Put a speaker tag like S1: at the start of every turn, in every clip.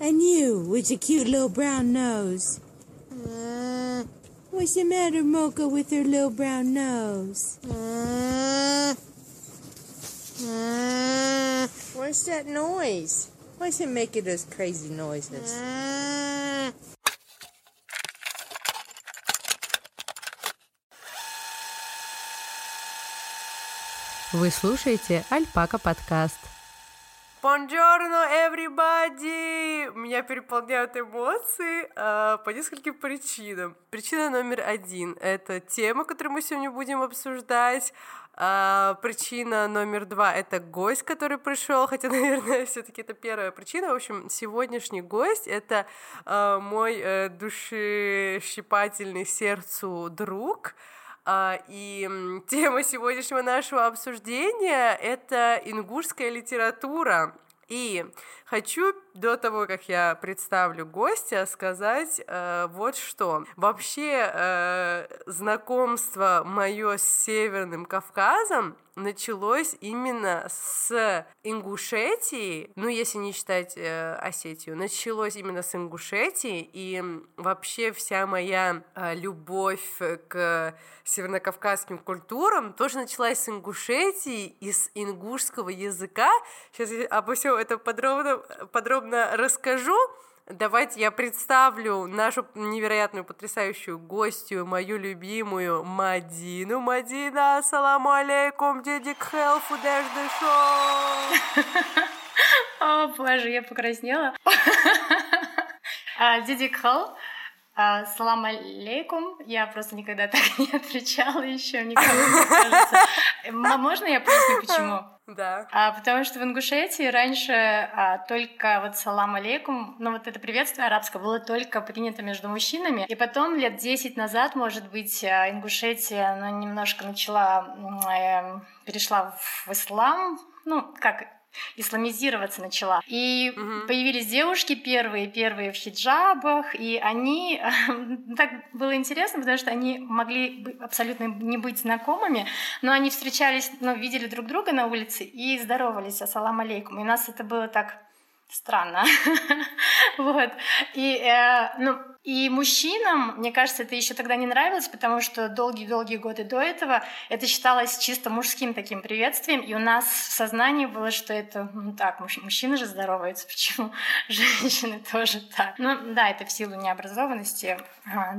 S1: And you with your cute little brown nose. What's the matter, Mocha, with her little brown nose? What's that noise? Why is it making those crazy noises?
S2: Вы слушаете Альпака подкаст.
S3: Buongiorno, everybody! Меня переполняют эмоции э, по нескольким причинам. Причина номер один — это тема, которую мы сегодня будем обсуждать. А, причина номер два — это гость, который пришел, хотя, наверное, все таки это первая причина. В общем, сегодняшний гость — это э, мой э, душещипательный сердцу друг — и тема сегодняшнего нашего обсуждения — это ингушская литература. И хочу до того, как я представлю гостя, сказать э, вот что. Вообще э, знакомство мое с Северным Кавказом началось именно с Ингушетии, ну, если не считать э, Осетию, началось именно с Ингушетии, и вообще вся моя э, любовь к севернокавказским культурам тоже началась с Ингушетии и с ингушского языка. Сейчас я обо всем это подробно, подробно расскажу. Давайте я представлю нашу невероятную, потрясающую гостью, мою любимую Мадину. Мадина, ассаламу алейкум, дедик Хелфу, шоу.
S4: О, боже, я покраснела. А, дедик Хелф, а, салам алейкум. Я просто никогда так не отвечала еще никому, кажется. Можно я поясню, почему?
S3: Да.
S4: А, потому что в Ингушетии раньше а, только вот салам алейкум, ну вот это приветствие арабское было только принято между мужчинами. И потом лет 10 назад, может быть, а, Ингушетия ну, немножко начала, э, перешла в ислам, ну, как исламизироваться начала. И угу. появились девушки первые, первые в хиджабах, и они... так было интересно, потому что они могли абсолютно не быть знакомыми, но они встречались, ну, видели друг друга на улице и здоровались, ассалам алейкум. И у нас это было так странно. вот. И, э, ну, и мужчинам, мне кажется, это еще тогда не нравилось, потому что долгие-долгие годы до этого это считалось чисто мужским таким приветствием, и у нас в сознании было, что это, ну так, мужчины же здороваются, почему женщины тоже так? Ну да, это в силу необразованности а,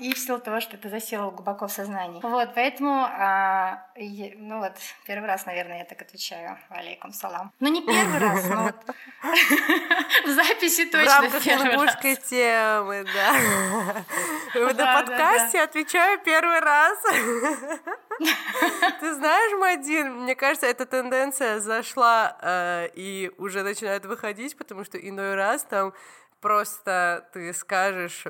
S4: и в силу того, что это засело глубоко в сознании. Вот, поэтому, а, ну вот, первый раз, наверное, я так отвечаю. Алейкум салам. Ну не первый раз, но вот в записи точно
S3: в рамках темы, да да. На подкасте отвечаю первый раз. Ты знаешь, Мадин, мне кажется, эта тенденция зашла э, и уже начинает выходить, потому что иной раз там просто ты скажешь,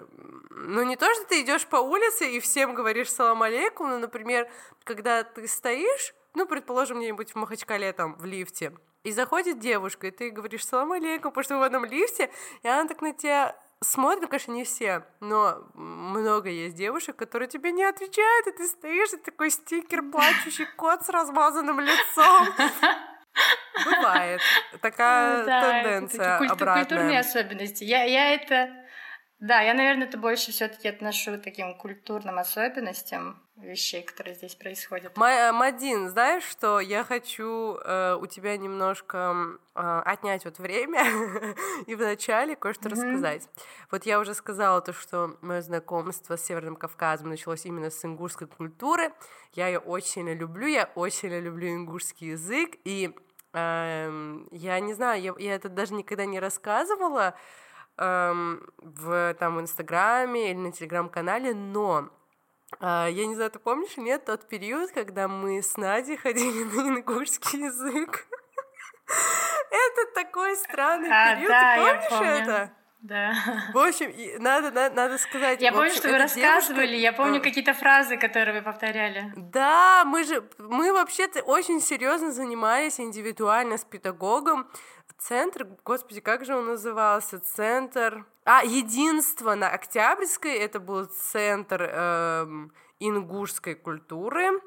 S3: ну не то, что ты идешь по улице и всем говоришь салам алейкум, но, например, когда ты стоишь, ну, предположим, где-нибудь в Махачкале, там, в лифте, и заходит девушка, и ты говоришь салам алейкум, потому что вы в одном лифте, и она так на тебя смотрят, конечно, не все, но много есть девушек, которые тебе не отвечают, и ты стоишь, и такой стикер, плачущий кот с размазанным лицом. Бывает. Такая да, тенденция
S4: это
S3: обратная.
S4: культурные особенности. Я, я это да, я, наверное, это больше все-таки отношу к таким культурным особенностям вещей, которые здесь происходят.
S3: Э, Мадин, знаешь, что я хочу э, у тебя немножко э, отнять вот время и вначале кое-что mm-hmm. рассказать. Вот я уже сказала то, что мое знакомство с Северным Кавказом началось именно с ингушской культуры. Я ее очень сильно люблю, я очень сильно люблю ингушский язык, и э, я не знаю, я, я это даже никогда не рассказывала, эм, в там Инстаграме или на Телеграм-канале, но я не знаю, ты помнишь нет тот период, когда мы с Надей ходили на ингушский язык? Это такой странный
S4: а,
S3: период,
S4: да,
S3: ты помнишь
S4: я помню.
S3: это?
S4: Да.
S3: В общем, надо, надо, надо сказать.
S4: Я
S3: помню,
S4: общем, что вы рассказывали,
S3: девушка...
S4: я помню какие-то фразы, которые вы повторяли.
S3: Да, мы же, мы вообще-то очень серьезно занимались индивидуально с педагогом центр, господи, как же он назывался? Центр... А, Единство на Октябрьской, это был центр э, ингушской культуры.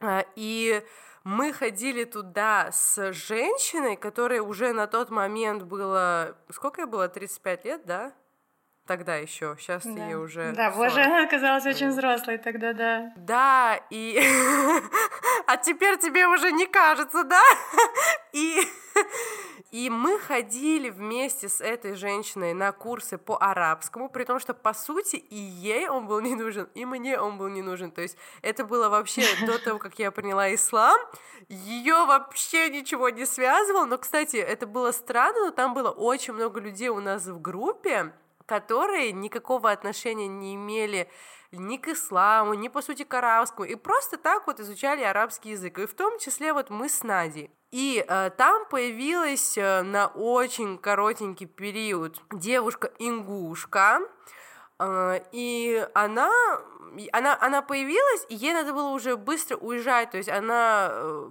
S3: А, и мы ходили туда с женщиной, которой уже на тот момент было... Сколько ей было? 35 лет, да? Тогда еще, сейчас да. ей уже.
S4: Да, 40. боже, она оказалась очень взрослой тогда, да.
S3: Да, и. а теперь тебе уже не кажется, да? и. И мы ходили вместе с этой женщиной на курсы по арабскому, при том, что, по сути, и ей он был не нужен, и мне он был не нужен. То есть это было вообще до того, как я приняла ислам. Ее вообще ничего не связывало. Но, кстати, это было странно, но там было очень много людей у нас в группе, которые никакого отношения не имели ни к исламу, ни, по сути, к арабскому, и просто так вот изучали арабский язык, и в том числе вот мы с Надей. И э, там появилась э, на очень коротенький период девушка-ингушка, э, и она, она, она появилась, и ей надо было уже быстро уезжать, то есть она э,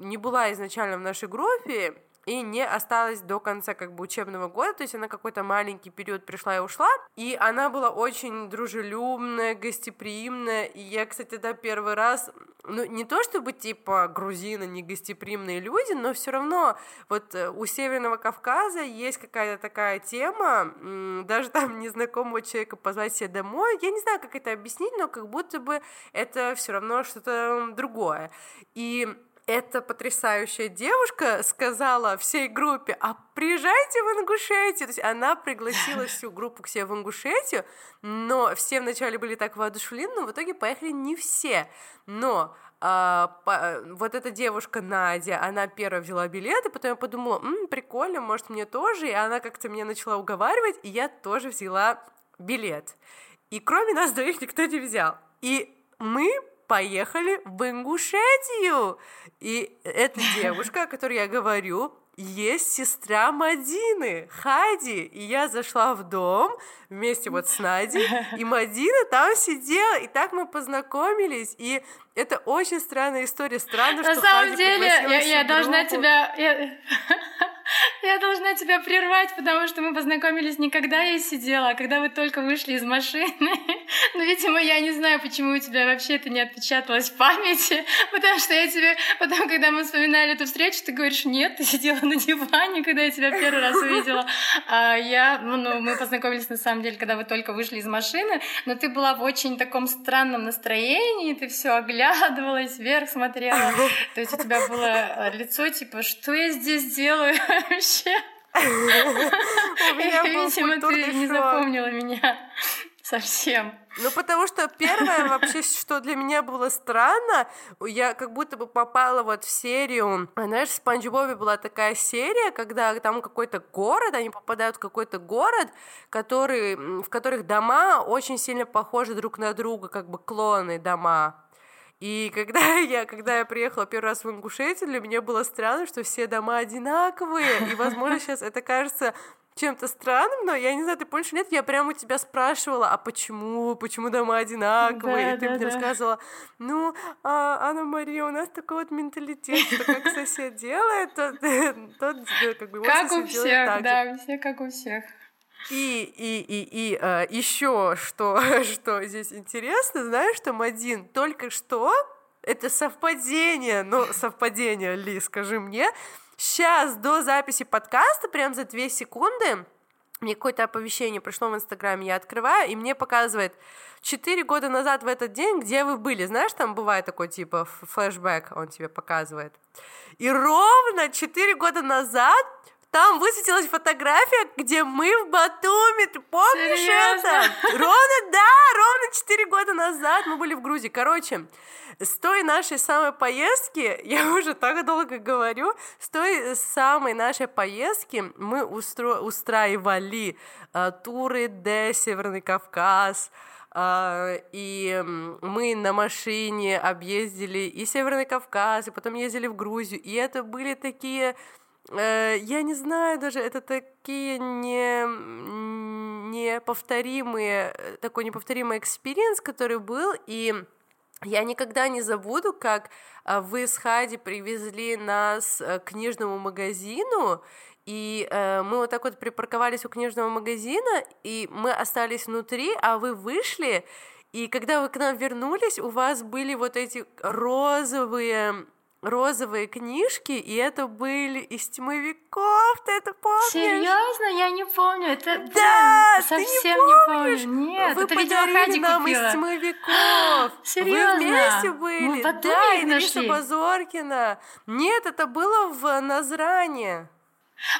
S3: не была изначально в нашей группе, и не осталась до конца как бы учебного года, то есть она какой-то маленький период пришла и ушла, и она была очень дружелюбная, гостеприимная, и я, кстати, да, первый раз, ну, не то чтобы типа грузины не гостеприимные люди, но все равно вот э, у Северного Кавказа есть какая-то такая тема, даже там незнакомого человека позвать себе домой, я не знаю, как это объяснить, но как будто бы это все равно что-то другое. И эта потрясающая девушка сказала всей группе, а приезжайте в Ингушетию. То есть она пригласила всю группу к себе в Ингушетию, но все вначале были так воодушевлены, но в итоге поехали не все. Но а, по, вот эта девушка Надя, она первая взяла билеты, потом я подумала, М, прикольно, может мне тоже, и она как-то меня начала уговаривать, и я тоже взяла билет. И кроме нас двоих никто не взял. И мы поехали в Ингушетию. И эта девушка, о которой я говорю, есть сестра Мадины, Хади. И я зашла в дом вместе вот с Надей, и Мадина там сидела, и так мы познакомились. И это очень странная история. Странно,
S4: На
S3: что
S4: самом
S3: Хади
S4: деле, я, я должна тебя... Я... Я должна тебя прервать, потому что мы познакомились не когда я сидела, а когда вы только вышли из машины. Но, видимо, я не знаю, почему у тебя вообще это не отпечаталось в памяти, потому что я тебе потом, когда мы вспоминали эту встречу, ты говоришь, нет, ты сидела на диване, когда я тебя первый раз увидела. А я, ну, ну, мы познакомились на самом деле, когда вы только вышли из машины, но ты была в очень таком странном настроении, ты все оглядывалась, вверх смотрела. То есть у тебя было лицо типа, что я здесь делаю вообще? Видимо, ты не запомнила меня совсем.
S3: Ну, потому что первое вообще, что для меня было странно, я как будто бы попала вот в серию, знаешь, в Спанч Бобе была такая серия, когда там какой-то город, они попадают в какой-то город, который, в которых дома очень сильно похожи друг на друга, как бы клоны дома. И когда я, когда я приехала первый раз в Ингушетию, для меня было странно, что все дома одинаковые. И, возможно, сейчас это кажется чем-то странным, но я не знаю, ты помнишь, нет, я прямо у тебя спрашивала, а почему, почему дома одинаковые,
S4: Да,
S3: и ты
S4: да,
S3: мне
S4: да.
S3: рассказывала, ну, а, Анна Мария, у нас такой вот менталитет, что как сосед делает, тот, тот как бы его
S4: Как
S3: сосед
S4: у
S3: делает
S4: всех,
S3: так же.
S4: да, все как у всех.
S3: И, и, и, и э, еще что, что здесь интересно, знаешь, что Мадин только что, это совпадение, ну, совпадение, Ли, скажи мне, сейчас до записи подкаста, прям за две секунды, мне какое-то оповещение пришло в Инстаграме, я открываю, и мне показывает, четыре года назад в этот день, где вы были, знаешь, там бывает такой типа флешбэк, он тебе показывает. И ровно четыре года назад там высветилась фотография, где мы в Батуми, ты помнишь
S4: Серьезно?
S3: это? Ровно, да, ровно четыре года назад мы были в Грузии. Короче, с той нашей самой поездки, я уже так долго говорю, с той самой нашей поездки мы устро- устраивали э, туры до Северный Кавказ, а, и мы на машине объездили и Северный Кавказ, и потом ездили в Грузию, и это были такие я не знаю даже, это такие не, неповторимые, э, такой неповторимый experience, который был, и я никогда не забуду, как а, вы с Хади привезли нас э, к книжному магазину, и э, мы вот так вот припарковались у книжного магазина, и мы остались внутри, а вы вышли, и когда вы к нам вернулись, у вас были вот эти розовые розовые книжки, и это были из тьмовиков, ты это помнишь?
S4: Серьезно? Я не помню. Это
S3: Да,
S4: блин,
S3: ты не
S4: совсем не,
S3: помнишь?
S4: помню. Нет,
S3: Вы
S4: это
S3: подарили нам
S4: купила.
S3: из тьмовиков.
S4: Серьезно?
S3: Вы вместе были?
S4: Мы потом
S3: да,
S4: их нашли.
S3: Базоркина. Нет, это было в Назране.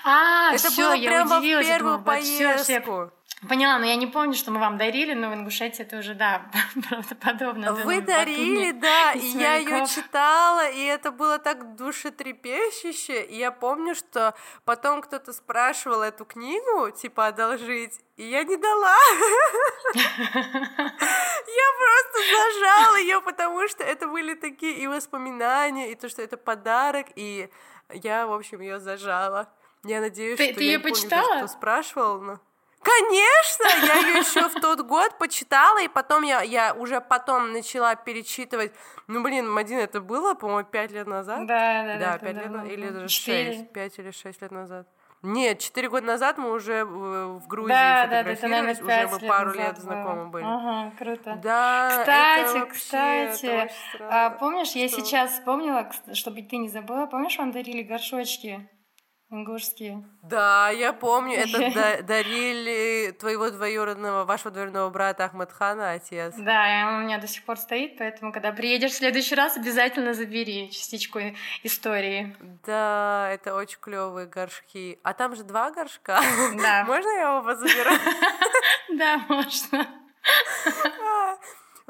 S4: А,
S3: это
S4: все,
S3: было
S4: я
S3: прямо в первую
S4: думаю, вот всё, всё,
S3: поездку.
S4: Поняла, но я не помню, что мы вам дарили, но в Ингушетии это уже, да, правдоподобно.
S3: Вы
S4: думаю,
S3: дарили, да, и я ее читала, и это было так душетрепещуще. И я помню, что потом кто-то спрашивал эту книгу, типа, одолжить, и я не дала. Я просто зажала ее, потому что это были такие и воспоминания, и то, что это подарок, и я, в общем, ее зажала. Я надеюсь,
S4: Ты-
S3: что
S4: ты
S3: я
S4: её
S3: не помню,
S4: почитала?
S3: кто спрашивал, но... Конечно, я ее еще в тот год почитала, и потом я, я уже потом начала перечитывать. Ну, блин, Мадина, это было, по-моему, пять лет назад?
S4: Да, да, да.
S3: Да, пять лет назад, или
S4: было.
S3: даже шесть, пять или шесть лет назад. Нет, четыре года назад мы уже в в Грузии
S4: Да, да, да, это, наверное,
S3: фотографировались, уже мы пару лет
S4: было.
S3: знакомы были.
S4: Ага, круто.
S3: Да,
S4: Кстати,
S3: это вообще,
S4: кстати,
S3: это
S4: А, помнишь, я
S3: Что?
S4: сейчас вспомнила, чтобы ты не забыла, помнишь, вам дарили горшочки ингушские?
S3: Да, я помню, это да- дарили твоего двоюродного, вашего двоюродного брата Ахмадхана, отец.
S4: Да, он у меня до сих пор стоит, поэтому, когда приедешь в следующий раз, обязательно забери частичку истории.
S3: Да, это очень клевые горшки. А там же два горшка.
S4: Да.
S3: Можно я оба заберу?
S4: Да, можно.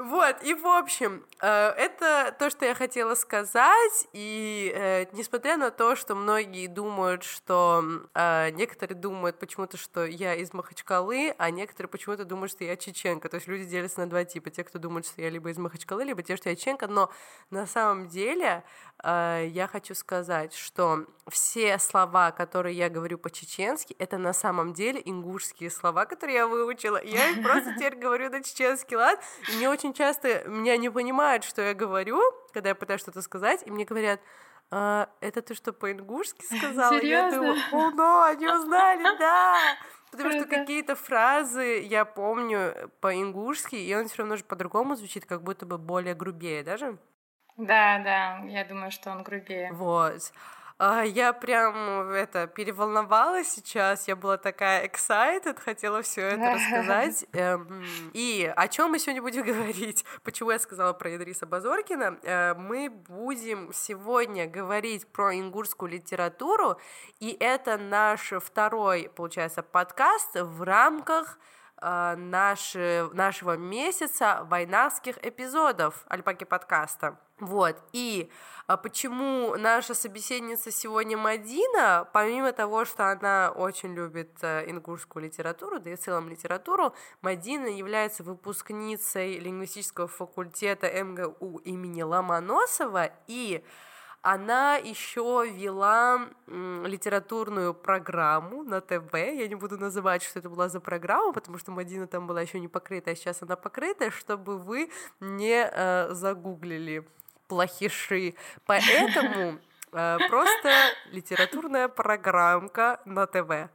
S3: Вот, и в общем, э, это то, что я хотела сказать, и э, несмотря на то, что многие думают, что э, некоторые думают почему-то, что я из Махачкалы, а некоторые почему-то думают, что я чеченка, то есть люди делятся на два типа, те, кто думают, что я либо из Махачкалы, либо те, что я чеченка, но на самом деле я хочу сказать, что все слова, которые я говорю по-чеченски, это на самом деле ингушские слова, которые я выучила, я их просто теперь говорю на чеченский лад, и мне очень часто меня не понимают, что я говорю, когда я пытаюсь что-то сказать, и мне говорят, «А, это ты что, по-ингушски сказала? Я
S4: Серьёзно?
S3: думаю, о, no, они узнали, да! Потому что какие-то фразы я помню по-ингушски, и он все равно же по-другому звучит, как будто бы более грубее даже.
S4: Да, да, я думаю, что он грубее.
S3: Вот. А, Я прям это переволновалась сейчас, я была такая excited, хотела все это рассказать. Эм, И о чем мы сегодня будем говорить? Почему я сказала про Идриса Базоркина? Э, Мы будем сегодня говорить про ингурскую литературу, и это наш второй, получается, подкаст в рамках э, наши, нашего месяца войнавских эпизодов Альпаки подкаста. Вот, и а, почему наша собеседница сегодня Мадина, помимо того, что она очень любит э, ингурскую литературу, да и в целом литературу, Мадина является выпускницей лингвистического факультета МГУ имени Ломоносова, и она еще вела литературную программу на ТВ. Я не буду называть, что это была за программа, потому что Мадина там была еще не покрытая, а сейчас она покрытая, чтобы вы не э, загуглили плохиши. Поэтому э, просто литературная программка на ТВ.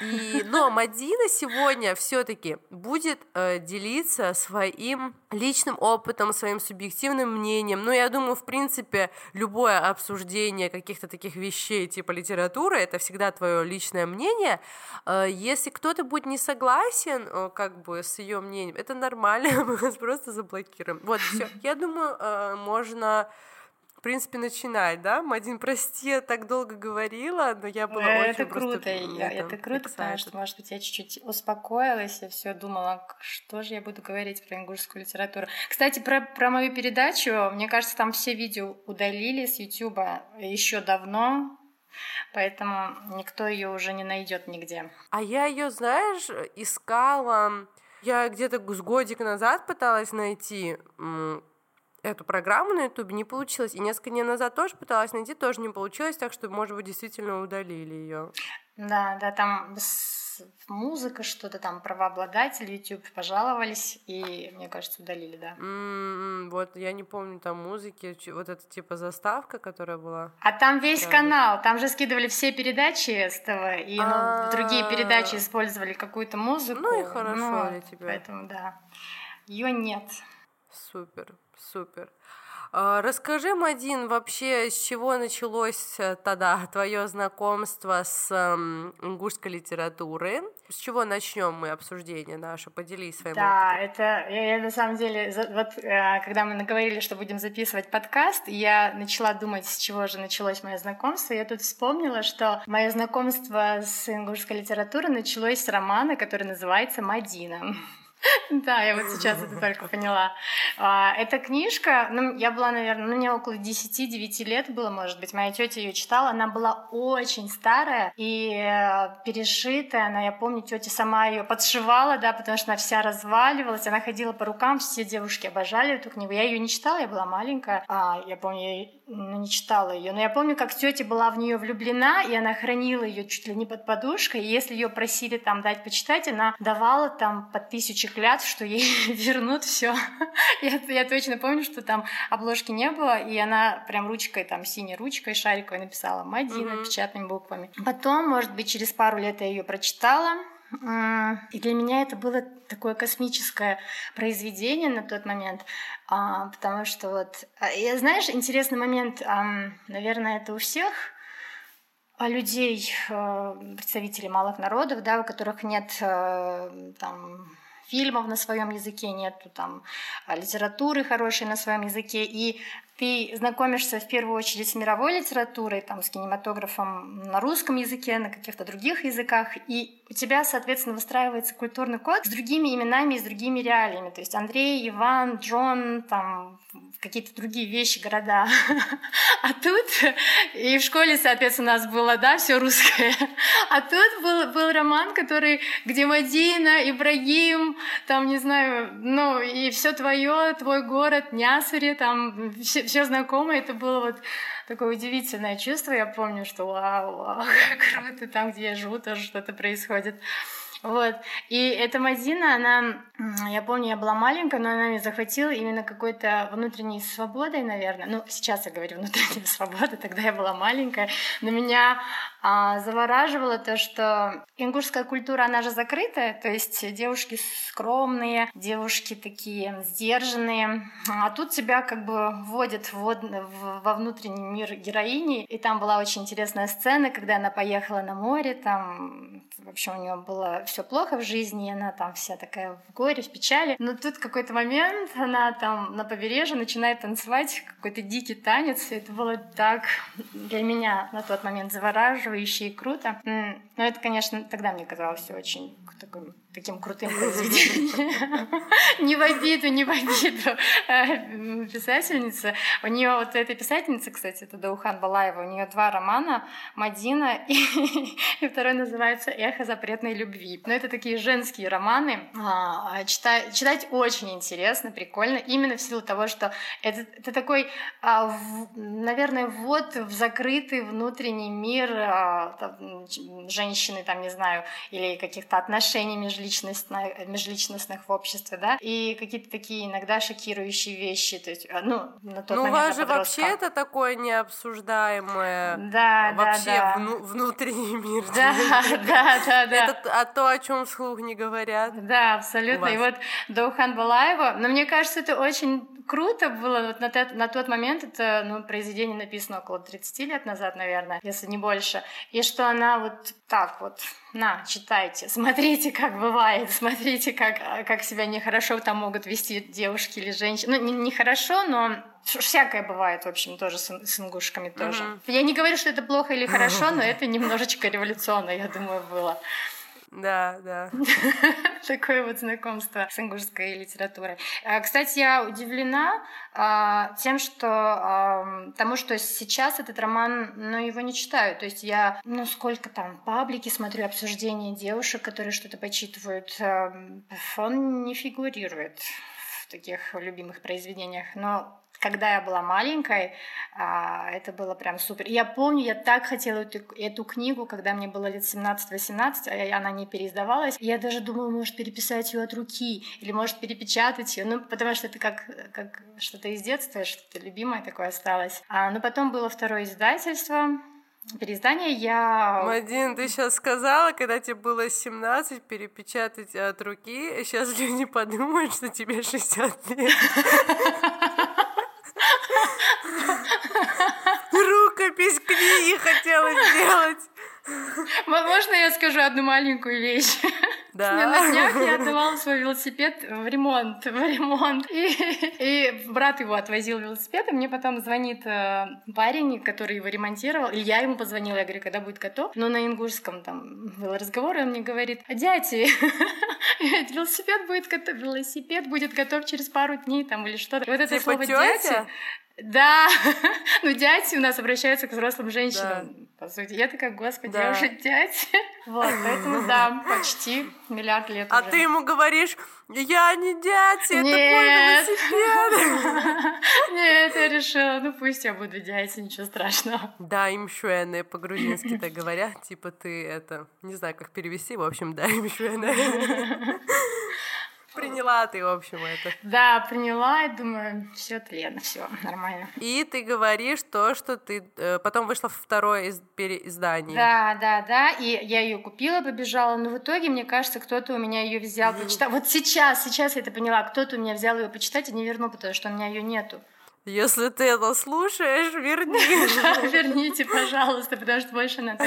S3: И, но Мадина сегодня все-таки будет э, делиться своим личным опытом, своим субъективным мнением. Ну, я думаю, в принципе, любое обсуждение каких-то таких вещей типа литературы это всегда твое личное мнение. Э, если кто-то будет не согласен, э, как бы с ее мнением, это нормально, мы вас просто заблокируем. Вот, все. Я думаю, э, можно в принципе, начинать, да? Мадин, прости, я так долго говорила, но я была очень
S4: это
S3: просто,
S4: круто,
S3: м,
S4: я-
S3: это,
S4: круто, потому
S3: excited.
S4: что, может быть, я чуть-чуть успокоилась, я все думала, что же я буду говорить про ингушскую литературу. Кстати, про, про мою передачу, мне кажется, там все видео удалили с Ютуба еще давно, поэтому никто ее уже не найдет нигде.
S3: А я ее, знаешь, искала. Я где-то с годик назад пыталась найти эту программу на Ютубе, не получилось. И несколько дней назад тоже пыталась найти, тоже не получилось, так что, может быть, действительно удалили ее.
S4: Да, да, там музыка, что-то там, правообладатели YouTube пожаловались, и, мне кажется, удалили, да.
S3: М, Вот я не помню там музыки, вот эта типа заставка, которая была.
S4: А там весь
S3: Правда.
S4: канал, там же скидывали все передачи с ТВ, и ну, другие передачи использовали какую-то музыку.
S3: Ну и хорошо
S4: ну,
S3: для тебя.
S4: Поэтому да. Ее нет.
S3: Супер, супер. А, расскажи, Мадин, вообще, с чего началось э, тогда твое знакомство с ингушской литературой? С чего начнем мы обсуждение наше? Поделись своим
S4: Да,
S3: опытом.
S4: это я, я на самом деле, вот э, когда мы наговорили, что будем записывать подкаст, я начала думать, с чего же началось мое знакомство. Я тут вспомнила, что мое знакомство с ингушской литературой началось с романа, который называется «Мадина». Да, я вот сейчас это только поняла. А, эта книжка, ну, я была, наверное, ну, мне около 10-9 лет было, может быть. Моя тетя ее читала, она была очень старая и э, перешитая. Она, я помню, тетя сама ее подшивала, да, потому что она вся разваливалась. Она ходила по рукам, все девушки обожали эту книгу. Я ее не читала, я была маленькая. А, я помню, я ну, не читала ее. Но я помню, как тетя была в нее влюблена, и она хранила ее чуть ли не под подушкой. И если ее просили там дать почитать, она давала там по тысяче клятв, что ей вернут все. я, я точно помню, что там обложки не было, и она прям ручкой, там синей ручкой шариковой написала Мадина mm-hmm. печатными буквами. Потом, может быть, через пару лет я ее прочитала. И для меня это было такое космическое произведение на тот момент, а, потому что вот, а, я, знаешь, интересный момент, наверное, это у всех людей, э, представителей малых народов, да, у которых нет э, там фильмов на своем языке, нету там а, литературы хорошей на своем языке, и ты знакомишься в первую очередь с мировой литературой, там, с кинематографом на русском языке, на каких-то других языках, и у тебя, соответственно, выстраивается культурный код с другими именами и с другими реалиями. То есть Андрей, Иван, Джон, там, какие-то другие вещи, города. А тут, и в школе, соответственно, у нас было, да, все русское. А тут был, был роман, который, где Мадина, Ибрагим, там, не знаю, ну, и все твое, твой город, Нясури, там, все, все знакомое. Это было вот такое удивительное чувство. Я помню, что вау, вау, как круто, там, где я живу, тоже что-то происходит. Вот. И эта Мадина, она, я помню, я была маленькая, но она меня захватила именно какой-то внутренней свободой, наверное. Ну, сейчас я говорю внутренней свободой, тогда я была маленькая. Но меня а, завораживало то, что ингушская культура, она же закрытая, то есть девушки скромные, девушки такие сдержанные. А тут тебя как бы вводят в, во внутренний мир героини. И там была очень интересная сцена, когда она поехала на море, там, в общем, у нее было все плохо в жизни, она там вся такая в горе, в печали. Но тут какой-то момент она там на побережье начинает танцевать какой-то дикий танец, и это было так для меня на тот момент завораживающе и круто. Но это, конечно, тогда мне казалось все очень таким, таким крутым произведением. Не в обиду, не в обиду э, писательница. У нее вот эта писательница, кстати, это Даухан Балаева, у нее два романа «Мадина» и второй называется «Эхо запретной любви». Но это такие женские романы. А, а читать, читать очень интересно, прикольно, именно в силу того, что это, это такой, а, наверное, ввод в закрытый внутренний мир женщины, там, не знаю, или каких-то отношений межличностных, межличностных в обществе, да, и какие-то такие иногда шокирующие вещи, то есть, ну, на тот
S3: ну,
S4: момент
S3: у вас же вообще это такое необсуждаемое,
S4: да,
S3: вообще
S4: да,
S3: да. внутренний мир.
S4: Да, да, да, да.
S3: Это а то, о чем вслух не говорят.
S4: Да, абсолютно. И вот Доухан Балаева, но мне кажется, это очень круто было. Вот на, тот, на тот момент это ну, произведение написано около 30 лет назад, наверное, если не больше. И что она вот так вот, на, читайте, смотрите, как бывает, смотрите, как, как себя нехорошо там могут вести девушки или женщины. Ну, нехорошо, не но всякое бывает, в общем, тоже с, с ингушками тоже. Mm-hmm. Я не говорю, что это плохо или хорошо, но это немножечко революционно, я думаю, было.
S3: Да, да.
S4: Такое вот знакомство с ингушской литературой. А, кстати, я удивлена а, тем, что тому, что сейчас этот роман, ну, его не читаю. То есть я, ну, сколько там, паблики смотрю, обсуждения девушек, которые что-то почитывают. Он не фигурирует в таких любимых произведениях. Но когда я была маленькой, а, это было прям супер. Я помню, я так хотела эту, эту книгу, когда мне было лет 17-18, а она не переиздавалась. Я даже думала, может, переписать ее от руки или может перепечатать ее, ну, потому что это как, как что-то из детства, что-то любимое такое осталось. А, но потом было второе издательство, Переиздание я...
S3: Мадин, ты сейчас сказала, когда тебе было 17, перепечатать от руки. Сейчас люди подумают, что тебе 60 лет. запись книги хотела сделать.
S4: Можно я скажу одну маленькую вещь?
S3: Да.
S4: На днях я отдавала свой велосипед в ремонт, в ремонт. И, и брат его отвозил велосипед, и мне потом звонит э, парень, который его ремонтировал, и я ему позвонила, я говорю, когда будет готов. Но на ингушском там был разговор, и он мне говорит, дяди, велосипед будет готов, велосипед будет готов через пару дней там или что-то. Вот это
S3: Типа
S4: слово
S3: тётя?
S4: дядя, да, ну дяди у нас обращаются к взрослым женщинам,
S3: Да.
S4: по сути. Я такая, господи,
S3: Да.
S4: я уже дядь. Вот, поэтому да, почти миллиард лет
S3: А
S4: уже.
S3: ты ему говоришь, я не дядя, это мой
S4: Нет.
S3: велосипед.
S4: Нет, я решила, ну пусть я буду дядь, ничего страшного.
S3: Да, им шуэне по-грузински так говорят, типа ты это, не знаю, как перевести, в общем, да, им шуэне. Приняла ты, в общем, это.
S4: Да, приняла и думаю, все, это Лена, все нормально.
S3: И ты говоришь то, что ты... э, потом вышло второе из- переиздание.
S4: Да, да, да, и я ее купила, побежала, но в итоге, мне кажется, кто-то у меня ее взял, почитал. Вот сейчас, сейчас я это поняла, кто-то у меня взял ее почитать и не вернул, потому что у меня ее нету.
S3: Если ты это слушаешь, верни.
S4: Верните, пожалуйста, потому что больше она так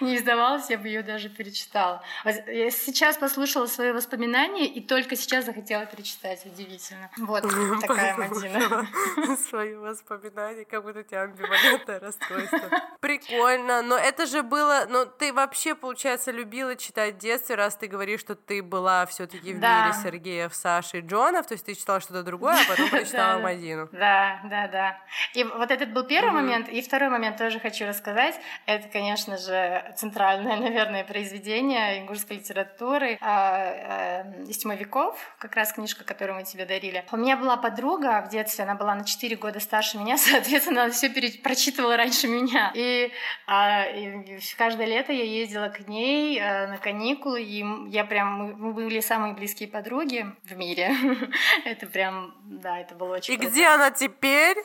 S4: не издавалась, я бы ее даже перечитала. Я сейчас послушала свои воспоминания и только сейчас захотела перечитать. Удивительно. Вот такая Мадина.
S3: Свои воспоминания, как будто у тебя амбивалентное расстройство. Прикольно, но это же было... Но ты вообще, получается, любила читать в детстве, раз ты говоришь, что ты была все таки в мире Сергеев, Саши и Джонов, то есть ты читала что-то другое, а потом прочитала Мадину.
S4: Да, да, да. И вот этот был первый момент. И второй момент тоже хочу рассказать. Это, конечно же, центральное, наверное, произведение ингушской литературы а, а, из тьмовиков, как раз книжка, которую мы тебе дарили. У меня была подруга в детстве, она была на 4 года старше меня, соответственно, она все прочитывала раньше меня. И, а, и каждое лето я ездила к ней а, на каникулы, и я прям, мы, мы были самые близкие подруги в мире. Это прям, да, это было очень
S3: И
S4: круто.
S3: где она теперь?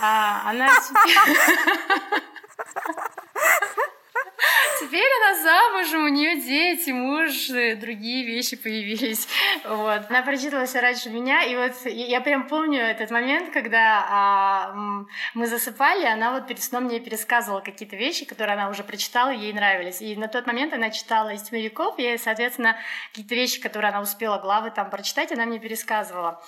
S4: А, она теперь... Теперь она замужем, у нее дети, муж, э, другие вещи появились. Вот. Она прочитала все раньше меня, и вот я прям помню этот момент, когда а, мы засыпали, она вот перед сном мне пересказывала какие-то вещи, которые она уже прочитала, ей нравились. И на тот момент она читала из «Тьмовиков», и, соответственно, какие-то вещи, которые она успела, главы там прочитать, она мне пересказывала.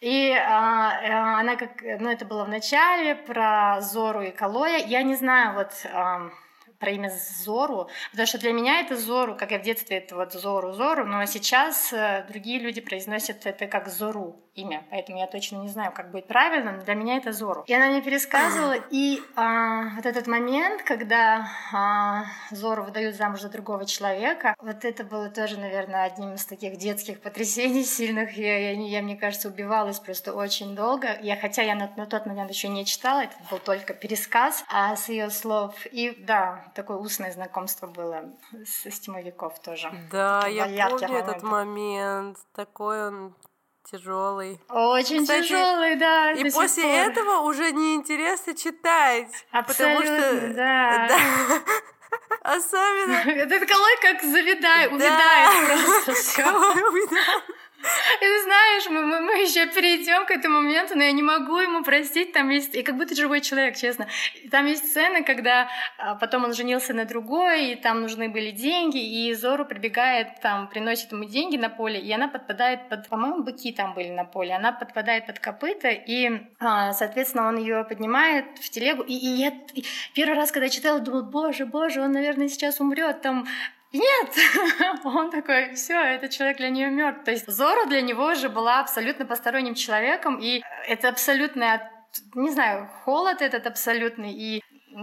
S4: И а, э, она как, ну это было в начале про Зору и Калоя. Я не знаю вот ам, про имя Зору, потому что для меня это Зору, как я в детстве это вот Зору Зору, но сейчас э, другие люди произносят это как Зору имя, поэтому я точно не знаю, как будет правильно, но для меня это Зору. И она мне пересказывала, и а, вот этот момент, когда а, Зору выдают замуж за другого человека, вот это было тоже, наверное, одним из таких детских потрясений сильных. Я, я, я, мне кажется, убивалась просто очень долго. Я, хотя я на, на тот момент еще не читала, это был только пересказ а, с ее слов. И да, такое устное знакомство было с, с тьмовиков тоже.
S3: Да, я помню этот
S4: моментов.
S3: момент. Такой он тяжелый.
S4: Очень
S3: Кстати,
S4: тяжелый, да.
S3: И после
S4: пор.
S3: этого уже неинтересно читать.
S4: Абсолютно,
S3: потому что,
S4: да.
S3: Особенно
S4: Этот колой как завидает,
S3: Да.
S4: увядает просто все. Ты знаешь, мы, мы, мы еще перейдем к этому моменту, но я не могу ему простить. Там есть, и как будто живой человек, честно. И там есть сцены, когда а, потом он женился на другой, и там нужны были деньги, и Зору прибегает, там, приносит ему деньги на поле, и она подпадает под, по-моему, быки там были на поле, она подпадает под копыта, и, а, соответственно, он ее поднимает в телегу. И, и я и первый раз, когда читала, думала, боже, боже, он, наверное, сейчас умрет, там нет, он такой, все, этот человек для нее мертв. То есть Зоро для него уже была абсолютно посторонним человеком, и это абсолютно, не знаю, холод этот абсолютный, и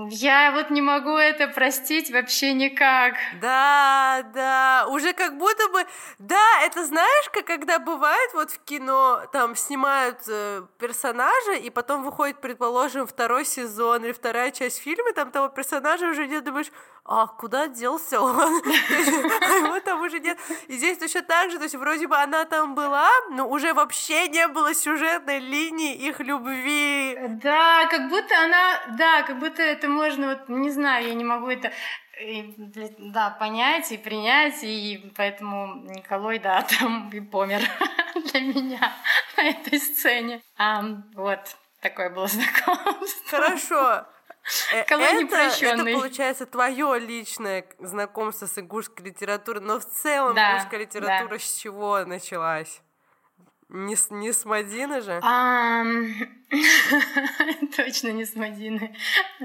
S4: я вот не могу это простить вообще никак.
S3: Да, да, уже как будто бы, да, это знаешь, как когда бывает вот в кино, там снимают э, персонажа, и потом выходит, предположим, второй сезон или вторая часть фильма, там того персонажа уже нет, думаешь, а куда делся он? А Его там уже нет. И здесь точно так же, то есть вроде бы она там была, но уже вообще не было сюжетной линии их любви.
S4: Да, как будто она, да, как будто это можно, вот, не знаю, я не могу это и, для- да, понять и принять, и поэтому Николай, да, там и помер для меня на этой сцене. Ам, вот, такое было знакомство.
S3: Хорошо. Э,
S4: Колония
S3: это, это, получается, твое личное знакомство с ингушской литературой, но в целом
S4: Да,
S3: ингушская литература с чего началась? Не с, не с Мадины же?
S4: Точно не с Мадины,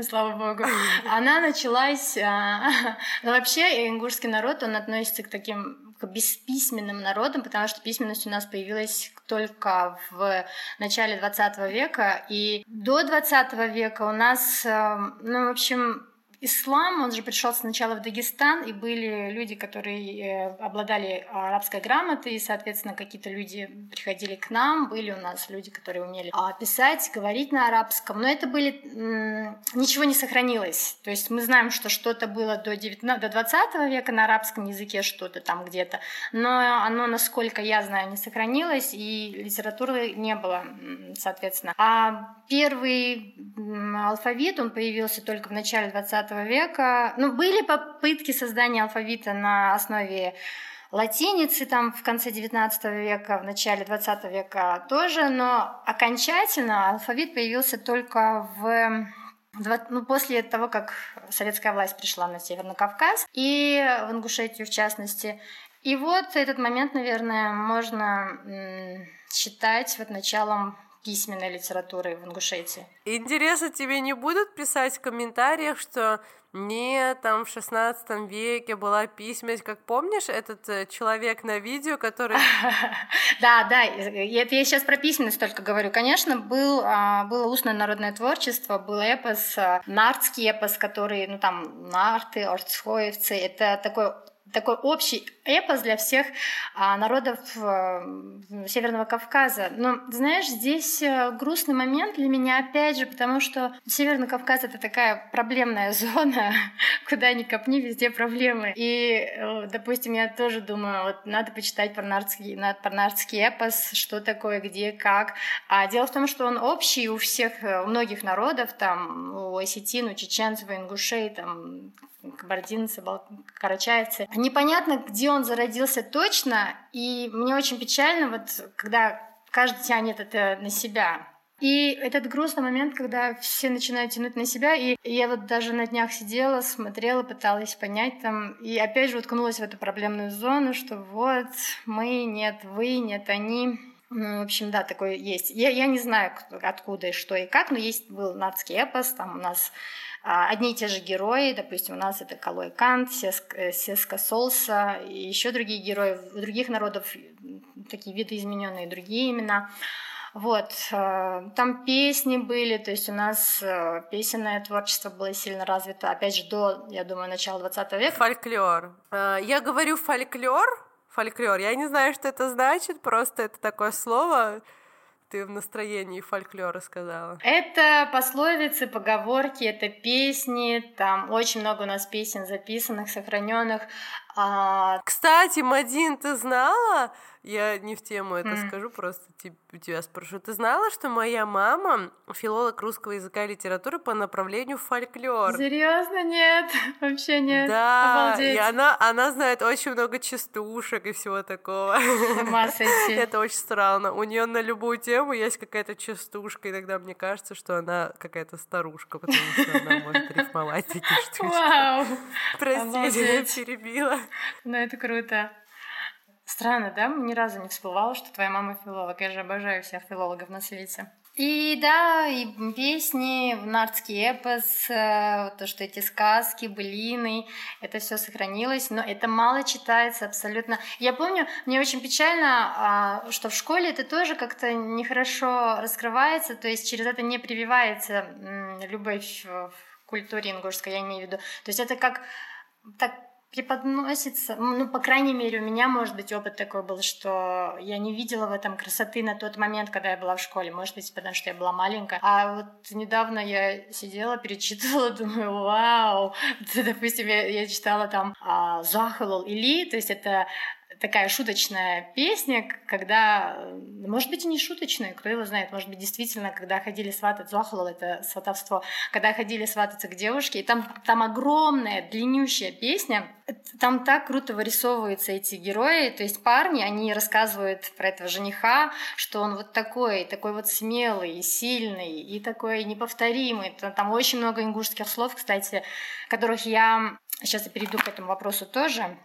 S4: слава богу. Она началась... а, Ну, вообще, ингушский народ, он относится к таким к бесписьменным народам, потому что письменность у нас появилась только в начале 20 века, и до 20 века у нас, э, ну, в общем, Ислам, он же пришел сначала в Дагестан, и были люди, которые э, обладали арабской грамотой, и, соответственно, какие-то люди приходили к нам, были у нас люди, которые умели а, писать, говорить на арабском, но это были... Ничего не сохранилось. То есть мы знаем, что что-то было до, 19, до 20 века на арабском языке, что-то там где-то, но оно, насколько я знаю, не сохранилось, и литературы не было, соответственно. А первый алфавит, он появился только в начале 20 века. Ну, были попытки создания алфавита на основе латиницы там в конце 19 века, в начале 20 века тоже, но окончательно алфавит появился только в ну, после того, как советская власть пришла на Северный Кавказ и в Ингушетию в частности. И вот этот момент, наверное, можно считать вот началом письменной литературы в Ингушетии.
S3: Интересно, тебе не будут писать в комментариях, что нет, там в 16 веке была письменность, как помнишь, этот э, человек на видео, который...
S4: Да, да, это я сейчас про письменность только говорю. Конечно, был, а, было устное народное творчество, был эпос, а, нартский эпос, который, ну там, нарты, орцхоевцы, это такой такой общий эпос для всех а, народов а, Северного Кавказа. Но, знаешь, здесь а, грустный момент для меня, опять же, потому что Северный Кавказ — это такая проблемная зона, куда ни копни, везде проблемы. И, э, допустим, я тоже думаю, вот надо почитать про нартский эпос, что такое, где, как. А дело в том, что он общий у всех, э, у многих народов, там, у осетин, у чеченцев, у ингушей, там, кабардинцы, бал- карачаевцы. Непонятно, где он зародился точно, и мне очень печально, вот когда каждый тянет это на себя. И этот грустный момент, когда все начинают тянуть на себя, и я вот даже на днях сидела, смотрела, пыталась понять там, и опять же уткнулась в эту проблемную зону, что вот мы, нет вы, нет они. Ну, в общем, да, такое есть. Я, я не знаю, откуда и что и как, но есть был нацкий эпос, там у нас а, одни и те же герои, допустим, у нас это Калой Кант, Сеск- э, Сеска Солса и еще другие герои. У других народов такие видоизмененные другие имена. Вот, э, там песни были, то есть у нас э, песенное творчество было сильно развито, опять же, до, я думаю, начала 20 века.
S3: Фольклор. Я говорю фольклор, фольклор, я не знаю, что это значит, просто это такое слово, ты в настроении фольклора сказала.
S4: Это пословицы, поговорки, это песни, там очень много у нас песен записанных, сохраненных. А,
S3: Кстати, Мадин, ты знала? Я не в тему это
S4: М.
S3: скажу, просто тебя спрошу. Ты знала, что моя мама филолог русского языка и литературы по направлению фольклор?
S4: Серьезно, нет, вообще нет.
S3: Да, и
S4: Обалдеть.
S3: она, она знает очень много частушек и всего такого. Это очень странно. У нее на любую тему есть какая-то частушка. Иногда мне кажется, что она какая-то старушка, потому что она может рифмовать такие штучки. Простите, я перебила.
S4: ну это круто. Странно, да? Ни разу не всплывало, что твоя мама филолог. Я же обожаю всех филологов на свете. И да, и песни, нардский эпос, э, то, что эти сказки, былины, это все сохранилось, но это мало читается абсолютно. Я помню, мне очень печально, а, что в школе это тоже как-то нехорошо раскрывается, то есть через это не прививается любовь в культуре ингушской, я имею в виду. То есть это как так преподносится, ну, по крайней мере, у меня, может быть, опыт такой был, что я не видела в этом красоты на тот момент, когда я была в школе, может быть, потому что я была маленькая. А вот недавно я сидела, перечитывала, думаю, вау, допустим, я, я читала там а, Захалул Или, то есть это такая шуточная песня, когда, может быть, и не шуточная, кто его знает, может быть, действительно, когда ходили сватать, Зохлол, это сватовство, когда ходили свататься к девушке, и там, там огромная, длиннющая песня, там так круто вырисовываются эти герои, то есть парни, они рассказывают про этого жениха, что он вот такой, такой вот смелый, и сильный, и такой неповторимый. Там очень много ингушских слов, кстати, которых я Сейчас я перейду к этому вопросу тоже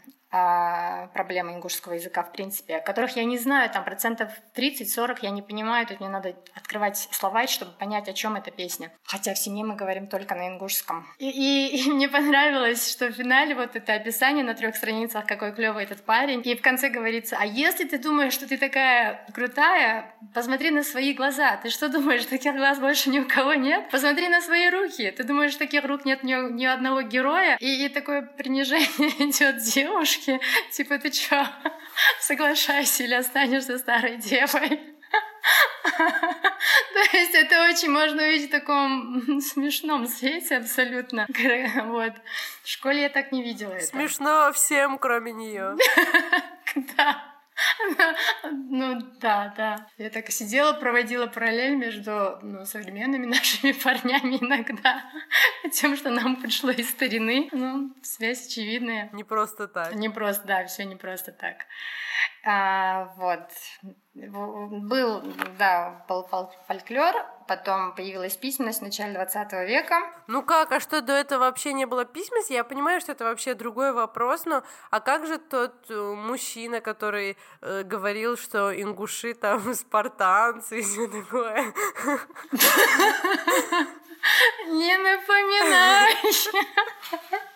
S4: проблемы ингушского языка, в принципе, которых я не знаю, там процентов 30-40 я не понимаю, тут мне надо открывать словарь, чтобы понять, о чем эта песня. Хотя в семье мы говорим только на ингушском. И, и, и мне понравилось, что в финале вот это описание на трех страницах, какой клевый этот парень, и в конце говорится, а если ты думаешь, что ты такая крутая, посмотри на свои глаза. Ты что думаешь, таких глаз больше ни у кого нет? Посмотри на свои руки. Ты думаешь, таких рук нет ни, ни одного героя? И, и такое принижение идет девушки девушки, типа, ты чё, соглашайся или останешься старой девой? То есть это очень можно увидеть в таком смешном свете абсолютно. Вот. В школе я так не видела это.
S3: Смешно всем, кроме нее.
S4: Да. Ну да, да. Я так сидела, проводила параллель между ну, современными нашими парнями иногда, тем, что нам пришло из старины. Ну, связь очевидная.
S3: Не просто так.
S4: Не просто, да, все не просто так. А, вот. Был, да, был фольклор, потом появилась письменность в начале 20 века.
S3: Ну как, а что до этого вообще не было письменности? Я понимаю, что это вообще другой вопрос, но а как же тот э, мужчина, который э, говорил, что ингуши там спартанцы и все такое?
S4: Не напоминай!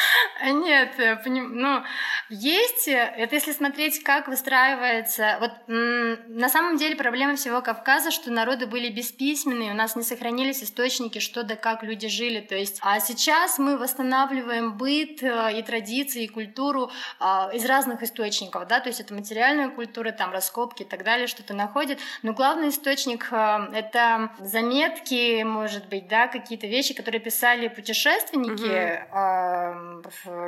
S4: Нет, ну, есть, это если смотреть, как выстраивается... Вот на самом деле проблема всего Кавказа, что народы были бесписьменные, у нас не сохранились источники, что да как люди жили. То есть, а сейчас мы восстанавливаем быт э, и традиции, и культуру а, из разных источников, да, то есть это материальная культура, там раскопки и так далее, что-то находит. Но главный источник э, — это заметки, может быть, да, какие-то вещи, которые писали путешественники, угу.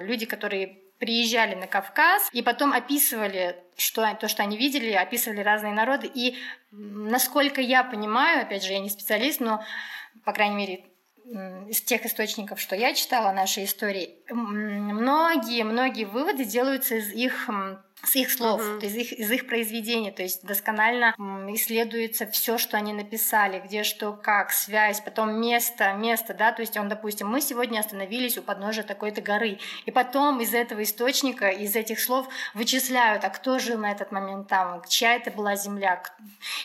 S4: Люди, которые приезжали на Кавказ и потом описывали что, то, что они видели, описывали разные народы. И насколько я понимаю, опять же, я не специалист, но, по крайней мере, из тех источников, что я читала нашей истории, многие-многие выводы делаются из их с их слов, uh-huh. то есть из их, из их произведений, то есть досконально исследуется все, что они написали, где что, как, связь, потом место, место, да, то есть он, допустим, мы сегодня остановились у подножия такой-то горы, и потом из этого источника, из этих слов вычисляют, а кто жил на этот момент там, чья это была земля.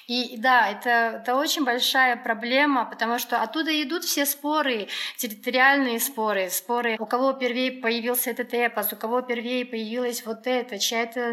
S4: И да, это, это очень большая проблема, потому что оттуда идут все споры, территориальные споры, споры, у кого первее появился этот эпос, у кого первее появилось вот это, чья это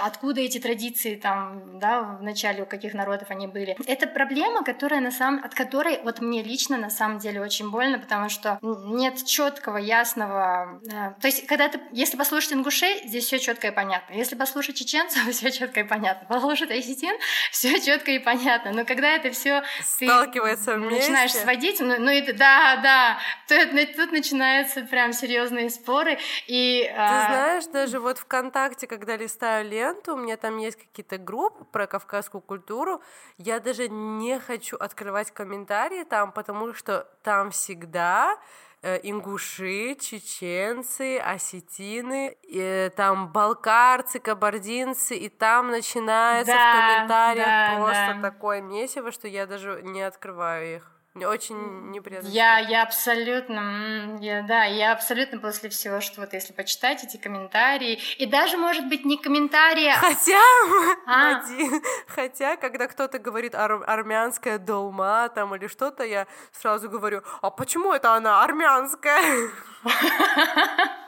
S4: откуда эти традиции там, да, в начале у каких народов они были. Это проблема, которая на самом, от которой вот мне лично на самом деле очень больно, потому что нет четкого, ясного. Э, то есть, когда ты, если послушать ингушей, здесь все четко и понятно. Если послушать чеченцев, все четко и понятно. Послушать осетин, все четко и понятно. Но когда это все
S3: сталкивается
S4: ты вместе. начинаешь сводить, ну, ну это да, да, то, тут начинаются прям серьезные споры. И,
S3: ты а... знаешь, даже вот в ВКонтакте ВКонтакте, когда листаю ленту, у меня там есть какие-то группы про кавказскую культуру, я даже не хочу открывать комментарии там, потому что там всегда э, ингуши, чеченцы, осетины, э, там балкарцы, кабардинцы, и там начинается да, в комментариях да, просто да. такое месиво, что я даже не открываю их. Очень неприятно.
S4: Я, я абсолютно, я, да, я абсолютно после всего, что вот если почитать эти комментарии, и даже, может быть, не комментарии... А
S3: хотя, а? один, хотя, когда кто-то говорит ар армянская долма там или что-то, я сразу говорю, а почему это она армянская?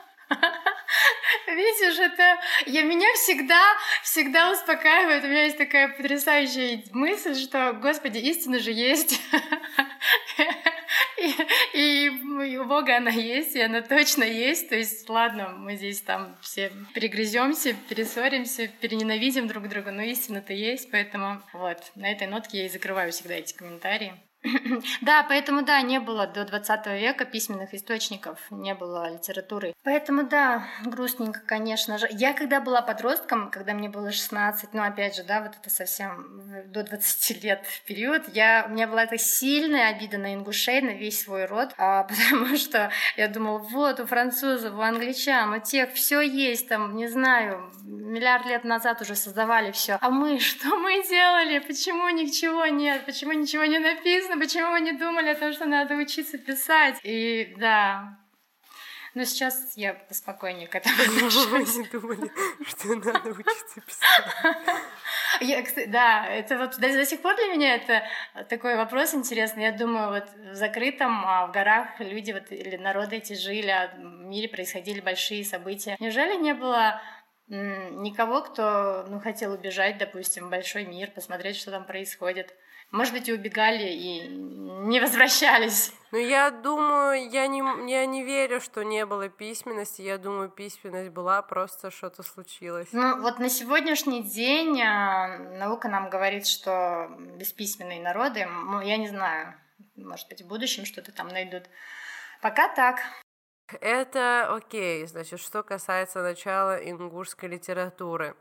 S4: Видишь, это я меня всегда, всегда успокаивает. У меня есть такая потрясающая мысль, что, Господи, истина же есть. И, и у Бога она есть, и она точно есть. То есть, ладно, мы здесь там все перегрыземся, перессоримся, перененавидим друг друга, но истина-то есть, поэтому вот, на этой нотке я и закрываю всегда эти комментарии. Да, поэтому, да, не было до 20 века письменных источников, не было литературы. Поэтому, да, грустненько, конечно же. Я когда была подростком, когда мне было 16, ну, опять же, да, вот это совсем до 20 лет период, я, у меня была эта сильная обида на ингушей, на весь свой род, а, потому что я думала, вот, у французов, у англичан, у тех все есть, там, не знаю, миллиард лет назад уже создавали все. А мы, что мы делали? Почему ничего нет? Почему ничего не написано? Почему мы не думали о том, что надо учиться писать? И да, но сейчас я поспокойнее к этому
S3: отношусь. не думали, что надо учиться писать.
S4: Я, да, это вот до, до сих пор для меня это такой вопрос интересный. Я думаю, вот в закрытом, а в горах люди вот, или народы эти жили, а в мире происходили большие события. Неужели не было никого, кто ну, хотел убежать, допустим, в большой мир, посмотреть, что там происходит. Может быть, и убегали, и не возвращались.
S3: Ну, я думаю, я не, я не верю, что не было письменности. Я думаю, письменность была, просто что-то случилось.
S4: Ну, вот на сегодняшний день а, наука нам говорит, что бесписьменные народы, ну, я не знаю, может быть, в будущем что-то там найдут. Пока так.
S3: Это окей, значит, что касается начала ингушской литературы.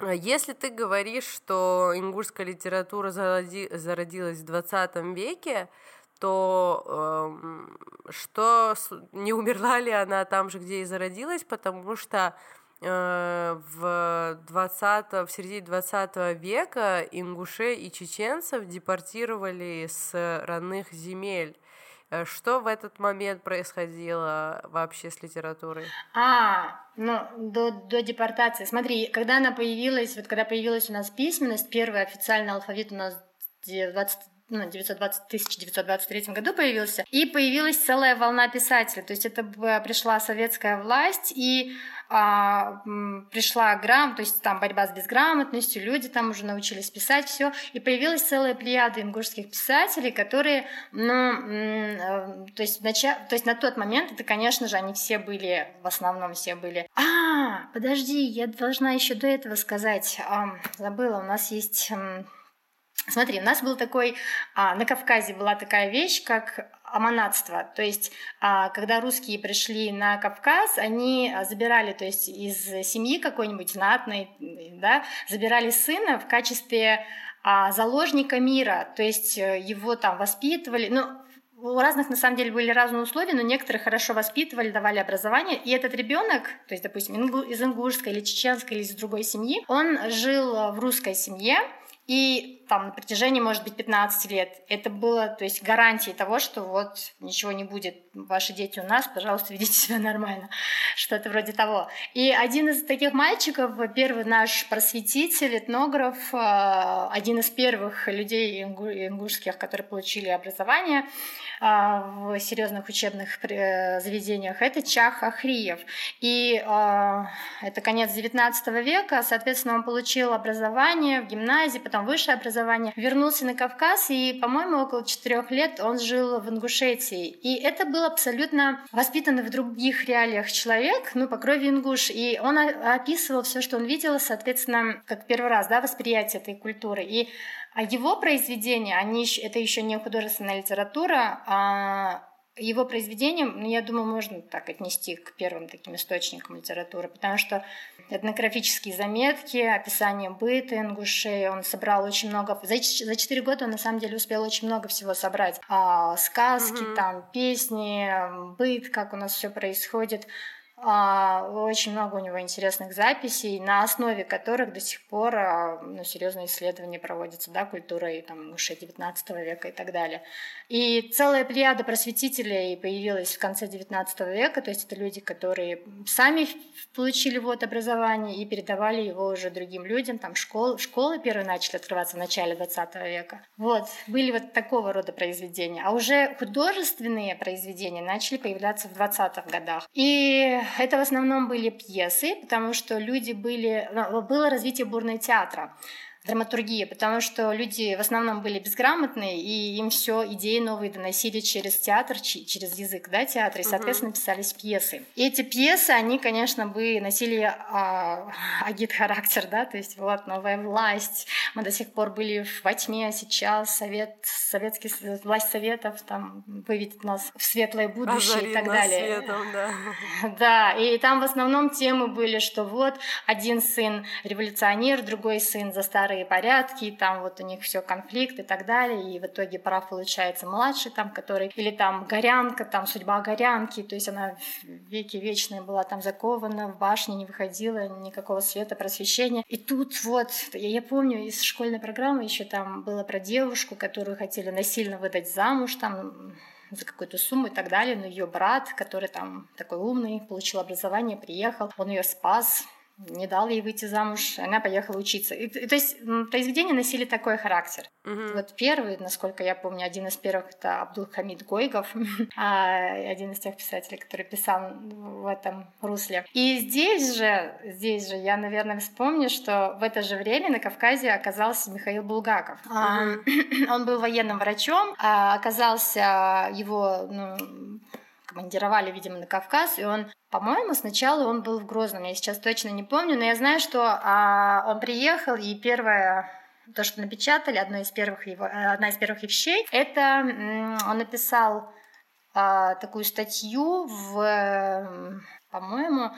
S3: Если ты говоришь, что ингушская литература зародилась в 20 веке, то э, что не умерла ли она там же, где и зародилась, потому что э, в 20 в середине 20 века ингушей и чеченцев депортировали с родных земель. Э, что в этот момент происходило вообще с литературой?
S4: А, ну, до, до депортации. Смотри, когда она появилась, вот когда появилась у нас письменность, первый официальный алфавит у нас 20 ну, 920, 1923 году появился, и появилась целая волна писателей. То есть это пришла советская власть, и а, пришла грам, то есть там борьба с безграмотностью, люди там уже научились писать все, и появилась целая плеяда ингушских писателей, которые, ну, э, то есть, нача... то есть на тот момент это, конечно же, они все были, в основном все были. А, подожди, я должна еще до этого сказать, а, забыла, у нас есть Смотри, у нас был такой, а, на Кавказе была такая вещь, как аманатство. То есть, а, когда русские пришли на Кавказ, они забирали, то есть из семьи какой-нибудь знатной, да, забирали сына в качестве а, заложника мира. То есть э, его там воспитывали. Ну, у разных, на самом деле, были разные условия, но некоторые хорошо воспитывали, давали образование. И этот ребенок, то есть, допустим, из ингушской или чеченской или из другой семьи, он жил в русской семье, и там на протяжении, может быть, 15 лет это было, то есть гарантией того, что вот ничего не будет, ваши дети у нас, пожалуйста, ведите себя нормально, что-то вроде того. И один из таких мальчиков, первый наш просветитель, этнограф, э, один из первых людей ингушских, которые получили образование э, в серьезных учебных э, заведениях, это Чах Ахриев. И это конец 19 века, соответственно, он получил образование в гимназии, потом высшее образование, вернулся на Кавказ, и, по-моему, около четырех лет он жил в Ингушетии. И это был абсолютно воспитанный в других реалиях человек, ну, по крови ингуш, и он описывал все, что он видел, соответственно, как первый раз, да, восприятие этой культуры. И а его произведения, они, это еще не художественная литература, а его произведениям, ну, я думаю, можно так отнести к первым таким источникам литературы, потому что этнографические заметки, описание быта ингушей, он собрал очень много, за, за 4 года он на самом деле успел очень много всего собрать, а, сказки, угу. там, песни, быт, как у нас все происходит, очень много у него интересных записей, на основе которых до сих пор а, ну, серьезные исследования проводятся, да, культурой там, уже 19 века и так далее. И целая плеяда просветителей появилась в конце 19 века, то есть это люди, которые сами получили вот образование и передавали его уже другим людям, там школы, школы первые начали открываться в начале 20 века. Вот, были вот такого рода произведения. А уже художественные произведения начали появляться в 20-х годах. И это в основном были пьесы, потому что люди были... Ну, было развитие бурной театра. Драматургия, потому что люди в основном были безграмотные, и им все идеи новые доносили через театр, через язык, да, театра, и, соответственно, писались пьесы. И эти пьесы, они, конечно, бы носили а, агит-характер, да, то есть вот новая власть, мы до сих пор были во тьме, сейчас совет, советский, власть советов там выведет нас в светлое будущее Озари и так далее.
S3: Светом, да.
S4: да, и там в основном темы были, что вот один сын революционер, другой сын за старые порядки, и там вот у них все конфликт и так далее, и в итоге прав получается младший там, который, или там горянка, там судьба горянки, то есть она веки вечные была там закована в башне, не выходила, никакого света, просвещения. И тут вот, я, я помню из школьной программы еще там было про девушку, которую хотели насильно выдать замуж, там за какую-то сумму и так далее, но ее брат, который там такой умный, получил образование, приехал, он ее спас, не дал ей выйти замуж, она поехала учиться. И, то есть произведения носили такой характер. Угу. Вот первый, насколько я помню, один из первых это Абдул-Хамид Гойгов, а, один из тех писателей, который писал в этом русле. И здесь же, здесь же я, наверное, вспомню, что в это же время на Кавказе оказался Михаил Булгаков. Угу. Он был военным врачом, а оказался его ну, командировали, видимо, на Кавказ, и он, по-моему, сначала он был в Грозном, я сейчас точно не помню, но я знаю, что а, он приехал, и первое то, что напечатали, одно из первых его, э, одна из первых вещей, это он написал а, такую статью в, по-моему,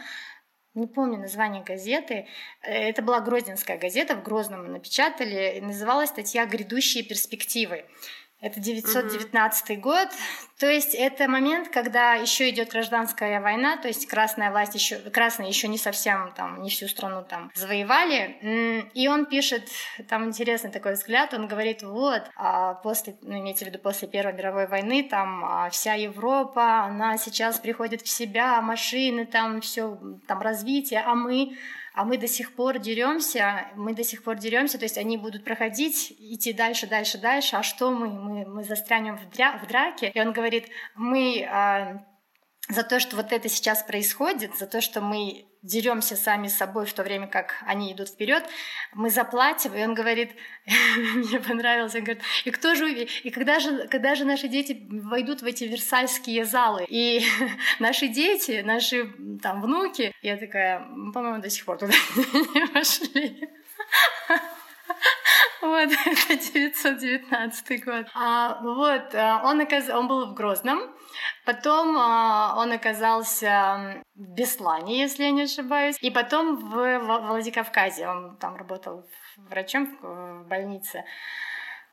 S4: не помню название газеты. Это была Грозненская газета, в Грозном напечатали. Называлась статья «Грядущие перспективы». Это 919 угу. год, то есть это момент, когда еще идет гражданская война, то есть красная власть еще, красные еще не совсем там, не всю страну там завоевали. И он пишет, там интересный такой взгляд, он говорит, вот, а после, ну, имеется в виду после Первой мировой войны, там а, вся Европа, она сейчас приходит в себя, машины, там все, там развитие, а мы а мы до сих пор деремся, мы до сих пор деремся, то есть они будут проходить, идти дальше, дальше, дальше, а что мы? Мы, мы застрянем в, дря, в драке. И он говорит, мы а, за то, что вот это сейчас происходит, за то, что мы деремся сами с собой в то время, как они идут вперед, мы заплатим, и он говорит, мне понравилось, он говорит, и кто же, и когда же, когда же наши дети войдут в эти версальские залы, и наши дети, наши там внуки, я такая, по-моему, до сих пор туда не вошли. Вот, это 919 год. А, вот, а, он, оказ... он был в Грозном, потом а, он оказался в Беслане, если я не ошибаюсь, и потом в Владикавказе, он там работал врачом в больнице.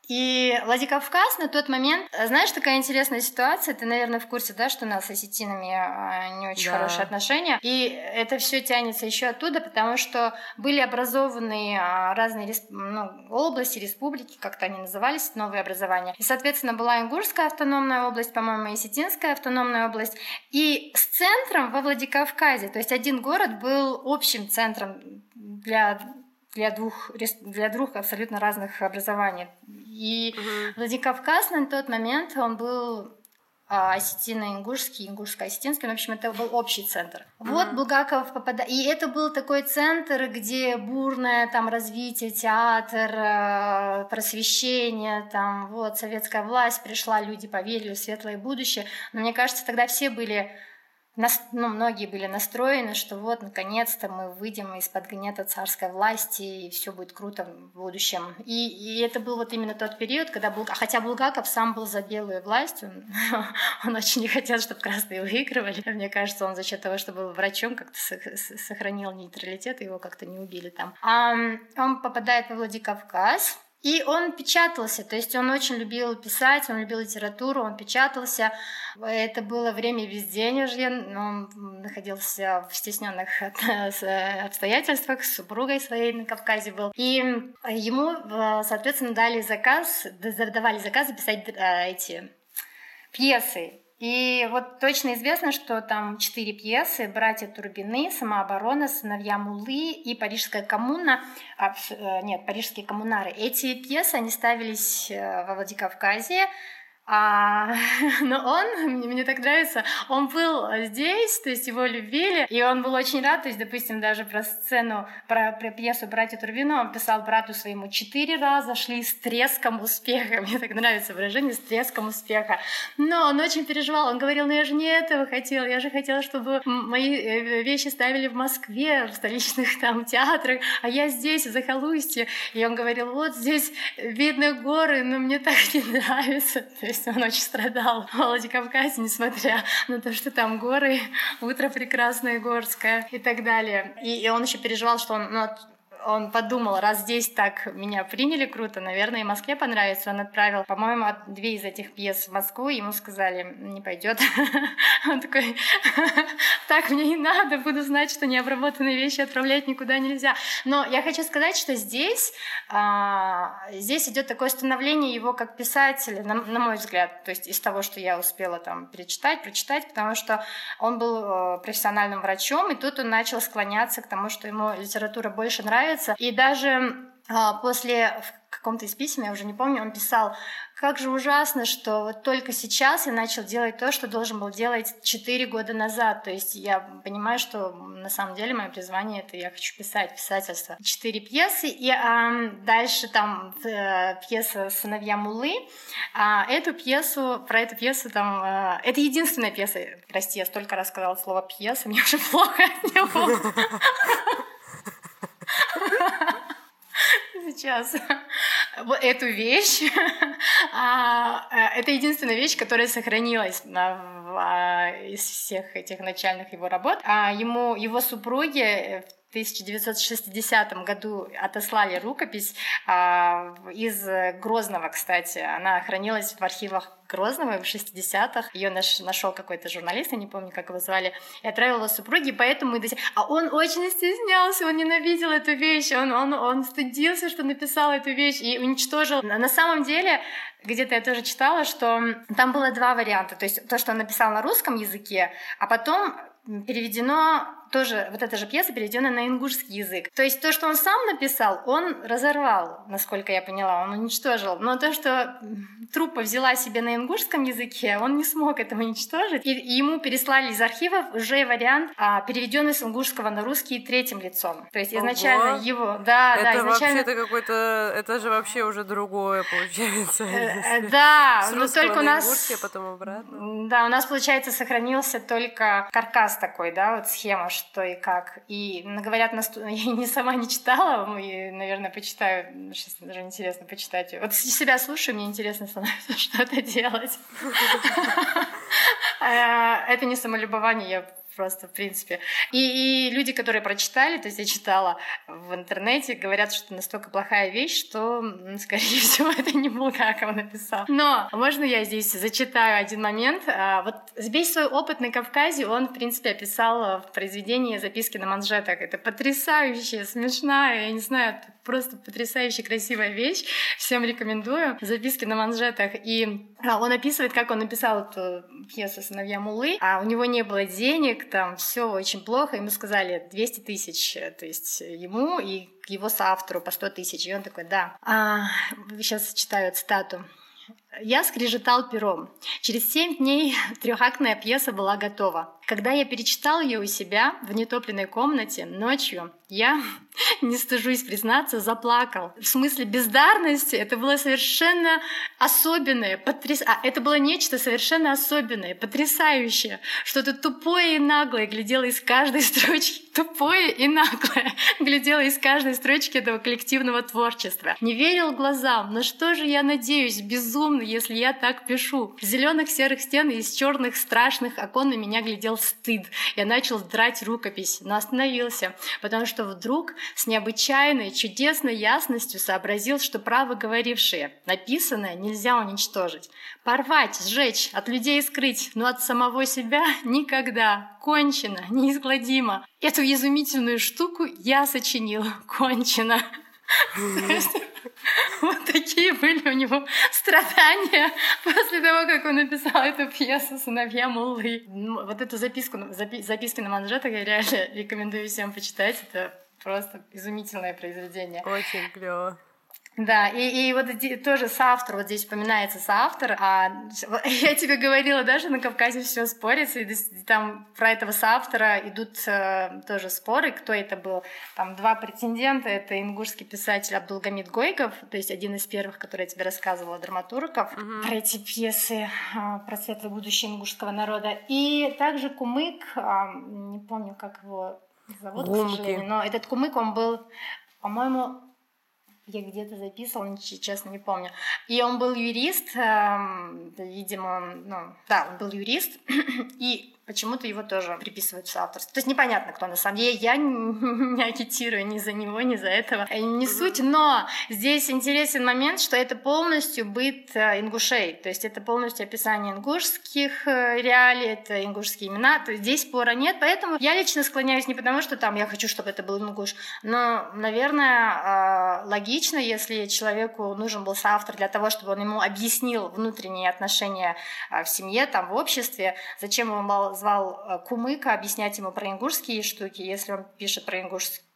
S4: И Владикавказ на тот момент, знаешь, такая интересная ситуация, ты, наверное, в курсе, да, что у нас с осетинами а, не очень да. хорошие отношения, и это все тянется еще оттуда, потому что были образованы а, разные ну, области, республики, как-то они назывались, новые образования. И, соответственно, была Ингушская автономная область, по-моему, Осетинская автономная область, и с центром во Владикавказе, то есть один город был общим центром для для двух, для двух абсолютно разных образований. И угу. Владикавказ на тот момент, он был а, осетино-ингушский, ингушско-осетинский, ну, в общем, это был общий центр. Mm-hmm. Вот Булгаков попадает, и это был такой центр, где бурное там развитие, театр, э, просвещение, там вот советская власть пришла, люди поверили в светлое будущее. Но мне кажется, тогда все были ну, многие были настроены, что вот, наконец-то мы выйдем из-под гнета царской власти, и все будет круто в будущем. И, и это был вот именно тот период, когда Булгаков, хотя Булгаков сам был за белую власть, он, он очень не хотел, чтобы красные выигрывали. Мне кажется, он за счет того, что был врачом, как-то сохранил нейтралитет, его как-то не убили там. А он попадает во Владикавказ, и он печатался, то есть он очень любил писать, он любил литературу, он печатался. Это было время безденежья, он находился в стесненных обстоятельствах, с супругой своей на Кавказе был. И ему, соответственно, дали заказ, давали заказ записать э, эти пьесы. И вот точно известно, что там четыре пьесы «Братья Турбины», «Самооборона», «Сыновья Мулы» и «Парижская коммуна». А, э, нет, «Парижские коммунары». Эти пьесы, они ставились э, во Владикавказе, А, но он, мне, мне так нравится, он был здесь, то есть его любили, и он был очень рад, то есть, допустим, даже про сцену, про, про пьесу «Братья Турвино» он писал брату своему четыре раза, шли с треском успеха, мне так нравится выражение, с треском успеха. Но он очень переживал, он говорил, ну я же не этого хотел, я же хотела, чтобы мои э, вещи ставили в Москве, в столичных там театрах, а я здесь, в Захолустье. И он говорил, вот здесь видно горы, но мне так не нравится. То есть он очень страдал в Владикавказе, несмотря на то, что там горы, утро прекрасное горское и так далее. И, и он еще переживал, что он ну, он подумал, раз здесь так меня приняли круто, наверное, и Москве понравится. Он отправил, по-моему, две из этих пьес в Москву, ему сказали, не пойдет. Он такой, так мне не надо, буду знать, что необработанные вещи отправлять никуда нельзя. Но я хочу сказать, что здесь, а, здесь идет такое становление его как писателя, на, на мой взгляд, то есть из того, что я успела там перечитать, прочитать, потому что он был э, профессиональным врачом, и тут он начал склоняться к тому, что ему литература больше нравится, нравится. И даже а, после в каком-то из писем, я уже не помню, он писал, как же ужасно, что вот только сейчас я начал делать то, что должен был делать 4 года назад. То есть я понимаю, что на самом деле мое призвание это я хочу писать, писательство. Четыре пьесы, и а, дальше там э, пьеса «Сыновья Мулы». А, эту пьесу, про эту пьесу там... А, это единственная пьеса, прости, я столько раз сказала слово «пьеса», мне уже плохо от него. Сейчас вот эту вещь, а, э, это единственная вещь, которая сохранилась а, из всех этих начальных его работ. А ему, его супруги в 1960 году отослали рукопись а, из Грозного, кстати. Она хранилась в архивах Грозного в 60-х. Ее наш, нашел какой-то журналист, я не помню, как его звали, и отправил его супруге, поэтому мы. А он очень стеснялся, он ненавидел эту вещь, он, он, он стыдился, что написал эту вещь и уничтожил. На самом деле, где-то я тоже читала, что там было два варианта. То есть то, что он написал на русском языке, а потом переведено тоже, вот эта же пьеса переведена на ингушский язык. То есть то, что он сам написал, он разорвал, насколько я поняла, он уничтожил. Но то, что труппа взяла себе на ингушском языке, он не смог этого уничтожить. И, ему переслали из архивов уже вариант, а, переведенный с ингушского на русский третьим лицом. То есть изначально Ого. его... Да,
S3: это
S4: да, изначально...
S3: вообще-то какой-то... Это же вообще уже другое получается.
S4: Э, э, да,
S3: но только у нас... А потом обратно.
S4: Да, у нас, получается, сохранился только каркас такой, да, вот схема, что и как. И говорят, на сту... я не сама не читала, и, наверное, почитаю, сейчас даже интересно почитать. Вот себя слушаю, мне интересно становится что-то делать. Э, это не самолюбование, я просто, в принципе. И, и люди, которые прочитали, то есть я читала в интернете, говорят, что настолько плохая вещь, что, скорее всего, это не Булгаков написал. Но можно я здесь зачитаю один момент? А, вот весь свой опыт на Кавказе он, в принципе, описал в произведении «Записки на манжетах». Это потрясающая, смешная, я не знаю, просто потрясающе красивая вещь. Всем рекомендую. «Записки на манжетах». И а, он описывает, как он написал эту пьесу «Сыновья Мулы», а у него не было денег, там все очень плохо, ему сказали 200 тысяч, то есть ему и его соавтору по 100 тысяч. И он такой, да. А, сейчас читаю цитату. Я скрежетал пером. Через семь дней трехактная пьеса была готова. Когда я перечитал ее у себя в нетопленной комнате ночью, я, не стыжусь признаться, заплакал. В смысле бездарности это было совершенно особенное, потряс... а, это было нечто совершенно особенное, потрясающее. Что-то тупое и наглое глядело из каждой строчки, тупое и наглое глядело из каждой строчки этого коллективного творчества. Не верил глазам, но что же я надеюсь, безумно, если я так пишу. С зеленых серых стен и из черных страшных окон на меня глядел стыд. Я начал драть рукопись, но остановился, потому что вдруг с необычайной, чудесной ясностью сообразил, что право говорившие, написанное нельзя уничтожить. Порвать, сжечь, от людей скрыть, но от самого себя никогда. Кончено, неизгладимо. Эту изумительную штуку я сочинил. Кончено. Вот такие были у него страдания после того, как он написал эту пьесу «Сыновья Муллы». Ну, вот эту записку, записки на манжетах я реально рекомендую всем почитать. Это просто изумительное произведение.
S3: Очень клево.
S4: Да, и, и вот тоже соавтор, вот здесь упоминается соавтор, а я тебе говорила, даже на Кавказе все спорится, и там про этого соавтора идут э, тоже споры, кто это был. Там два претендента, это ингушский писатель Абдулгамид Гойгов, то есть один из первых, который я тебе рассказывала, драматургов, угу. про эти пьесы э, про светлое будущее ингушского народа, и также Кумык, э, не помню, как его зовут, Гумки. к сожалению, но этот Кумык, он был, по-моему, я где-то записывала, честно не помню. И он был юрист, эм, видимо, ну, да, он был юрист, и почему-то его тоже приписывают в соавторство. То есть непонятно, кто на самом деле. Я не агитирую ни за него, ни за этого. Э, не суть, но здесь интересен момент, что это полностью быт э, ингушей. То есть это полностью описание ингушских э, реалий, это ингушские имена. То есть здесь спора нет, поэтому я лично склоняюсь не потому, что там я хочу, чтобы это был ингуш, но, наверное, логично, если человеку нужен был соавтор для того, чтобы он ему объяснил внутренние отношения в семье, там, в обществе, зачем ему звал э, Кумыка объяснять ему про ингушские штуки, если он пишет про ингушские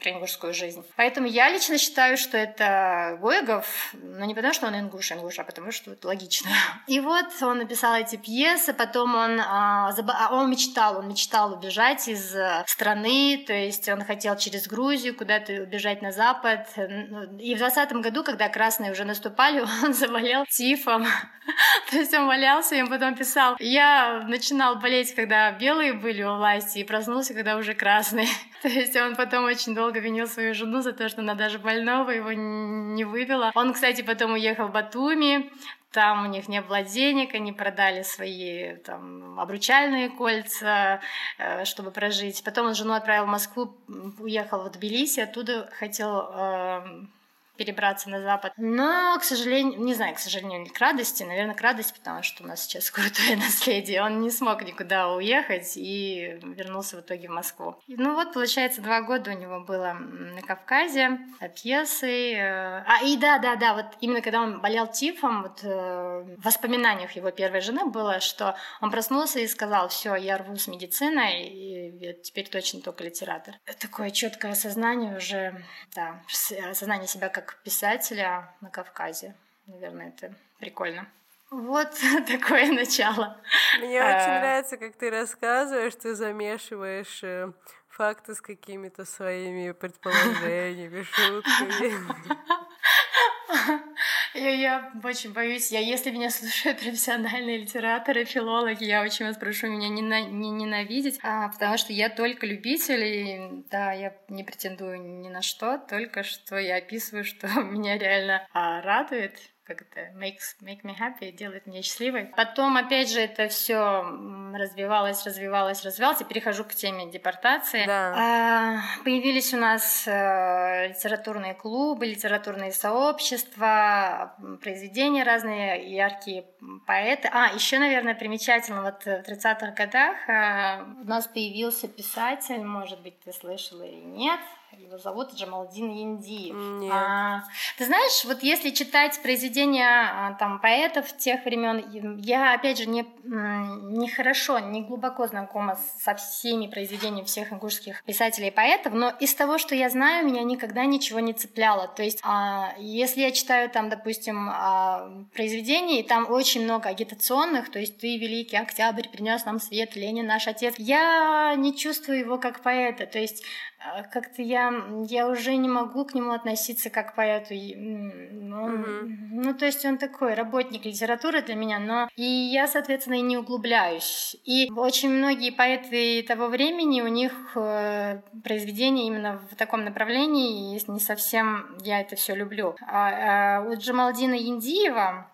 S4: про ингушскую жизнь. Поэтому я лично считаю, что это Гойгов, но не потому, что он ингуш, ингуш, а потому, что это логично. И вот он написал эти пьесы, потом он, а, заб... а, он мечтал, он мечтал убежать из э, страны, то есть он хотел через Грузию куда-то убежать на запад. И в двадцатом году, когда красные уже наступали, он заболел тифом. То есть он валялся, и он потом писал, я начинал болеть, когда белые были у власти, и проснулся, когда уже красные. То есть он потом очень долго винил свою жену за то, что она даже больного его не вывела. Он, кстати, потом уехал в Батуми, там у них не было денег, они продали свои там, обручальные кольца, э, чтобы прожить. Потом он жену отправил в Москву, уехал в Тбилиси, оттуда хотел э, перебраться на Запад. Но, к сожалению, не знаю, к сожалению, не к радости, наверное, к радости, потому что у нас сейчас крутое наследие. Он не смог никуда уехать и вернулся в итоге в Москву. Ну вот, получается, два года у него было на Кавказе, пьесы. Э, а, и да, да, да, вот именно когда он болел тифом, вот э, в воспоминаниях его первой жены было, что он проснулся и сказал, все, я рву с медициной, и теперь точно только литератор. Такое четкое осознание уже, да, осознание себя как писателя на Кавказе. Наверное, это прикольно. Вот такое начало.
S3: Мне очень а. нравится, как ты рассказываешь, ты замешиваешь э, факты с какими-то своими предположениями, шутками.
S4: Я, я очень боюсь, я, если меня слушают профессиональные литераторы, филологи, я очень вас прошу меня не, на, не ненавидеть, а, потому что я только любитель, и да, я не претендую ни на что, только что я описываю, что меня реально а, радует как это makes make me happy, делает меня счастливой. Потом, опять же, это все развивалось, развивалось, развивалось. И перехожу к теме депортации.
S3: Да.
S4: А, появились у нас а, литературные клубы, литературные сообщества, произведения разные, яркие поэты. А, еще, наверное, примечательно, вот в 30-х годах а, у нас появился писатель, может быть, ты слышала или нет, его зовут Джамалдин Янди.
S3: Нет.
S4: А, ты знаешь, вот если читать произведения а, там поэтов тех времен, я опять же не не хорошо, не глубоко знакома со всеми произведениями всех ингушских писателей и поэтов, но из того, что я знаю, меня никогда ничего не цепляло. То есть, а, если я читаю там, допустим, а, произведения, и там очень много агитационных, то есть ты великий Октябрь принес нам свет, Ленин наш отец, я не чувствую его как поэта. То есть как-то я, я уже не могу к нему относиться как к поэту. Ну, mm-hmm. ну, то есть он такой работник литературы для меня, но и я, соответственно, и не углубляюсь. И очень многие поэты того времени, у них э, произведения именно в таком направлении, и не совсем я это все люблю. А, а у Джамалдина Индиева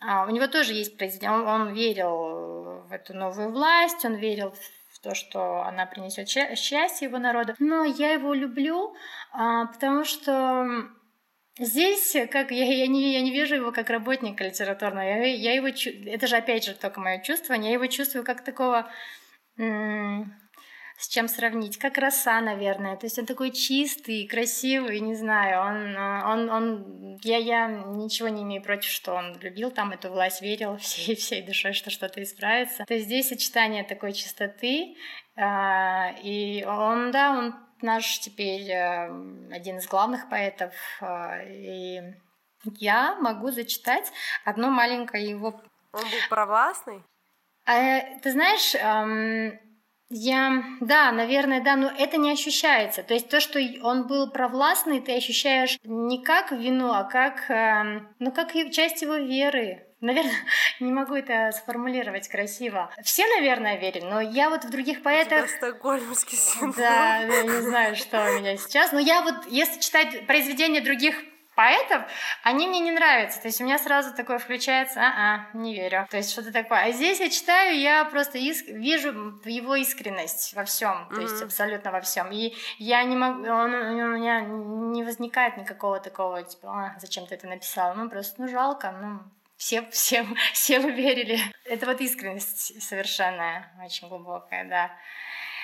S4: а, у него тоже есть произведение, он, он верил в эту новую власть, он верил в то, что она принесет счастье его народу. Но я его люблю, а, потому что Здесь, как я, я, не, я не вижу его как работника литературного, я, я его, это же опять же только мое чувство, я его чувствую как такого с чем сравнить, как роса, наверное. То есть он такой чистый, красивый, не знаю, он, он, он, я, я ничего не имею против, что он любил там эту власть, верил всей, всей душой, что что-то исправится. То есть здесь сочетание такой чистоты, а, и он, да, он наш теперь э, один из главных поэтов. Э, и я могу зачитать одно маленькое его...
S3: Он был провластный?
S4: А, ты знаешь, эм, я, да, наверное, да, но это не ощущается. То есть то, что он был провластный, ты ощущаешь не как вину, а как, э, ну, как часть его веры. Наверное, не могу это сформулировать красиво. Все, наверное, верили, но я вот в других поэтах...
S3: У тебя стокгольмский синдром.
S4: Да, я не знаю, что у меня сейчас. Но я вот, если читать произведения других поэтов, они мне не нравятся. То есть у меня сразу такое включается, а-а, не верю. То есть что-то такое. А здесь я читаю, я просто иск... вижу его искренность во всем, то mm-hmm. есть абсолютно во всем. И я не могу, он, у меня не возникает никакого такого, типа, а, зачем ты это написал? Ну, просто, ну, жалко, ну, все, все, все вы верили. Это вот искренность совершенная, очень глубокая, да.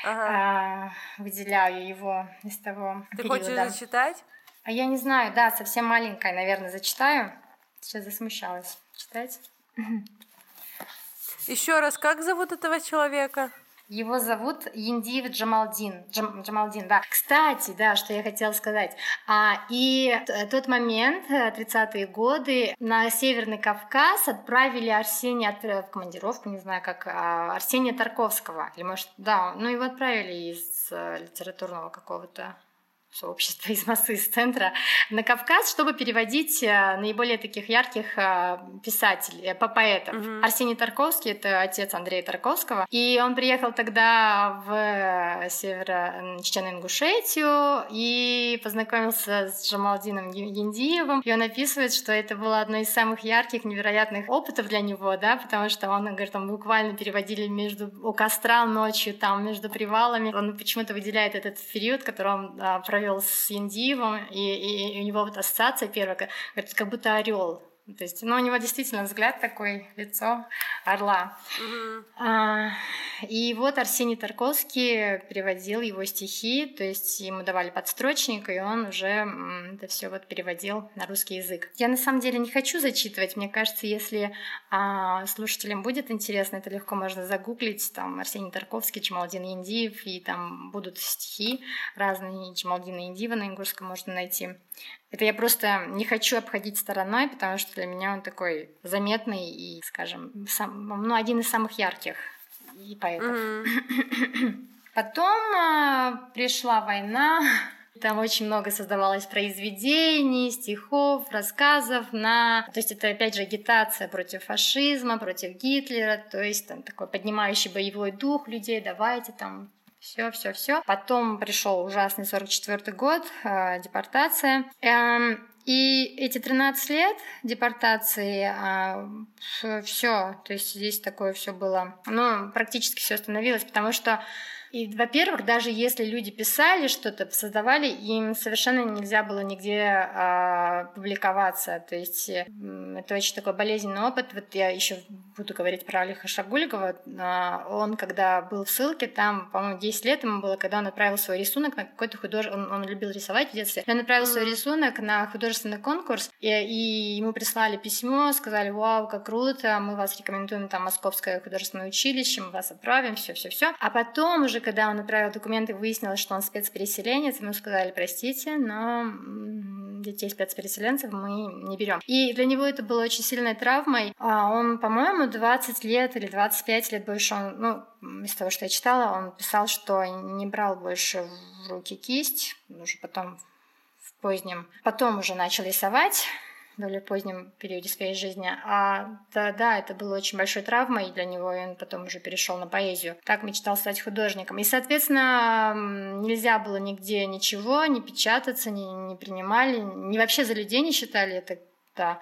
S4: Ага. А, выделяю его из того
S3: Ты
S4: периода.
S3: хочешь зачитать?
S4: А я не знаю, да, совсем маленькая, наверное, зачитаю. Сейчас засмущалась читать.
S3: Еще раз, как зовут этого человека?
S4: Его зовут Индиев Джамалдин. Джам, Джамалдин, да. Кстати, да, что я хотела сказать. А, и тот момент, 30-е годы, на Северный Кавказ отправили Арсения в командировку, не знаю как, а, Арсения Тарковского. Или может, да, ну его отправили из э, литературного какого-то сообщества из Москвы, из центра, на Кавказ, чтобы переводить э, наиболее таких ярких э, писателей, э, по поэтов. Mm-hmm. Арсений Тарковский — это отец Андрея Тарковского, и он приехал тогда в Северо-Чечено-Ингушетию и познакомился с Джамалдином Яндиевым, и он описывает, что это было одно из самых ярких, невероятных опытов для него, да, потому что он, говорит, он буквально переводили между у костра ночью, там, между привалами. Он почему-то выделяет этот период, который он провел провел с Индиевым, и, и, и у него вот ассоциация первая, говорит, как будто орел. То есть, ну, у него действительно взгляд такой, лицо орла. Mm-hmm. А, и вот Арсений Тарковский переводил его стихи, то есть ему давали подстрочник, и он уже это все вот переводил на русский язык. Я на самом деле не хочу зачитывать. Мне кажется, если а, слушателям будет интересно, это легко можно загуглить. Там Арсений Тарковский, Чамалдин Индиев, и там будут стихи разные. Чамалдина Индиева на ингушском можно найти. Это я просто не хочу обходить стороной, потому что для меня он такой заметный и, скажем, сам, ну, один из самых ярких и поэтов. Mm-hmm. Потом э, пришла война, там очень много создавалось произведений, стихов, рассказов на... То есть это, опять же, агитация против фашизма, против Гитлера, то есть там такой поднимающий боевой дух людей, давайте там все, все, все. Потом пришел ужасный 44 год, э, депортация. Эм, и эти 13 лет депортации, э, все, то есть здесь такое все было, ну, практически все остановилось, потому что и, во-первых, даже если люди писали что-то, создавали, им совершенно нельзя было нигде а, публиковаться. То есть это очень такой болезненный опыт. Вот я еще буду говорить про Алиха Шагульгова. А, он, когда был в ссылке, там, по-моему, 10 лет ему было, когда он отправил свой рисунок на какой-то художественный... Он, он любил рисовать в детстве. Он отправил свой рисунок на художественный конкурс, и, и ему прислали письмо, сказали, вау, как круто, мы вас рекомендуем, там, Московское художественное училище, мы вас отправим, все, все, все. А потом уже когда он отправил документы, выяснилось, что он спецпереселенец, ему сказали, простите, но детей спецпереселенцев мы не берем. И для него это было очень сильной травмой. А он, по-моему, 20 лет или 25 лет больше, он, ну, из того, что я читала, он писал, что не брал больше в руки кисть, уже потом в позднем. Потом уже начал рисовать, более позднем периоде своей жизни. А да, да, это было очень большой травмой для него, и он потом уже перешел на поэзию. Так мечтал стать художником. И, соответственно, нельзя было нигде ничего, не печататься, не, не принимали, не вообще за людей не считали это, да.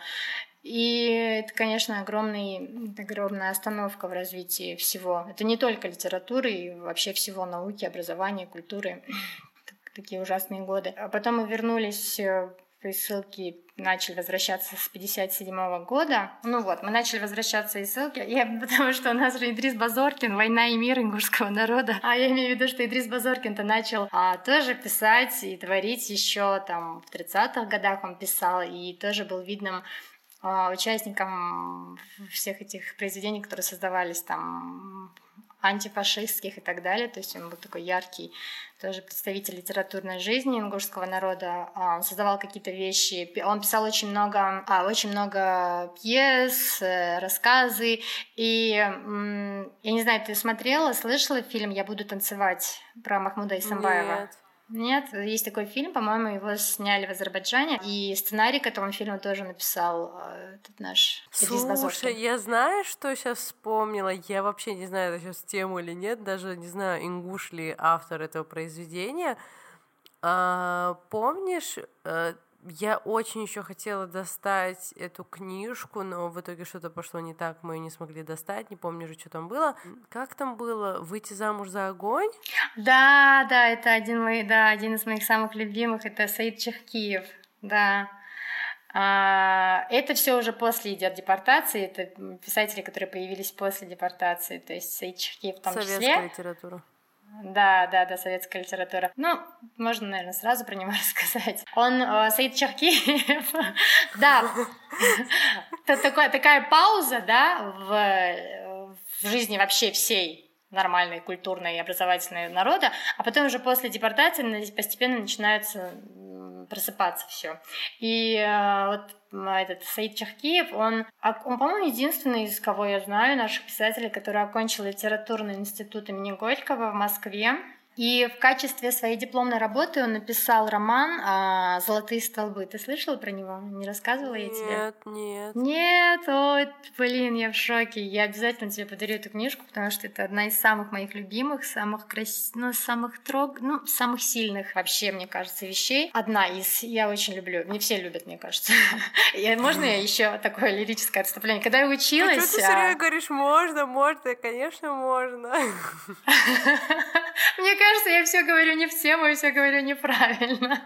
S4: И это, конечно, огромный, огромная остановка в развитии всего. Это не только литературы, и вообще всего науки, образования, культуры. Такие ужасные годы. А потом мы вернулись э, ссылки начали возвращаться с 57 -го года. Ну вот, мы начали возвращаться из ссылки, я, потому что у нас же Идрис Базоркин «Война и мир ингушского народа». А я имею в виду, что Идрис Базоркин-то начал а, тоже писать и творить еще там в 30-х годах он писал, и тоже был видным а, участником всех этих произведений, которые создавались там антифашистских и так далее. То есть он был такой яркий тоже представитель литературной жизни ингушского народа. А, он создавал какие-то вещи. Он писал очень много, а, очень много пьес, э, рассказы. И я не знаю, ты смотрела, слышала фильм «Я буду танцевать» про Махмуда Исамбаева?
S3: Нет.
S4: Нет, есть такой фильм, по-моему, его сняли в Азербайджане, и сценарий к этому фильму тоже написал э, этот наш
S3: Слушай, я знаю, что сейчас вспомнила, я вообще не знаю, это сейчас тему или нет, даже не знаю, ингуш ли автор этого произведения. А, помнишь, э, я очень еще хотела достать эту книжку, но в итоге что-то пошло не так, мы ее не смогли достать, не помню же, что там было. Как там было? Выйти замуж за огонь?
S4: Да, да, это один, мой, да, один из моих самых любимых, это Саид Чехкиев, да. А, это все уже после идет депортации, это писатели, которые появились после депортации, то есть Саид Чехкиев в том
S3: Советская
S4: числе.
S3: Советская литература.
S4: Да, да, да, советская литература. Ну, можно, наверное, сразу про него рассказать. Он, э, Саид Чахкиев, да, такая, пауза, да, в, жизни вообще всей нормальной культурной и образовательной народа, а потом уже после депортации постепенно начинается просыпаться все. И э, вот этот Саид Чахкиев, он, он, по-моему, единственный из кого я знаю, наших писателей, который окончил литературный институт имени Горького в Москве. И в качестве своей дипломной работы он написал роман а, «Золотые столбы». Ты слышала про него? Не рассказывала я тебе?
S3: Нет, нет.
S4: Нет, ой, блин, я в шоке. Я обязательно тебе подарю эту книжку, потому что это одна из самых моих любимых, самых красивых, ну, самых трог, ну, самых сильных вообще, мне кажется, вещей. Одна из, я очень люблю. Не все любят, мне кажется. Можно я еще такое лирическое отступление? Когда я училась...
S3: Почему ты все время говоришь, можно, можно, конечно, можно.
S4: Мне кажется, я все говорю не в тему и все говорю неправильно.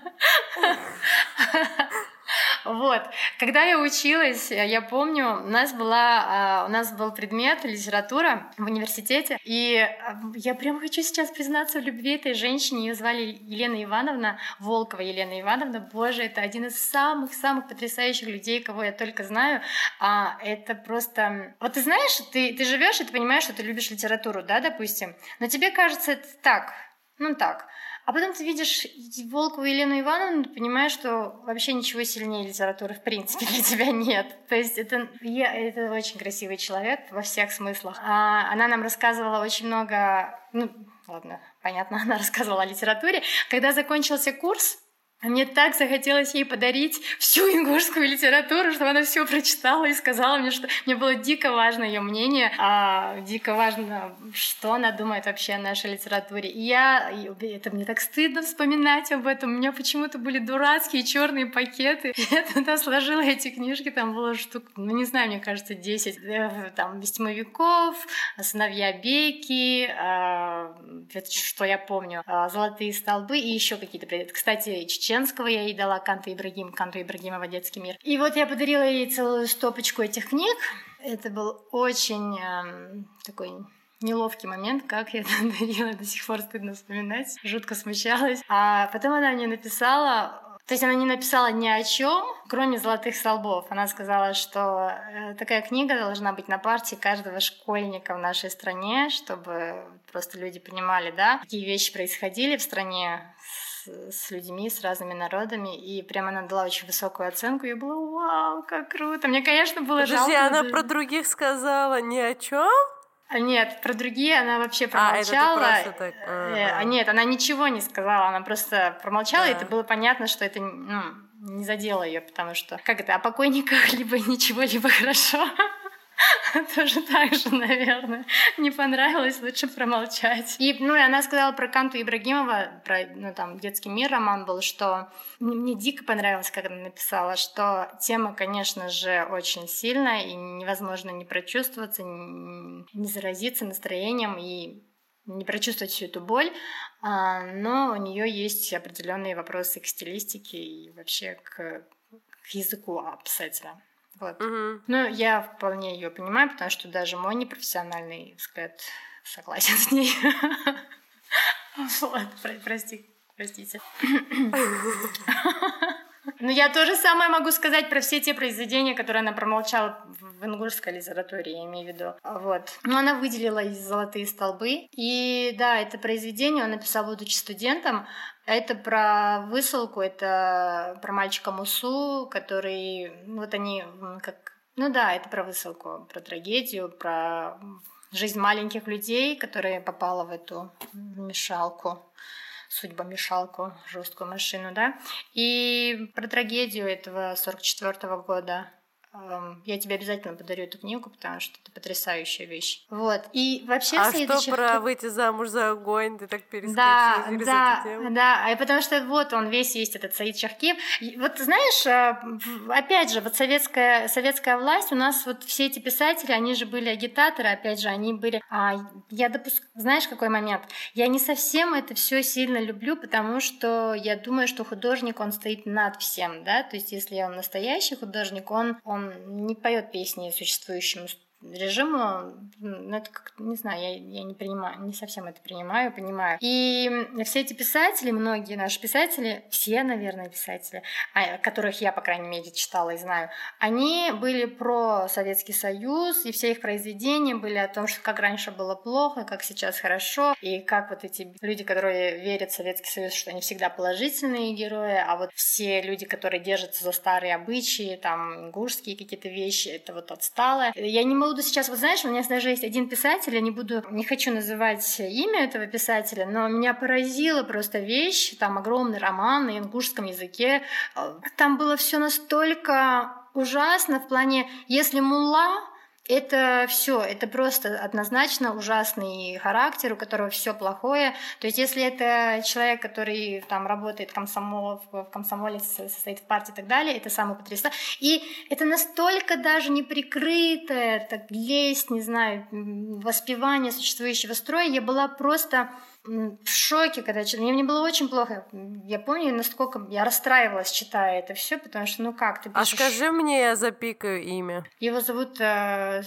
S4: Вот. Когда я училась, я помню, у нас была, а, у нас был предмет литература в университете, и а, я прям хочу сейчас признаться в любви этой женщине. Ее звали Елена Ивановна, Волкова Елена Ивановна. Боже, это один из самых-самых потрясающих людей, кого я только знаю. А это просто... Вот ты знаешь, ты, ты живешь и ты понимаешь, что ты любишь литературу, да, допустим, но тебе кажется это так, ну так. А потом ты видишь Волкову Елену Ивановну, ты понимаешь, что вообще ничего сильнее литературы в принципе для тебя нет. То есть это, я, это очень красивый человек во всех смыслах. А, она нам рассказывала очень много, ну, ладно, понятно, она рассказывала о литературе. Когда закончился курс, мне так захотелось ей подарить всю ингушскую литературу, чтобы она все прочитала и сказала мне, что мне было дико важно ее мнение, а, дико важно, что она думает вообще о нашей литературе. И я, и это мне так стыдно вспоминать об этом. У меня почему-то были дурацкие черные пакеты. Я туда сложила эти книжки, там было штук, ну не знаю, мне кажется, 10. Э, там «Вестимовиков», «Сыновья Бейки», а, что я помню, а, «Золотые столбы» и еще какие-то. Кстати, чеченского я ей дала Канта Ибрагим, Канту Ибрагимова «Детский мир». И вот я подарила ей целую стопочку этих книг. Это был очень э, такой неловкий момент, как я это дарила, до сих пор стыдно вспоминать, жутко смущалась. А потом она мне написала, то есть она не написала ни о чем, кроме золотых столбов. Она сказала, что э, такая книга должна быть на партии каждого школьника в нашей стране, чтобы просто люди понимали, да, какие вещи происходили в стране с людьми, с разными народами, и прямо она дала очень высокую оценку. Я была, вау, как круто. Мне, конечно, было
S3: Подожди,
S4: жалко.
S3: она про других сказала ни о чем?
S4: А нет, про другие она вообще промолчала.
S3: А, это так...
S4: а, нет, она ничего не сказала, она просто промолчала, да. и это было понятно, что это ну, не задело ее, потому что как это, о покойниках либо ничего, либо хорошо. Тоже так же, наверное. Не понравилось, лучше промолчать. И, ну, и она сказала про Канту Ибрагимова, про, ну, там, «Детский мир» роман был, что мне дико понравилось, как она написала, что тема, конечно же, очень сильная, и невозможно не прочувствоваться, не заразиться настроением и не прочувствовать всю эту боль, а, но у нее есть определенные вопросы к стилистике и вообще к, к языку писателя. Вот.
S3: Угу.
S4: Ну, я вполне ее понимаю, потому что даже мой непрофессиональный взгляд согласен с ней. Вот, прости, простите. Но я тоже самое могу сказать про все те произведения, которые она промолчала в ингушской литературе, я имею в виду. Вот. Но она выделила из «Золотые столбы». И да, это произведение он написал, будучи студентом. Это про высылку, это про мальчика Мусу, который... Вот они как... Ну да, это про высылку, про трагедию, про жизнь маленьких людей, которые попала в эту мешалку судьба мешалку, жесткую машину, да, и про трагедию этого 44 -го года я тебе обязательно подарю эту книгу, потому что это потрясающая вещь. Вот. И вообще
S3: а что про выйти замуж за огонь? Ты так перескочила
S4: да,
S3: через
S4: да,
S3: эту тему.
S4: Да, и потому что вот он весь есть этот Саид Шахкиев. Вот знаешь, а, опять же, вот советская, советская власть, у нас вот все эти писатели, они же были агитаторы, опять же, они были... А, я допускаю... Знаешь, какой момент? Я не совсем это все сильно люблю, потому что я думаю, что художник, он стоит над всем, да, то есть если он настоящий художник, он, он не поет песни существующему режиму, ну, это как, не знаю, я, я не принимаю, не совсем это принимаю, понимаю. И все эти писатели, многие наши писатели, все, наверное, писатели, а, которых я, по крайней мере, читала и знаю, они были про Советский Союз, и все их произведения были о том, что как раньше было плохо, как сейчас хорошо, и как вот эти люди, которые верят в Советский Союз, что они всегда положительные герои, а вот все люди, которые держатся за старые обычаи, там, ингушские какие-то вещи, это вот отсталое. Я не могу буду сейчас, вот знаешь, у меня даже есть один писатель, я не буду, не хочу называть имя этого писателя, но меня поразила просто вещь, там огромный роман на ингушском языке, там было все настолько ужасно в плане, если мула это все, это просто однозначно ужасный характер, у которого все плохое. То есть, если это человек, который там работает комсомол, в комсомоле, состоит в партии и так далее, это самое потрясающее. И это настолько даже неприкрытое, так лесть, не знаю, воспевание существующего строя. Я была просто в шоке, когда мне, мне было очень плохо. Я помню, насколько я расстраивалась, читая это все, потому что, ну как, ты
S3: а пишешь... А скажи мне, я запикаю имя.
S4: Его зовут... Э,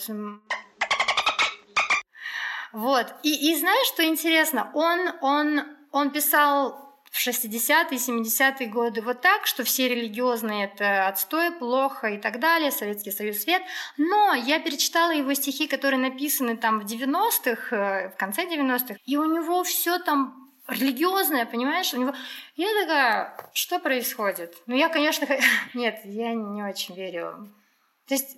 S4: вот. И, и знаешь, что интересно? Он, он, он писал в 60-е, 70-е годы вот так, что все религиозные это отстой, плохо и так далее, Советский Союз свет. Но я перечитала его стихи, которые написаны там в 90-х, э, в конце 90-х, и у него все там религиозное, понимаешь? У него... Я такая, что происходит? Ну, я, конечно... Нет, я не очень верю. То есть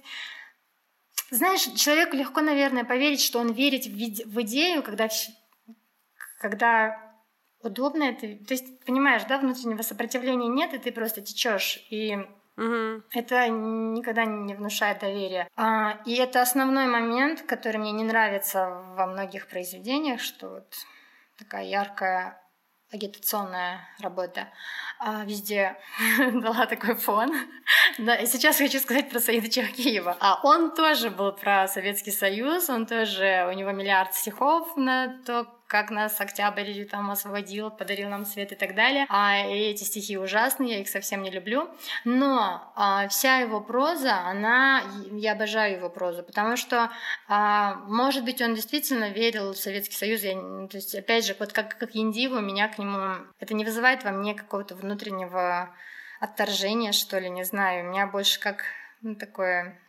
S4: знаешь, человеку легко, наверное, поверить, что он верит в идею, когда, когда удобно это. То есть, понимаешь, да, внутреннего сопротивления нет, и ты просто течешь. И Угу. Это никогда не внушает доверия. А, и это основной момент, который мне не нравится во многих произведениях, что вот такая яркая агитационная работа. А, везде дала такой фон. да, и сейчас хочу сказать про Саида Чахкиева. А он тоже был про Советский Союз, он тоже, у него миллиард стихов на то, как нас Октябрь там освободил, подарил нам свет и так далее. А эти стихи ужасные, я их совсем не люблю. Но а, вся его проза, она, я обожаю его прозу, потому что, а, может быть, он действительно верил в Советский Союз. Я, то есть, опять же, вот как, как Индиву, меня к нему... Это не вызывает во мне какого-то внутреннего отторжения, что ли, не знаю. У меня больше как ну, такое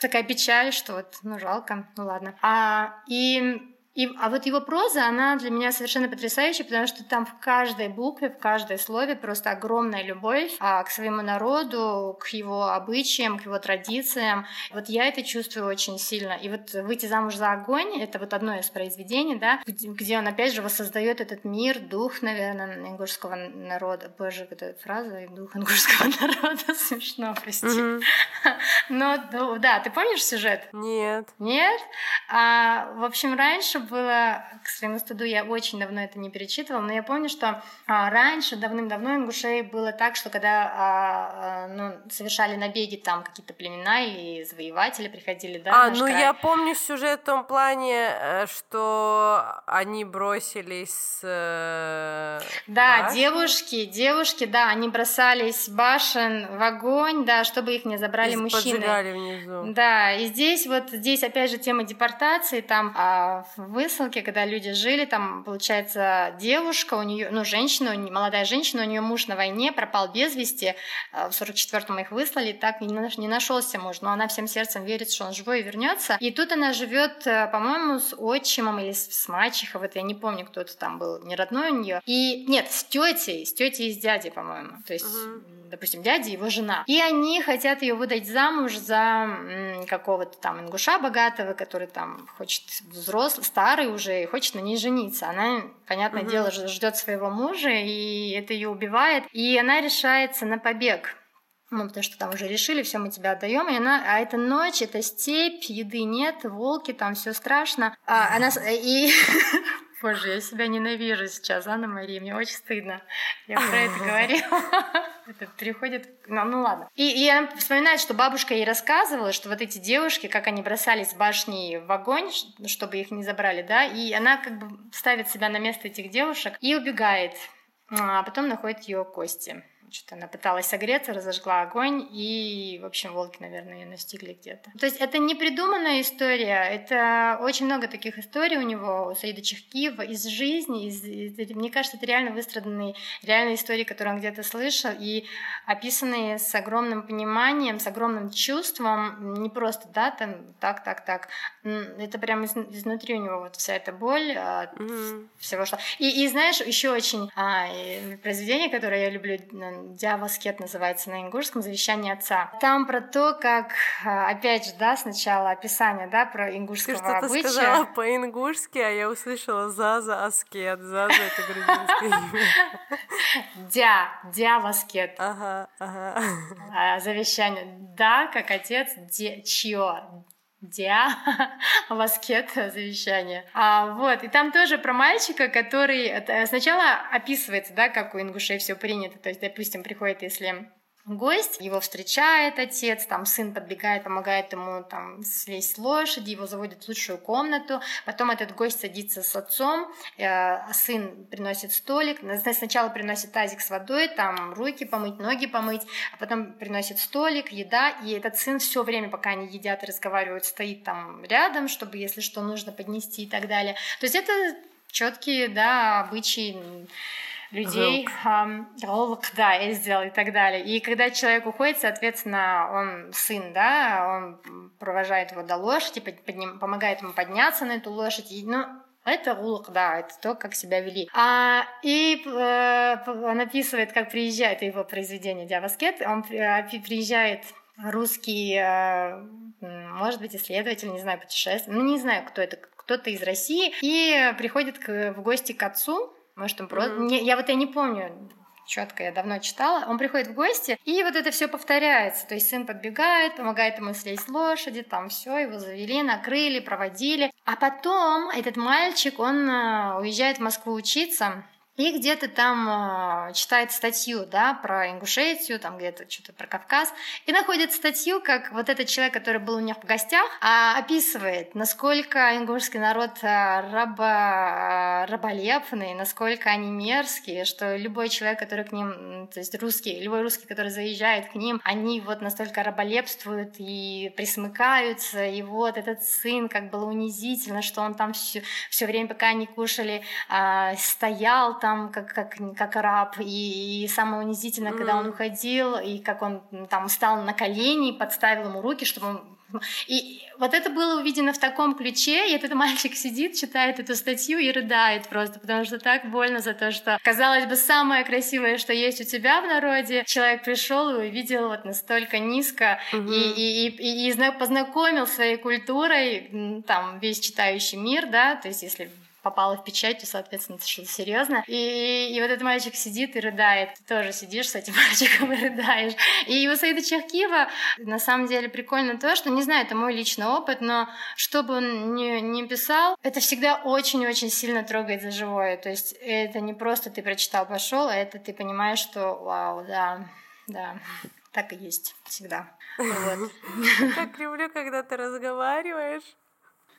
S4: такая печаль, что вот, ну, жалко, ну ладно. А, и и, а вот его проза, она для меня совершенно потрясающая, потому что там в каждой букве, в каждой слове просто огромная любовь а, к своему народу, к его обычаям, к его традициям. Вот я это чувствую очень сильно. И вот «Выйти замуж за огонь» — это вот одно из произведений, да, где, он, опять же, воссоздает этот мир, дух, наверное, ингушского народа. Боже, эта фраза «дух ингушского народа» смешно, прости. Mm-hmm. Но, ну, да, ты помнишь сюжет?
S3: Нет.
S4: Нет? А, в общем, раньше было, к своему стыду, я очень давно это не перечитывала, но я помню, что а, раньше, давным-давно, ингушей было так, что когда а, а, ну, совершали набеги там какие-то племена или завоеватели приходили, да,
S3: А, ну край. я помню сюжет в том плане, э, что они бросились э,
S4: Да, башни. девушки, девушки, да, они бросались башен в огонь, да, чтобы их не забрали и мужчины.
S3: внизу.
S4: Да, и здесь вот, здесь опять же тема депортации, там а, в высылке, когда люди жили, там, получается, девушка, у нее, ну, женщина, молодая женщина, у нее муж на войне, пропал без вести, э, в 44-м их выслали, так не нашелся муж, но она всем сердцем верит, что он живой и вернется. И тут она живет, э, по-моему, с отчимом или с мачехой, вот я не помню, кто это там был, не родной у нее. И нет, с тетей, с тетей и с дядей, по-моему. То есть, угу. Допустим, дядя его жена. И они хотят ее выдать замуж за какого-то там ингуша богатого, который там хочет взрослый, старый уже, и хочет на ней жениться. Она, понятное угу. дело, ждет своего мужа, и это ее убивает. И она решается на побег. Ну, потому что там уже решили, все, мы тебя отдаем. И она, а это ночь, это степь, еды нет, волки, там все страшно. А, она и Боже, я себя ненавижу сейчас, Анна Мария, мне очень стыдно. Я про это говорила. Это приходит... Ну, ну ладно. И, и она вспоминает, что бабушка ей рассказывала, что вот эти девушки, как они бросались с башни в огонь, чтобы их не забрали, да, и она как бы ставит себя на место этих девушек и убегает, а потом находит ее кости что-то она пыталась согреться, разожгла огонь, и, в общем, волки, наверное, ее настигли где-то. То есть это не придуманная история, это очень много таких историй у него, у Саида Чехкиева, из жизни, из, из, мне кажется, это реально выстраданные, реальные истории, которые он где-то слышал, и описанные с огромным пониманием, с огромным чувством, не просто, да, там, так, так, так, это прямо из, изнутри у него вот вся эта боль mm-hmm. всего, что... И, и знаешь, еще очень а, произведение, которое я люблю, Дяваскет называется на ингушском, завещание отца. Там про то, как, а, опять же, да, сначала описание, да, про ингушского Ты что-то обычая.
S3: сказала по-ингушски, а я услышала Заза Аскет. Заза — это грузинское
S4: имя. Дя, Дяваскет.
S3: Ага, ага.
S4: А, завещание. Да, как отец, чье, Диа, Васкет, завещание. А, вот, и там тоже про мальчика, который сначала описывается, да, как у ингушей все принято. То есть, допустим, приходит, если гость, его встречает отец, там сын подбегает, помогает ему там слезть с лошади, его заводят в лучшую комнату, потом этот гость садится с отцом, э, сын приносит столик, сначала приносит тазик с водой, там руки помыть, ноги помыть, а потом приносит столик, еда, и этот сын все время, пока они едят и разговаривают, стоит там рядом, чтобы, если что, нужно поднести и так далее. То есть это четкие, да, обычаи людей, Ролк, да, я сделал и так далее. И когда человек уходит, соответственно, он сын, да, он провожает его до лошади, подним, помогает ему подняться на эту лошадь, и, ну, это улук, да, это то, как себя вели. А, и э, он описывает, как приезжает, его произведение Диаваскет, он э, приезжает русский, э, может быть, исследователь, не знаю, путешественник, ну, не знаю, кто это, кто-то из России, и приходит к, в гости к отцу, может, он просто... Mm-hmm. я вот я не помню, четко, я давно читала. Он приходит в гости, и вот это все повторяется. То есть сын подбегает, помогает ему слезть с лошади, там все, его завели, накрыли, проводили. А потом этот мальчик, он э, уезжает в Москву учиться, и где-то там э, читает статью, да, про Ингушетию, там где-то что-то про Кавказ, и находит статью, как вот этот человек, который был у них в гостях, а, описывает, насколько ингушский народ раба, э, раболепный, насколько они мерзкие, что любой человек, который к ним, то есть русский, любой русский, который заезжает к ним, они вот настолько раболепствуют и присмыкаются, и вот этот сын, как было унизительно, что он там все, время, пока они кушали, стоял там, там как, как, как раб, и, и самое унизительное, mm. когда он уходил, и как он там встал на колени, подставил ему руки, чтобы он и вот это было увидено в таком ключе, и этот мальчик сидит, читает эту статью и рыдает просто, потому что так больно за то, что, казалось бы, самое красивое, что есть у тебя в народе, человек пришел и увидел вот настолько низко угу. и, и, и, и познакомил своей культурой, там, весь читающий мир, да, то есть если попала в печать, то, соответственно, это что-то серьезно. И, и вот этот мальчик сидит и рыдает. Ты тоже сидишь с этим мальчиком и рыдаешь. И у Саида Чехкиева на самом деле прикольно то, что, не знаю, это мой личный опыт, но что бы он ни, ни писал, это всегда очень-очень сильно трогает за живое. То есть это не просто ты прочитал, пошел, а это ты понимаешь, что вау, да, да, так и есть всегда. Вот.
S3: Так люблю, когда ты разговариваешь.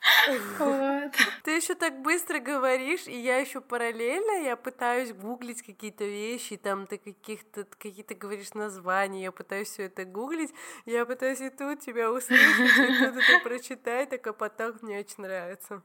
S3: Вот. Ты еще так быстро говоришь, и я еще параллельно, я пытаюсь гуглить какие-то вещи, там ты каких-то какие-то говоришь названия, я пытаюсь все это гуглить, я пытаюсь и тут тебя услышать, и тут это прочитать, так а потом мне очень нравится.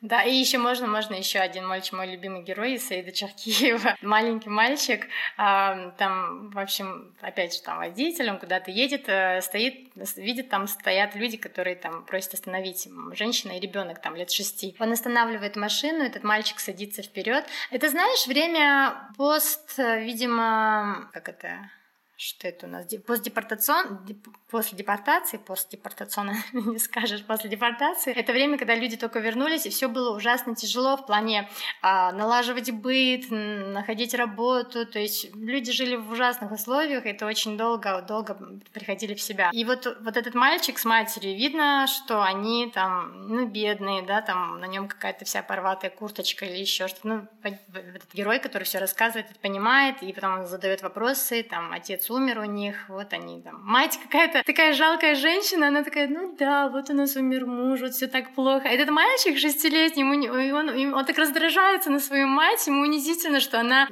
S4: Да, и еще можно, можно еще один мальчик, мой любимый герой Саида Чаркиева, маленький мальчик, там, в общем, опять же, там водитель, он куда-то едет, э, стоит, видит, там стоят люди, которые там просят остановить женщина и ребенок там лет шести. Он останавливает машину, этот мальчик садится вперед. Это знаешь, время пост, э, видимо, как это, что это у нас, постдепортацион, после депортации, после депортационно не скажешь, после депортации, это время, когда люди только вернулись, и все было ужасно тяжело в плане а, налаживать быт, находить работу, то есть люди жили в ужасных условиях, это очень долго, долго приходили в себя. И вот, вот этот мальчик с матерью, видно, что они там, ну, бедные, да, там на нем какая-то вся порватая курточка или еще что-то, ну, этот герой, который все рассказывает, понимает, и потом он задает вопросы, там, отец умер у них, вот они там, мать какая-то такая жалкая женщина, она такая, ну да, вот у нас умер муж, вот все так плохо. А этот мальчик шестилетний, ему, он, он, он так раздражается на свою мать, ему унизительно, что она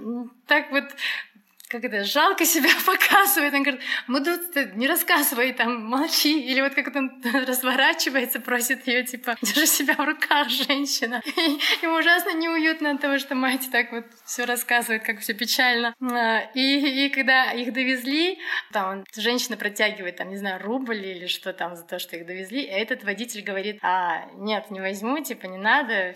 S4: так вот как это, жалко себя показывает. Он говорит, мы тут не рассказывай, там, молчи. Или вот как он разворачивается, просит ее, типа, держи себя в руках, женщина. И ему ужасно неуютно от того, что мать так вот все рассказывает, как все печально. А, и, и когда их довезли, там, женщина протягивает, там, не знаю, рубль или что там за то, что их довезли, и этот водитель говорит, а, нет, не возьму, типа, не надо,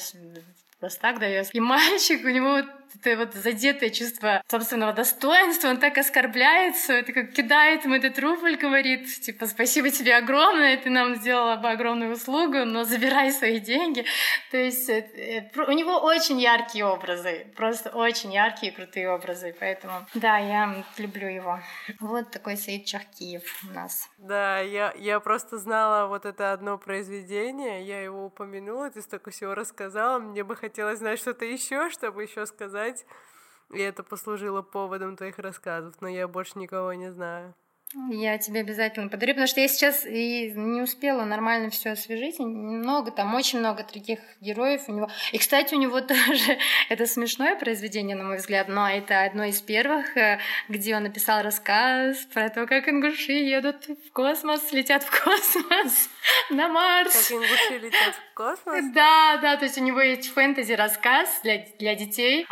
S4: просто так дает. И мальчик, у него это вот задетое чувство собственного достоинства, он так оскорбляется, это как кидает ему этот рубль, говорит, типа, спасибо тебе огромное, ты нам сделала бы огромную услугу, но забирай свои деньги. То есть э, у него очень яркие образы, просто очень яркие крутые образы, поэтому, да, я люблю его. Вот такой Саид Чахкиев у нас.
S3: Да, я, я просто знала вот это одно произведение, я его упомянула, ты столько всего рассказала, мне бы хотелось знать что-то еще, чтобы еще сказать, сказать, и это послужило поводом твоих рассказов, но я больше никого не знаю.
S4: Я тебе обязательно подарю, потому что я сейчас и не успела нормально все освежить. Много там, очень много таких героев у него. И, кстати, у него тоже это смешное произведение, на мой взгляд, но это одно из первых, э, где он написал рассказ про то, как ингуши едут в космос, летят в космос на Марс.
S3: Как ингуши летят в космос?
S4: Да, да, то есть у него есть фэнтези-рассказ для, для детей.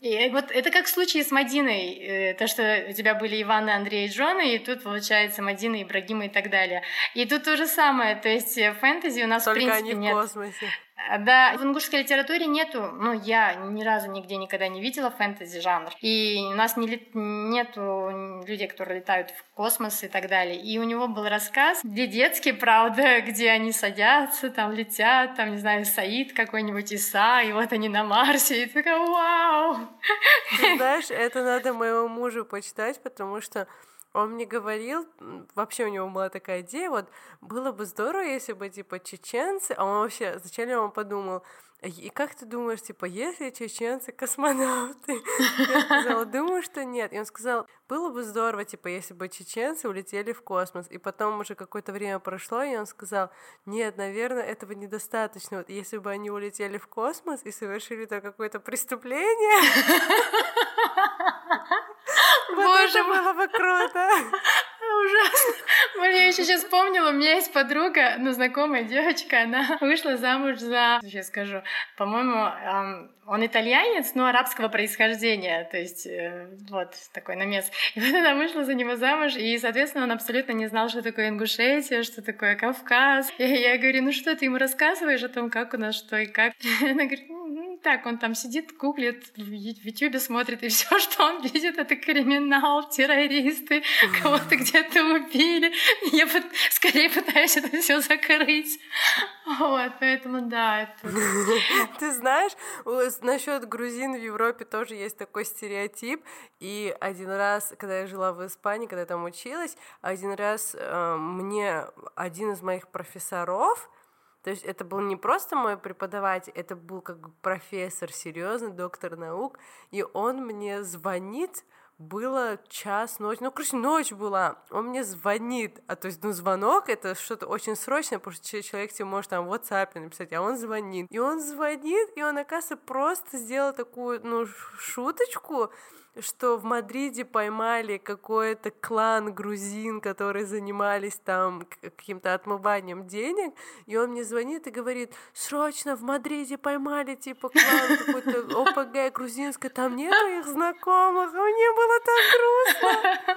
S4: И вот это как в случае с Мадиной, э, то, что у тебя были Иван и Андрей и Джон, и тут получается Мадина, Ибрагима и так далее. И тут то же самое, то есть э, фэнтези у нас
S3: Только
S4: в принципе
S3: они в
S4: нет.
S3: космосе.
S4: А, Да, в ингушской литературе нету, ну, я ни разу нигде никогда не видела фэнтези жанр. И у нас не, лет- нету людей, которые летают в космос и так далее. И у него был рассказ, где детский, правда, где они садятся, там летят, там, не знаю, Саид какой-нибудь, Иса, и вот они на Марсе, и такая, вау!
S3: Ты знаешь, это надо моему мужу почитать, потому что он мне говорил, вообще у него была такая идея, вот было бы здорово, если бы типа чеченцы, а он вообще, вначале он подумал, «А и как ты думаешь, типа, если чеченцы космонавты? Я сказала, думаю, что нет. И он сказал, было бы здорово, типа, если бы чеченцы улетели в космос. И потом уже какое-то время прошло, и он сказал, нет, наверное, этого недостаточно. Вот если бы они улетели в космос и совершили там какое-то преступление,
S4: Боже
S3: было бы круто.
S4: Ужасно. Блин, я еще сейчас вспомнила, у меня есть подруга, ну, знакомая девочка, она вышла замуж за, сейчас скажу, по-моему, ам, он итальянец, но арабского происхождения, то есть э, вот такой намес. И вот она вышла за него замуж, и, соответственно, он абсолютно не знал, что такое Ингушетия, что такое Кавказ. И я говорю, ну что, ты ему рассказываешь о том, как у нас что и как? Она говорит, «Ну, так, он там сидит, гуглит, в Ю- в Ютубе смотрит, и все, что он видит, это криминал, террористы, кого-то где-то убили. Я скорее пытаюсь это все закрыть. Вот, поэтому да, это...
S3: Ты знаешь, насчет грузин в Европе тоже есть такой стереотип. И один раз, когда я жила в Испании, когда я там училась, один раз э, мне один из моих профессоров, то есть это был не просто мой преподаватель, это был как бы профессор, серьезный доктор наук, и он мне звонит было час ночи, ну, короче, ночь была, он мне звонит, а то есть, ну, звонок это что-то очень срочное, потому что человек тебе может там в WhatsApp написать, а он звонит, и он звонит, и он, оказывается, просто сделал такую, ну, шуточку, что в Мадриде поймали какой-то клан грузин, которые занимались там каким-то отмыванием денег, и он мне звонит и говорит, срочно в Мадриде поймали типа клан какой-то ОПГ грузинской, там нет их знакомых, а мне было так грустно.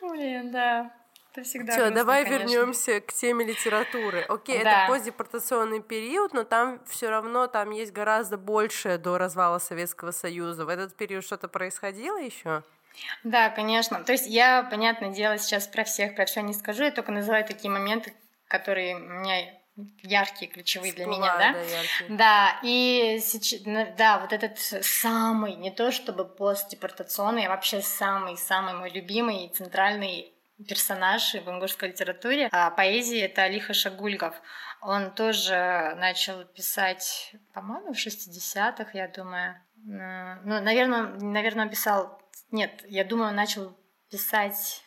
S4: Блин, да. Это всегда
S3: Все, давай
S4: конечно.
S3: вернемся к теме литературы. Окей, да. это постдепортационный период, но там все равно там есть гораздо больше до развала Советского Союза. В этот период что-то происходило еще?
S4: Да, конечно. То есть я, понятное дело, сейчас про всех, про все не скажу, я только называю такие моменты, которые у меня яркие, ключевые для меня, да? Да, да, и сейчас, да, вот этот самый, не то чтобы постдепортационный, а вообще самый-самый мой любимый центральный персонаж в ингушской литературе. А поэзии это Алиха Шагульгов. Он тоже начал писать, по-моему, в 60-х, я думаю. Ну, наверное, наверное, он писал... Нет, я думаю, он начал писать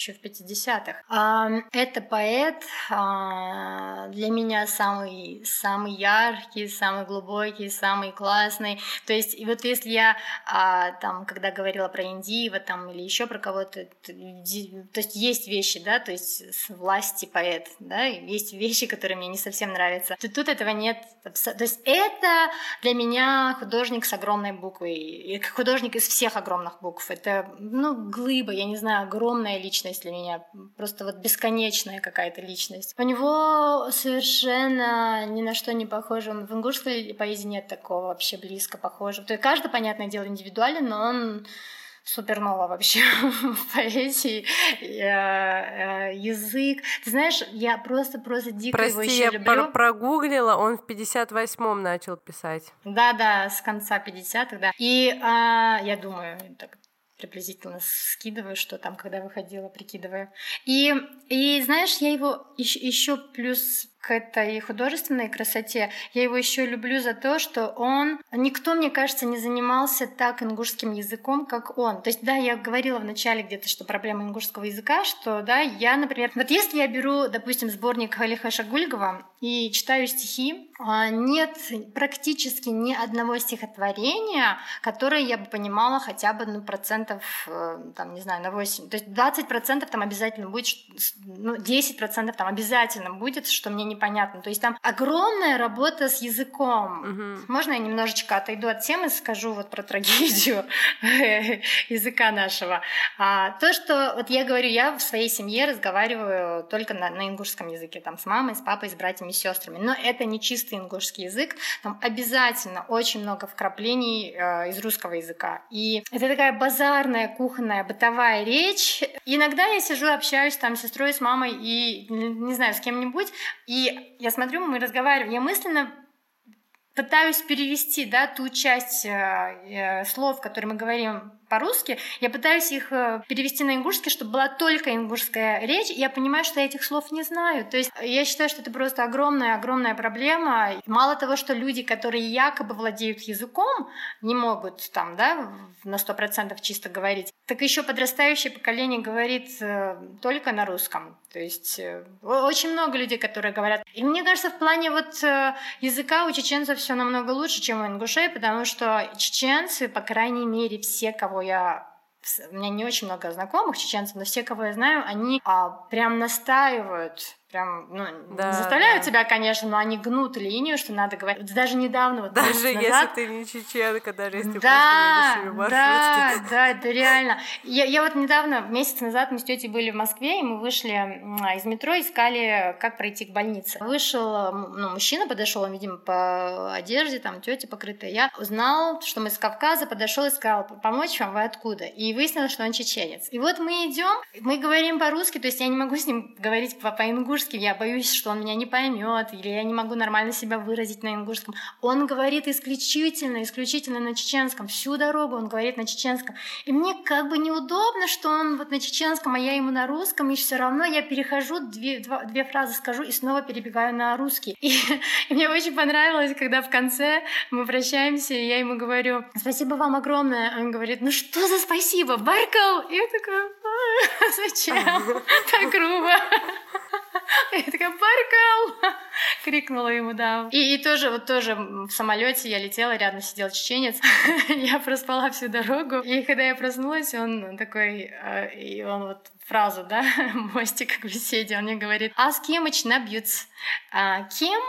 S4: еще в 50-х. Это поэт а, для меня самый, самый яркий, самый глубокий, самый классный. То есть, и вот если я а, там, когда говорила про Индиева там, или еще про кого-то, то, есть есть вещи, да, то есть с власти поэт, да, есть вещи, которые мне не совсем нравятся. То тут этого нет. То есть это для меня художник с огромной буквой, художник из всех огромных букв. Это, ну, глыба, я не знаю, огромная личность личность для меня, просто вот бесконечная какая-то личность. У него совершенно ни на что не похоже. В ингушской поэзии нет такого вообще близко похожего. То есть каждый, понятное дело, индивидуален, но он супернова вообще в поэзии, э, э, язык. Ты знаешь, я просто-просто дико
S3: Прости,
S4: его еще
S3: я
S4: люблю.
S3: прогуглила, он в 58-м начал писать.
S4: Да-да, с конца 50-х, да. И а, я думаю, так приблизительно скидываю, что там, когда выходила, прикидываю. И, и знаешь, я его еще, еще плюс к этой художественной красоте. Я его еще люблю за то, что он... Никто, мне кажется, не занимался так ингушским языком, как он. То есть, да, я говорила в начале где-то, что проблема ингушского языка, что, да, я, например... Вот если я беру, допустим, сборник Халиха Шагульгова и читаю стихи, а, нет практически ни одного стихотворения, которое я бы понимала хотя бы, ну, процентов, э, там, не знаю, на 8. То есть 20 процентов там обязательно будет, ну, 10 процентов там обязательно будет, что мне непонятно. То есть там огромная работа с языком. Угу. Можно я немножечко отойду от темы, скажу вот про трагедию языка нашего. А, то, что вот я говорю, я в своей семье разговариваю только на, на ингушском языке, там с мамой, с папой, с братьями, с сестрами. Но это не чистый ингушский язык. Там обязательно очень много вкраплений э, из русского языка. И это такая базарная, кухонная, бытовая речь. иногда я сижу, общаюсь там с сестрой, с мамой и, не знаю, с кем-нибудь, и и я смотрю, мы разговариваем, я мысленно пытаюсь перевести да, ту часть э, э, слов, которые мы говорим по-русски, я пытаюсь их э, перевести на ингушский, чтобы была только ингушская речь, и я понимаю, что я этих слов не знаю. То есть я считаю, что это просто огромная-огромная проблема. Мало того, что люди, которые якобы владеют языком, не могут там, да, на сто процентов чисто говорить, так еще подрастающее поколение говорит э, только на русском. То есть э, очень много людей, которые говорят. И мне кажется, в плане вот э, языка у чеченцев все намного лучше, чем у ингушей, потому что чеченцы, по крайней мере, все, кого я у меня не очень много знакомых чеченцев, но все, кого я знаю, они а, прям настаивают прям, ну, да, заставляют да. тебя, конечно, но они гнут линию, что надо говорить. Даже недавно, вот
S3: Даже если
S4: назад...
S3: ты не чеченка, даже если ты
S4: да,
S3: просто едешь
S4: Да, да, это реально. Я, я вот недавно, месяц назад мы с тетей были в Москве, и мы вышли из метро, искали, как пройти к больнице. Вышел, ну, мужчина подошел, видимо, по одежде, там, тетя покрытая. Я узнал, что мы с Кавказа, подошел и сказал, помочь вам, вы откуда? И выяснилось, что он чеченец. И вот мы идем, мы говорим по-русски, то есть я не могу с ним говорить по-ингушски, ингушским, я боюсь, что он меня не поймет, или я не могу нормально себя выразить на ингушском. Он говорит исключительно, исключительно на чеченском. Всю дорогу он говорит на чеченском. И мне как бы неудобно, что он вот на чеченском, а я ему на русском, и все равно я перехожу, две, два, две фразы скажу и снова перебегаю на русский. И, и мне очень понравилось, когда в конце мы прощаемся, и я ему говорю, спасибо вам огромное. Он говорит, ну что за спасибо, Баркал? И я такая, «А, зачем? Так грубо. Я такая, Баркал! Крикнула ему, да. И, и тоже, вот тоже в самолете я летела, рядом сидел чеченец. я проспала всю дорогу. И когда я проснулась, он такой, э, и он вот фразу, да, мостик к беседе, он мне говорит, а с кем набьются? А, кем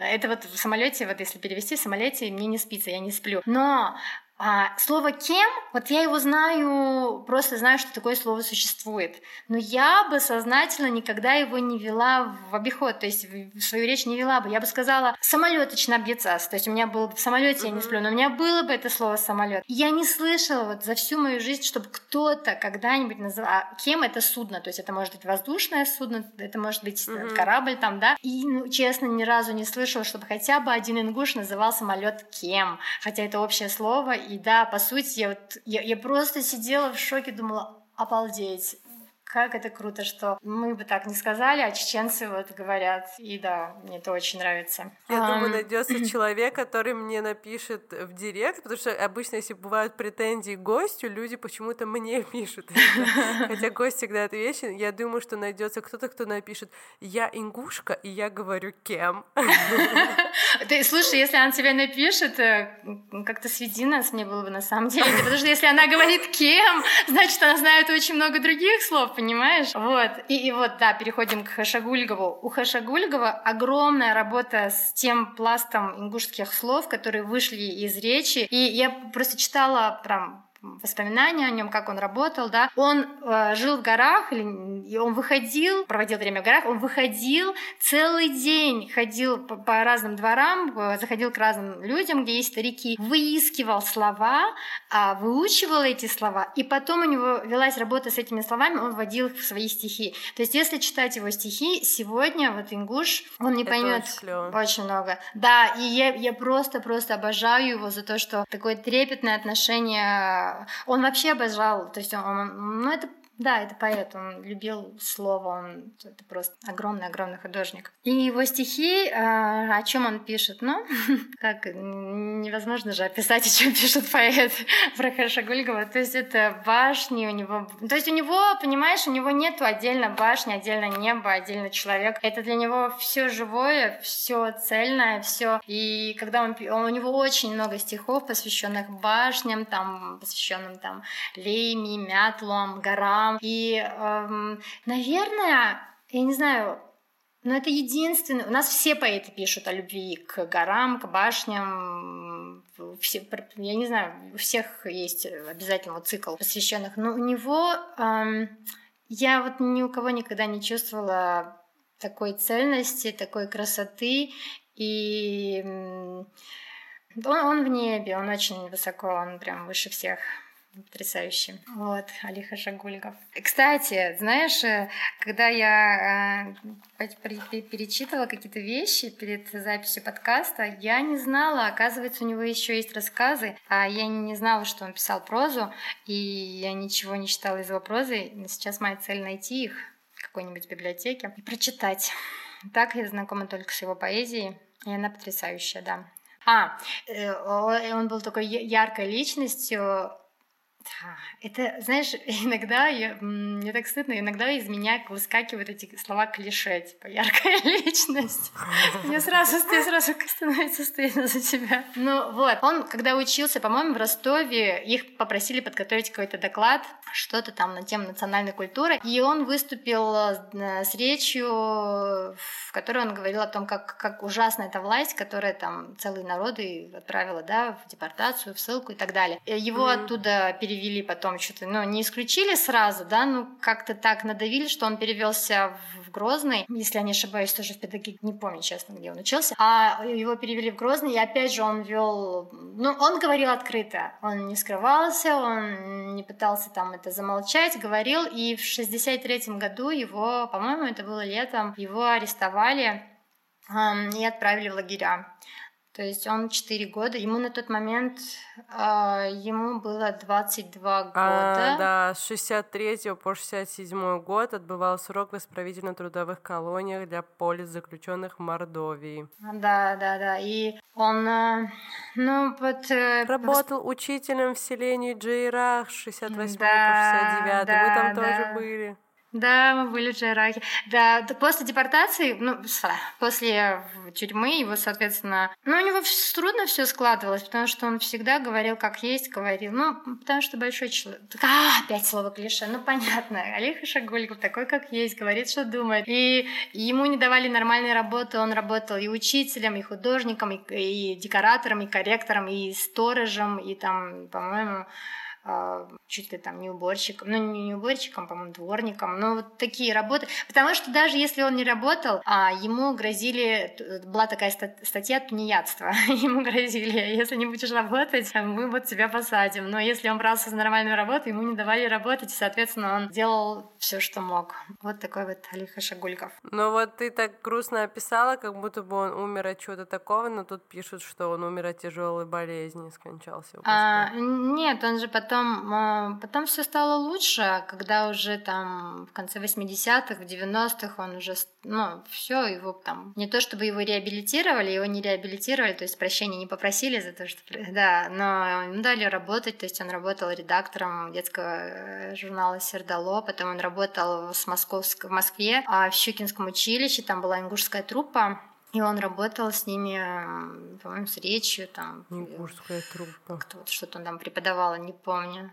S4: это вот в самолете, вот если перевести в самолете, мне не спится, я не сплю. Но а, слово «кем», вот я его знаю, просто знаю, что такое слово существует. Но я бы сознательно никогда его не вела в обиход, то есть в свою речь не вела бы. Я бы сказала «самолеточно бьецас», то есть у меня было бы в самолете, mm-hmm. я не сплю, но у меня было бы это слово «самолет». Я не слышала вот за всю мою жизнь, чтобы кто-то когда-нибудь называл... А «Кем» — это судно, то есть это может быть воздушное судно, это может быть mm-hmm. корабль там, да. И, ну, честно, ни разу не слышала, чтобы хотя бы один ингуш называл самолет «кем», хотя это общее слово, и да, по сути, я, вот, я, я просто сидела в шоке, думала, обалдеть как это круто, что мы бы так не сказали, а чеченцы вот говорят. И да, мне это очень нравится.
S3: Я um... думаю, найдется человек, который мне напишет в директ, потому что обычно, если бывают претензии к гостю, люди почему-то мне пишут. Хотя гость всегда отвечен. Я думаю, что найдется кто-то, кто напишет «Я ингушка, и я говорю кем».
S4: Ты, слушай, если она тебе напишет, э, как-то сведи нас, мне было бы на самом деле. Потому что если она говорит «кем», значит, она знает очень много других слов, понимаешь? Вот. И, и вот, да, переходим к Хашагульгову. У Хашагульгова огромная работа с тем пластом ингушских слов, которые вышли из речи. И я просто читала прям воспоминания о нем, как он работал, да. Он э, жил в горах, и он выходил, проводил время в горах, он выходил целый день, ходил по, по разным дворам, э, заходил к разным людям, где есть старики, выискивал слова, э, выучивал эти слова, и потом у него велась работа с этими словами, он вводил их в свои стихи. То есть, если читать его стихи, сегодня вот ингуш, он не поймет очень, очень много. Да, и я, я просто-просто обожаю его за то, что такое трепетное отношение он вообще обожал, то есть он, ну это да, это поэт, он любил слово, он это просто огромный-огромный художник. И его стихи, а, о чем он пишет, ну, как невозможно же описать, о чем пишет поэт про Хашагульгова. То есть это башни у него, то есть у него, понимаешь, у него нету отдельно башни, отдельно небо, отдельно человек. Это для него все живое, все цельное, все. И когда он у него очень много стихов, посвященных башням, там, посвященным там Лейми, Мятлам, горам, и, эм, наверное, я не знаю, но это единственное. У нас все поэты пишут о любви к горам, к башням. Все, я не знаю, у всех есть обязательно цикл посвященных. Но у него эм, я вот ни у кого никогда не чувствовала такой цельности, такой красоты. И он, он в небе, он очень высоко, он прям выше всех. Потрясающий. Вот, Алиха Шагульгов. Кстати, знаешь, э, когда я э, перечитывала какие-то вещи перед записью подкаста, я не знала, оказывается, у него еще есть рассказы, а я не знала, что он писал прозу, и я ничего не читала из его прозы. Сейчас моя цель найти их в какой-нибудь библиотеке и прочитать. Так я знакома только с его поэзией, и она потрясающая, да. А, э, он был такой яркой личностью, это, знаешь, иногда, я, мне так стыдно, иногда из меня выскакивают эти слова клише, типа яркая личность. Мне сразу, мне сразу становится стыдно за тебя. Ну вот, он, когда учился, по-моему, в Ростове, их попросили подготовить какой-то доклад, что-то там на тему национальной культуры, и он выступил э, с речью, в которой он говорил о том, как, как ужасна эта власть, которая там целые народы отправила, да, в депортацию, в ссылку и так далее. Его mm-hmm. оттуда перевели перевели потом что-то, ну, не исключили сразу, да, ну, как-то так надавили, что он перевелся в Грозный, если я не ошибаюсь, тоже в педагогике, не помню, честно, где он учился, а его перевели в Грозный, и опять же он вел, ну, он говорил открыто, он не скрывался, он не пытался там это замолчать, говорил, и в 63 году его, по-моему, это было летом, его арестовали и отправили в лагеря. То есть он 4 года, ему на тот момент, э, ему было 22 года. А,
S3: да, с 63 по 67 год отбывал срок в исправительно-трудовых колониях для политзаключенных Мордовии.
S4: Да, да, да, и он, э, ну, вот... Э,
S3: Работал учителем в селении Джейрах с 68 да, по 69, да, мы там да. тоже были.
S4: Да, мы были в Джайраке. Да, после депортации, ну, после тюрьмы его, соответственно, ну, у него трудно все складывалось, потому что он всегда говорил, как есть, говорил. Ну, потому что большой человек. А, опять слово клише. Ну, понятно. Олег Ишагульков такой, как есть, говорит, что думает. И ему не давали нормальной работы. Он работал и учителем, и художником, и, и декоратором, и корректором, и сторожем, и там, по-моему, чуть ли там не уборщиком, ну не уборщиком, по-моему, дворником, но вот такие работы, потому что даже если он не работал, а ему грозили, была такая статья тунеядства, ему грозили, если не будешь работать, мы вот тебя посадим, но если он брался за нормальную работу, ему не давали работать, и, соответственно, он делал все, что мог. Вот такой вот Алиха Шагульков.
S3: Ну вот ты так грустно описала, как будто бы он умер от чего-то такого, но тут пишут, что он умер от тяжелой болезни, скончался.
S4: А, нет, он же потом потом, а, потом все стало лучше, когда уже там в конце 80-х, в 90-х он уже, ну, все, его там, не то чтобы его реабилитировали, его не реабилитировали, то есть прощения не попросили за то, что, да, но ему дали работать, то есть он работал редактором детского э, журнала «Сердало», потом он работал в, Московск... в Москве, а в Щукинском училище, там была ингушская труппа, и он работал с ними, по-моему, с речью там.
S3: Ингушская труппа.
S4: Кто вот что-то там преподавал, не помню.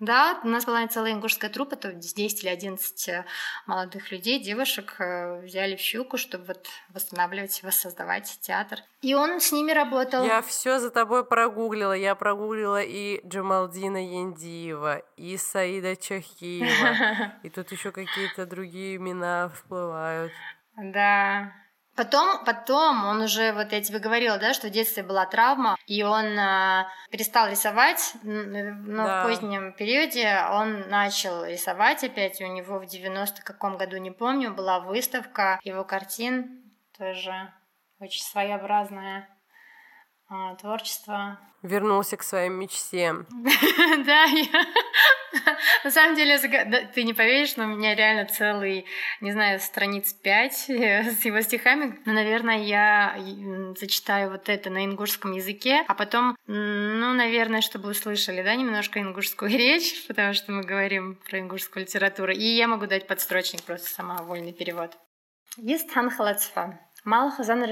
S4: Да, у нас была целая ингушская труппа, то 10 или 11 э, молодых людей, девушек э, взяли в щуку, чтобы вот восстанавливать, воссоздавать театр. И он с ними работал.
S3: Я все за тобой прогуглила. Я прогуглила и Джамалдина Яндиева, и Саида Чахиева, и тут еще какие-то другие имена всплывают.
S4: Да, Потом, потом он уже, вот я тебе говорила, да, что в детстве была травма, и он э, перестал рисовать, но да. в позднем периоде он начал рисовать опять, у него в 90 каком году, не помню, была выставка его картин, тоже очень своеобразное э, творчество.
S3: Вернулся к своей мечте.
S4: Да. На самом деле, ты не поверишь, но у меня реально целый, не знаю, страниц пять э, с его стихами. Но, наверное, я зачитаю вот это на ингушском языке, а потом, ну, наверное, чтобы услышали, да, немножко ингушскую речь, потому что мы говорим про ингушскую литературу. И я могу дать подстрочник, просто сама вольный перевод. Есть хан халацфа. Мал хазан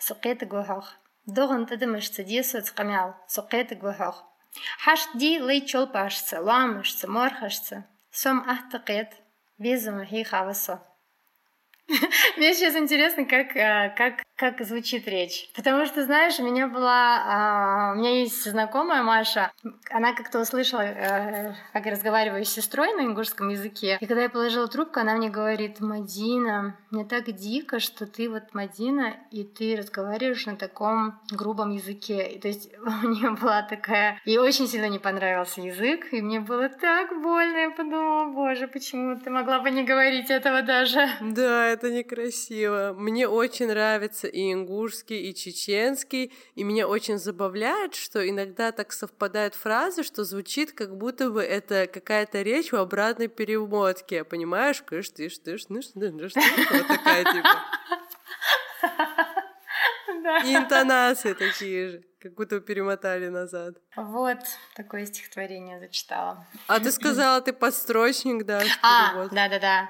S4: сукеты Доған тыдым от скамял, сокет гвахоқ. Хаш ди лей чолпашцы, ламашцы, морхашцы. Сом ахтықет, везімі хи хавасы. Мне сейчас интересно, как, э, как, как звучит речь. Потому что, знаешь, у меня была... А, у меня есть знакомая Маша. Она как-то услышала, э, как я разговариваю с сестрой на ингушском языке. И когда я положила трубку, она мне говорит, Мадина, мне так дико, что ты вот Мадина, и ты разговариваешь на таком грубом языке. И, то есть у нее была такая... Ей очень сильно не понравился язык, и мне было так больно. Я подумала, боже, почему ты могла бы не говорить этого даже?
S3: Да, это некрасиво. Мне очень нравится и ингушский, и чеченский, и меня очень забавляет, что иногда так совпадают фразы, что звучит, как будто бы это какая-то речь в обратной перемотке, понимаешь? Кыш, тыш, тыш, тыш, тыш, вот такая типа. И интонации такие же, как будто перемотали назад.
S4: Вот, такое стихотворение зачитала.
S3: А ты сказала, ты подстрочник, да?
S4: А, да-да-да.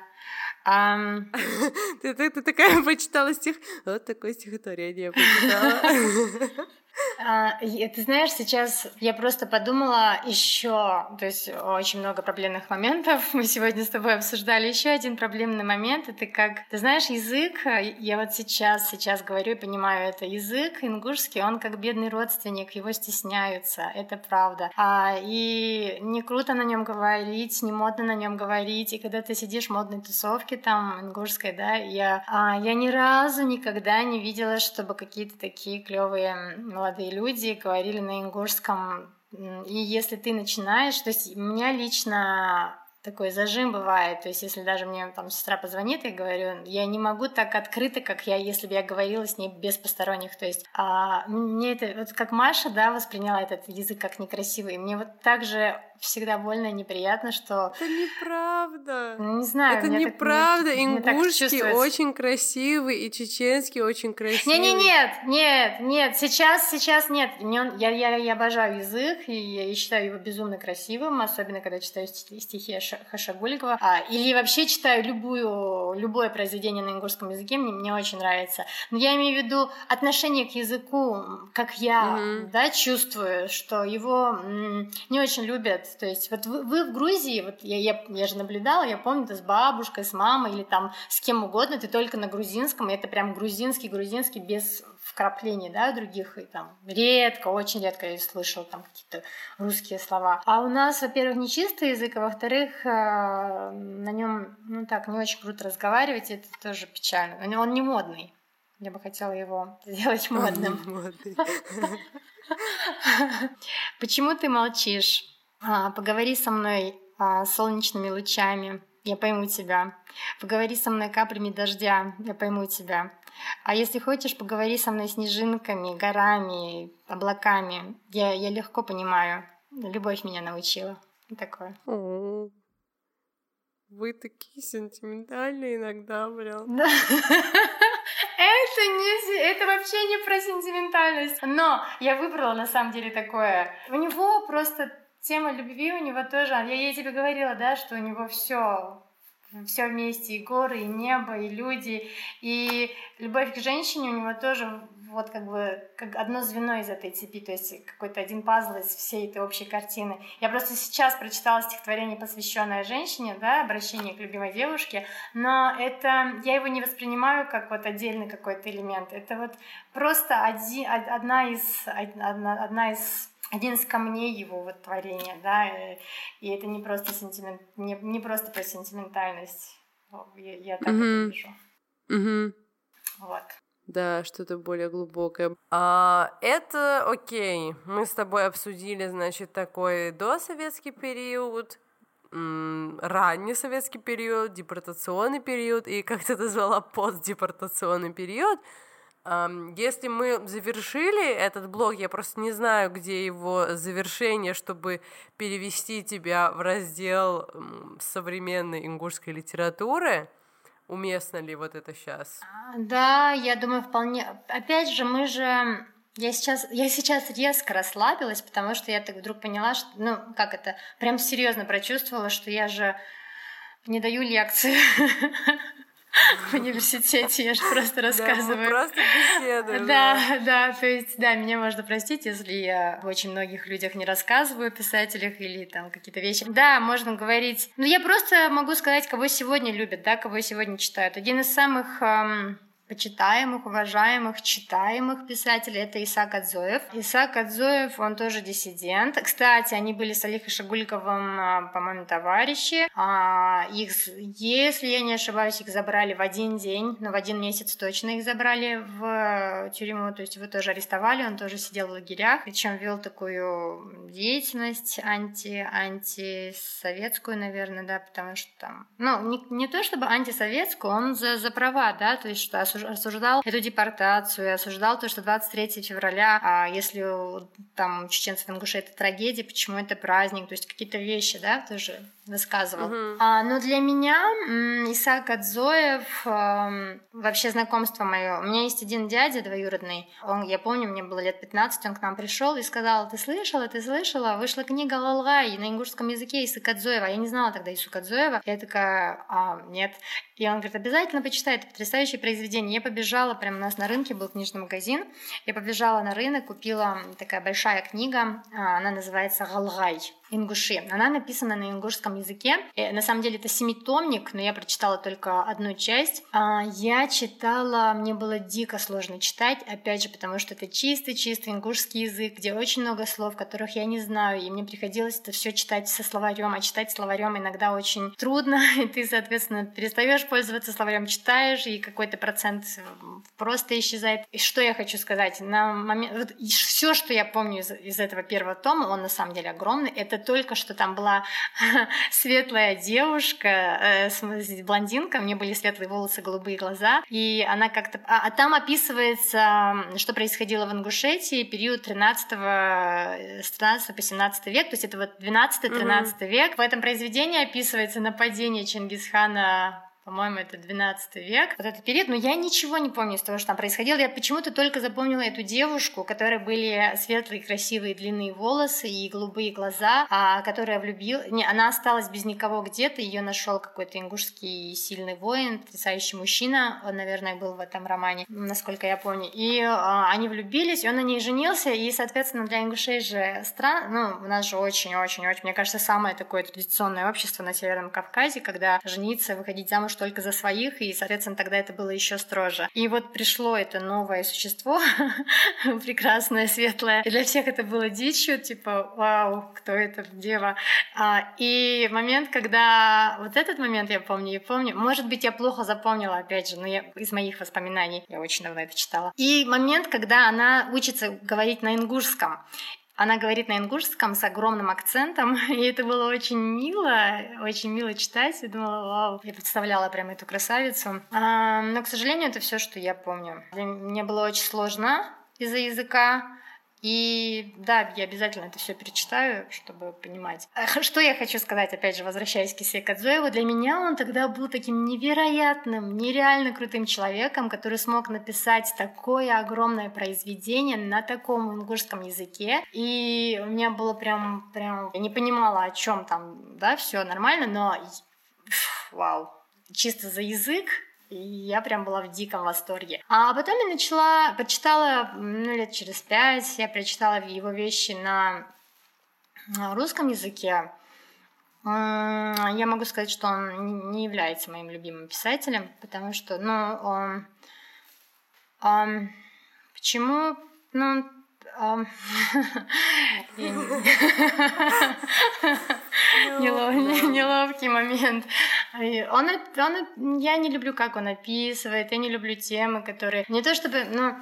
S3: Ты такая почитала стих, вот такое стихотворение почитала.
S4: А, ты знаешь, сейчас я просто подумала еще, то есть очень много проблемных моментов. Мы сегодня с тобой обсуждали еще один проблемный момент. Это как, ты знаешь, язык, я вот сейчас, сейчас говорю и понимаю это, язык ингушский, он как бедный родственник, его стесняются, это правда. А, и не круто на нем говорить, не модно на нем говорить. И когда ты сидишь в модной тусовке там ингушской, да, я, а, я ни разу никогда не видела, чтобы какие-то такие клевые молодые люди говорили на ингушском. И если ты начинаешь, то есть у меня лично такой зажим бывает. То есть, если даже мне там сестра позвонит, я говорю, я не могу так открыто, как я, если бы я говорила с ней без посторонних. То есть, а, мне это, вот как Маша, да, восприняла этот язык как некрасивый. Мне вот так же всегда больно и неприятно, что...
S3: Это неправда.
S4: Ну, не знаю.
S3: Это неправда. Так, Ингушский очень красивый и чеченский очень красивый.
S4: Не, не, нет, нет, нет. Сейчас, сейчас нет. Мне я, я, я обожаю язык и я считаю его безумно красивым, особенно когда читаю стихи Хашагуликова. А, или вообще читаю любую, любое произведение на ингушском языке, мне, мне очень нравится. Но я имею в виду отношение к языку, как я, mm-hmm. да, чувствую, что его не очень любят то есть вот вы, вы в Грузии, вот я, я, я же наблюдала, я помню, ты с бабушкой, с мамой или там с кем угодно, ты только на грузинском, и это прям грузинский, грузинский без вкраплений, да, других, и там редко, очень редко я слышала там какие-то русские слова. А у нас, во-первых, не чистый язык, а во-вторых, э, на нем, ну так, не очень круто разговаривать, это тоже печально. Он не модный. Я бы хотела его сделать модным. Почему ты молчишь? А, поговори со мной а, солнечными лучами, я пойму тебя. Поговори со мной каплями дождя, я пойму тебя. А если хочешь, поговори со мной снежинками, горами, облаками. Я, я легко понимаю. Любовь меня научила. Такое.
S3: О, вы такие сентиментальные иногда, прям.
S4: Да. Это не, это вообще не про сентиментальность. Но я выбрала на самом деле такое. У него просто тема любви у него тоже, я, я тебе говорила, да, что у него все все вместе, и горы, и небо, и люди, и любовь к женщине у него тоже вот как бы как одно звено из этой цепи, то есть какой-то один пазл из всей этой общей картины. Я просто сейчас прочитала стихотворение, посвященное женщине, да, обращение к любимой девушке, но это я его не воспринимаю как вот отдельный какой-то элемент. Это вот просто один, одна из одна, одна из один из камней его вот творения, да, и, и это не просто сентимент, не, не просто про сентиментальность, я, я так mm-hmm. это вижу.
S3: Mm-hmm.
S4: Вот.
S3: Да, что-то более глубокое. А, это окей. Мы с тобой обсудили, значит, такой досоветский период, ранний советский период, депортационный период и, как ты назвала, постдепортационный период. Если мы завершили этот блог, я просто не знаю, где его завершение, чтобы перевести тебя в раздел современной ингушской литературы. Уместно ли вот это сейчас?
S4: А, да, я думаю, вполне. Опять же, мы же я сейчас, я сейчас резко расслабилась, потому что я так вдруг поняла, что, ну, как это, прям серьезно прочувствовала, что я же не даю лекции. в университете, я же просто рассказываю.
S3: Да, просто беседуем.
S4: Да, да, то есть, да, меня можно простить, если я в очень многих людях не рассказываю, писателях или там какие-то вещи. Да, можно говорить. Но я просто могу сказать, кого сегодня любят, да, кого сегодня читают. Один из самых эм, почитаемых, уважаемых, читаемых писателей. Это Исаак Адзоев. Исаак Адзоев, он тоже диссидент. Кстати, они были с Алихой Шагульковым, а, по-моему, товарищи. А, их, если я не ошибаюсь, их забрали в один день, но в один месяц точно их забрали в тюрьму, то есть его тоже арестовали, он тоже сидел в лагерях, причем вел такую деятельность анти, антисоветскую, наверное, да, потому что там, ну, не, не то чтобы антисоветскую, он за, за права, да, то есть что осуждал эту депортацию, осуждал то, что 23 февраля, а если там чеченцев Ингушей это трагедия, почему это праздник, то есть какие-то вещи, да, тоже высказывал.
S3: Uh-huh.
S4: А, но для меня Исаак Адзоев, э, вообще знакомство мое, у меня есть один дядя двоюродный, он, я помню, мне было лет 15, он к нам пришел и сказал, ты слышала, ты слышала, вышла книга Лалгай на ингушском языке Исаак Адзоева, я не знала тогда Исаак Адзоева, я такая, а, нет, и он говорит, обязательно почитай, это потрясающее произведение. Я побежала, прямо у нас на рынке был книжный магазин, я побежала на рынок, купила такая большая книга, а, она называется «Галгай» ингуши. Она написана на ингушском языке. И, на самом деле это семитомник, но я прочитала только одну часть. А, я читала, мне было дико сложно читать, опять же, потому что это чистый-чистый ингушский язык, где очень много слов, которых я не знаю, и мне приходилось это все читать со словарем, а читать словарем иногда очень трудно, и ты, соответственно, перестаешь пользоваться словарем, читаешь, и какой-то процент просто исчезает. И что я хочу сказать? На момент... Вот все, что я помню из, из этого первого тома, он на самом деле огромный, это только что там была светлая девушка, э, блондинка, у нее были светлые волосы, голубые глаза, и она как-то... А, а там описывается, что происходило в Ингушетии период 13 с 13 по 17 век, то есть это вот 12-13 угу. век. В этом произведении описывается нападение Чингисхана по-моему, это 12 век, вот этот период, но я ничего не помню из того, что там происходило. Я почему-то только запомнила эту девушку, у которой были светлые, красивые, длинные волосы и голубые глаза, а которая влюбила... Не, она осталась без никого где-то, ее нашел какой-то ингушский сильный воин, потрясающий мужчина, он, наверное, был в этом романе, насколько я помню. И а, они влюбились, и он на ней женился, и, соответственно, для ингушей же стран, ну, у нас же очень-очень-очень, мне кажется, самое такое традиционное общество на Северном Кавказе, когда жениться, выходить замуж только за своих, и, соответственно, тогда это было еще строже. И вот пришло это новое существо, прекрасное, светлое. И для всех это было дичью, типа, вау, кто это, дева. А, и момент, когда... Вот этот момент я помню, я помню. Может быть, я плохо запомнила, опять же, но я из моих воспоминаний, я очень давно это читала. И момент, когда она учится говорить на ингушском. Она говорит на ингушском с огромным акцентом, и это было очень мило, очень мило читать. Я думала, вау, я представляла прям эту красавицу. А, но, к сожалению, это все, что я помню. Мне было очень сложно из-за языка. И да, я обязательно это все перечитаю, чтобы понимать. Что я хочу сказать, опять же, возвращаясь к Исей Кадзуеву, для меня он тогда был таким невероятным, нереально крутым человеком, который смог написать такое огромное произведение на таком ингушском языке. И у меня было прям, прям, я не понимала, о чем там, да, все нормально, но вау, чисто за язык и я прям была в диком восторге. А потом я начала, почитала, ну, лет через пять, я прочитала его вещи на русском языке. Я могу сказать, что он не является моим любимым писателем, потому что, ну, он... он почему? Ну, Неловкий момент. Он, я не люблю, как он описывает, я не люблю темы, которые... Не то чтобы, ну,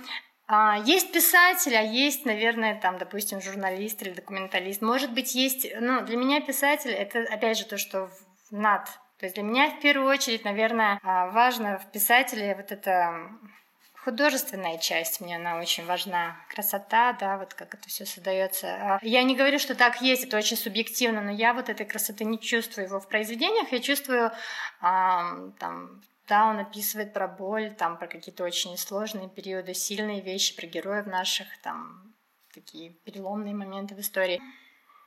S4: а, есть писатель, а есть, наверное, там, допустим, журналист или документалист. Может быть, есть... Ну, для меня писатель — это, опять же, то, что над. То есть для меня в первую очередь, наверное, а, важно в писателе вот это художественная часть мне она очень важна. Красота, да, вот как это все создается. А я не говорю, что так есть, это очень субъективно, но я вот этой красоты не чувствую его в произведениях. Я чувствую а, там да, он описывает про боль, там, про какие-то очень сложные периоды, сильные вещи, про героев наших, там, такие переломные моменты в истории.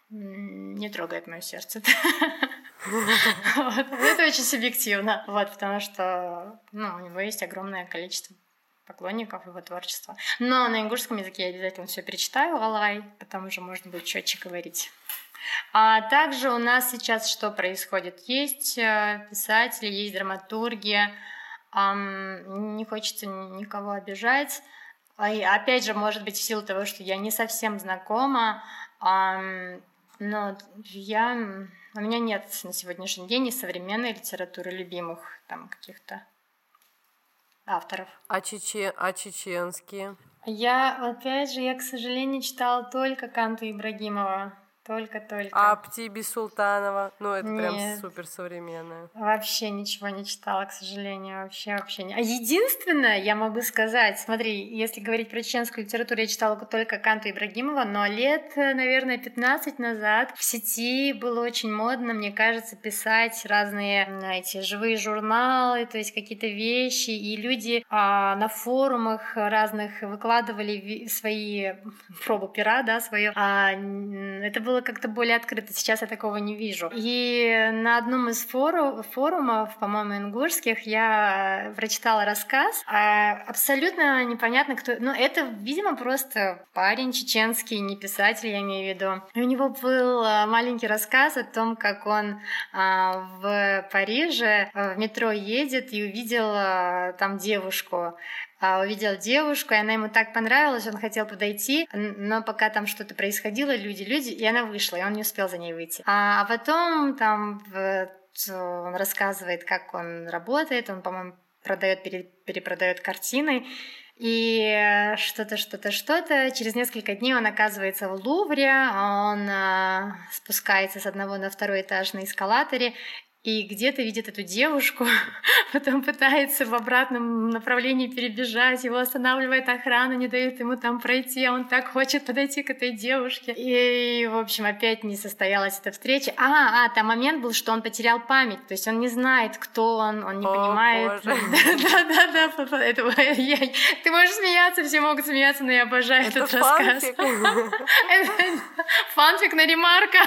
S4: Не трогает мое сердце. Это очень субъективно, вот, потому что ну, у него есть огромное количество поклонников его творчества. Но на ингушском языке я обязательно все перечитаю, алай, потому что можно будет четче говорить. А также у нас сейчас что происходит? Есть э, писатели, есть драматурги, не хочется никого обижать. И опять же, может быть, в силу того, что я не совсем знакома, но я, у меня нет на сегодняшний день ни современной литературы любимых там каких-то авторов.
S3: А, чечен... а чеченские?
S4: Я, опять же, я, к сожалению, читала только Канту Ибрагимова. Только-только.
S3: А Птиби Султанова? Ну, это Нет. прям супер современное.
S4: Вообще ничего не читала, к сожалению. Вообще, вообще не. А единственное, я могу сказать, смотри, если говорить про чеченскую литературу, я читала только Канту Ибрагимова, но лет, наверное, 15 назад в сети было очень модно, мне кажется, писать разные, знаете, живые журналы, то есть какие-то вещи, и люди а, на форумах разных выкладывали свои пробы пера, да, свое. А, это было было как-то более открыто. Сейчас я такого не вижу. И на одном из фору, форумов, по-моему, ингушских, я прочитала рассказ. А абсолютно непонятно, кто... Ну, это, видимо, просто парень чеченский, не писатель, я имею в виду. И у него был а, маленький рассказ о том, как он а, в Париже в метро едет и увидел а, там девушку увидел девушку, и она ему так понравилась, он хотел подойти, но пока там что-то происходило, люди, люди, и она вышла, и он не успел за ней выйти. А, а потом там он рассказывает, как он работает, он, по-моему, продает, перепродает картины, и что-то, что-то, что-то. Через несколько дней он оказывается в Лувре, он э, спускается с одного на второй этаж на эскалаторе, и где-то видит эту девушку, потом пытается в обратном направлении перебежать, его останавливает охрана, не дает ему там пройти, а он так хочет подойти к этой девушке. И, в общем, опять не состоялась эта встреча. А, а, там момент был, что он потерял память, то есть он не знает, кто он, он не О, понимает. Да-да-да, ты можешь смеяться, все могут смеяться, но я обожаю этот рассказ. Фанфик на ремарка.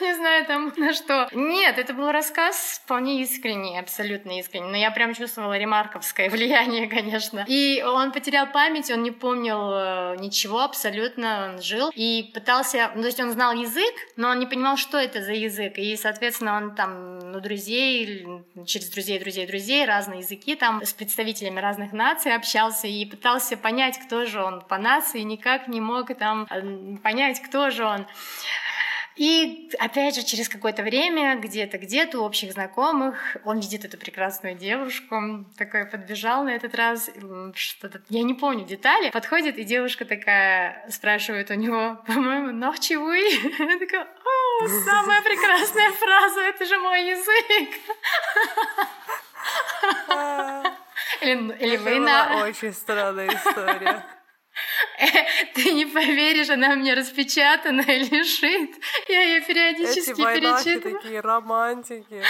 S4: Не знаю там на что. Нет, это был рассказ вполне искренний, абсолютно искренний. Но я прям чувствовала ремарковское влияние, конечно. И он потерял память, он не помнил э, ничего абсолютно. Он жил и пытался... Ну, то есть он знал язык, но он не понимал, что это за язык. И, соответственно, он там, ну, друзей, через друзей, друзей, друзей, разные языки там с представителями разных наций общался и пытался понять, кто же он по нации, никак не мог там э, понять, кто же он. И опять же, через какое-то время, где-то, где-то у общих знакомых, он видит эту прекрасную девушку, такой подбежал на этот раз, что-то, я не помню детали, подходит, и девушка такая спрашивает у него, по-моему, ночи вы? Я такая, о, самая прекрасная фраза, это же мой язык.
S3: Или, или вы на... очень странная история.
S4: Ты не поверишь, она у меня распечатана и лежит. Я ее периодически Эти перечитываю.
S3: такие романтики.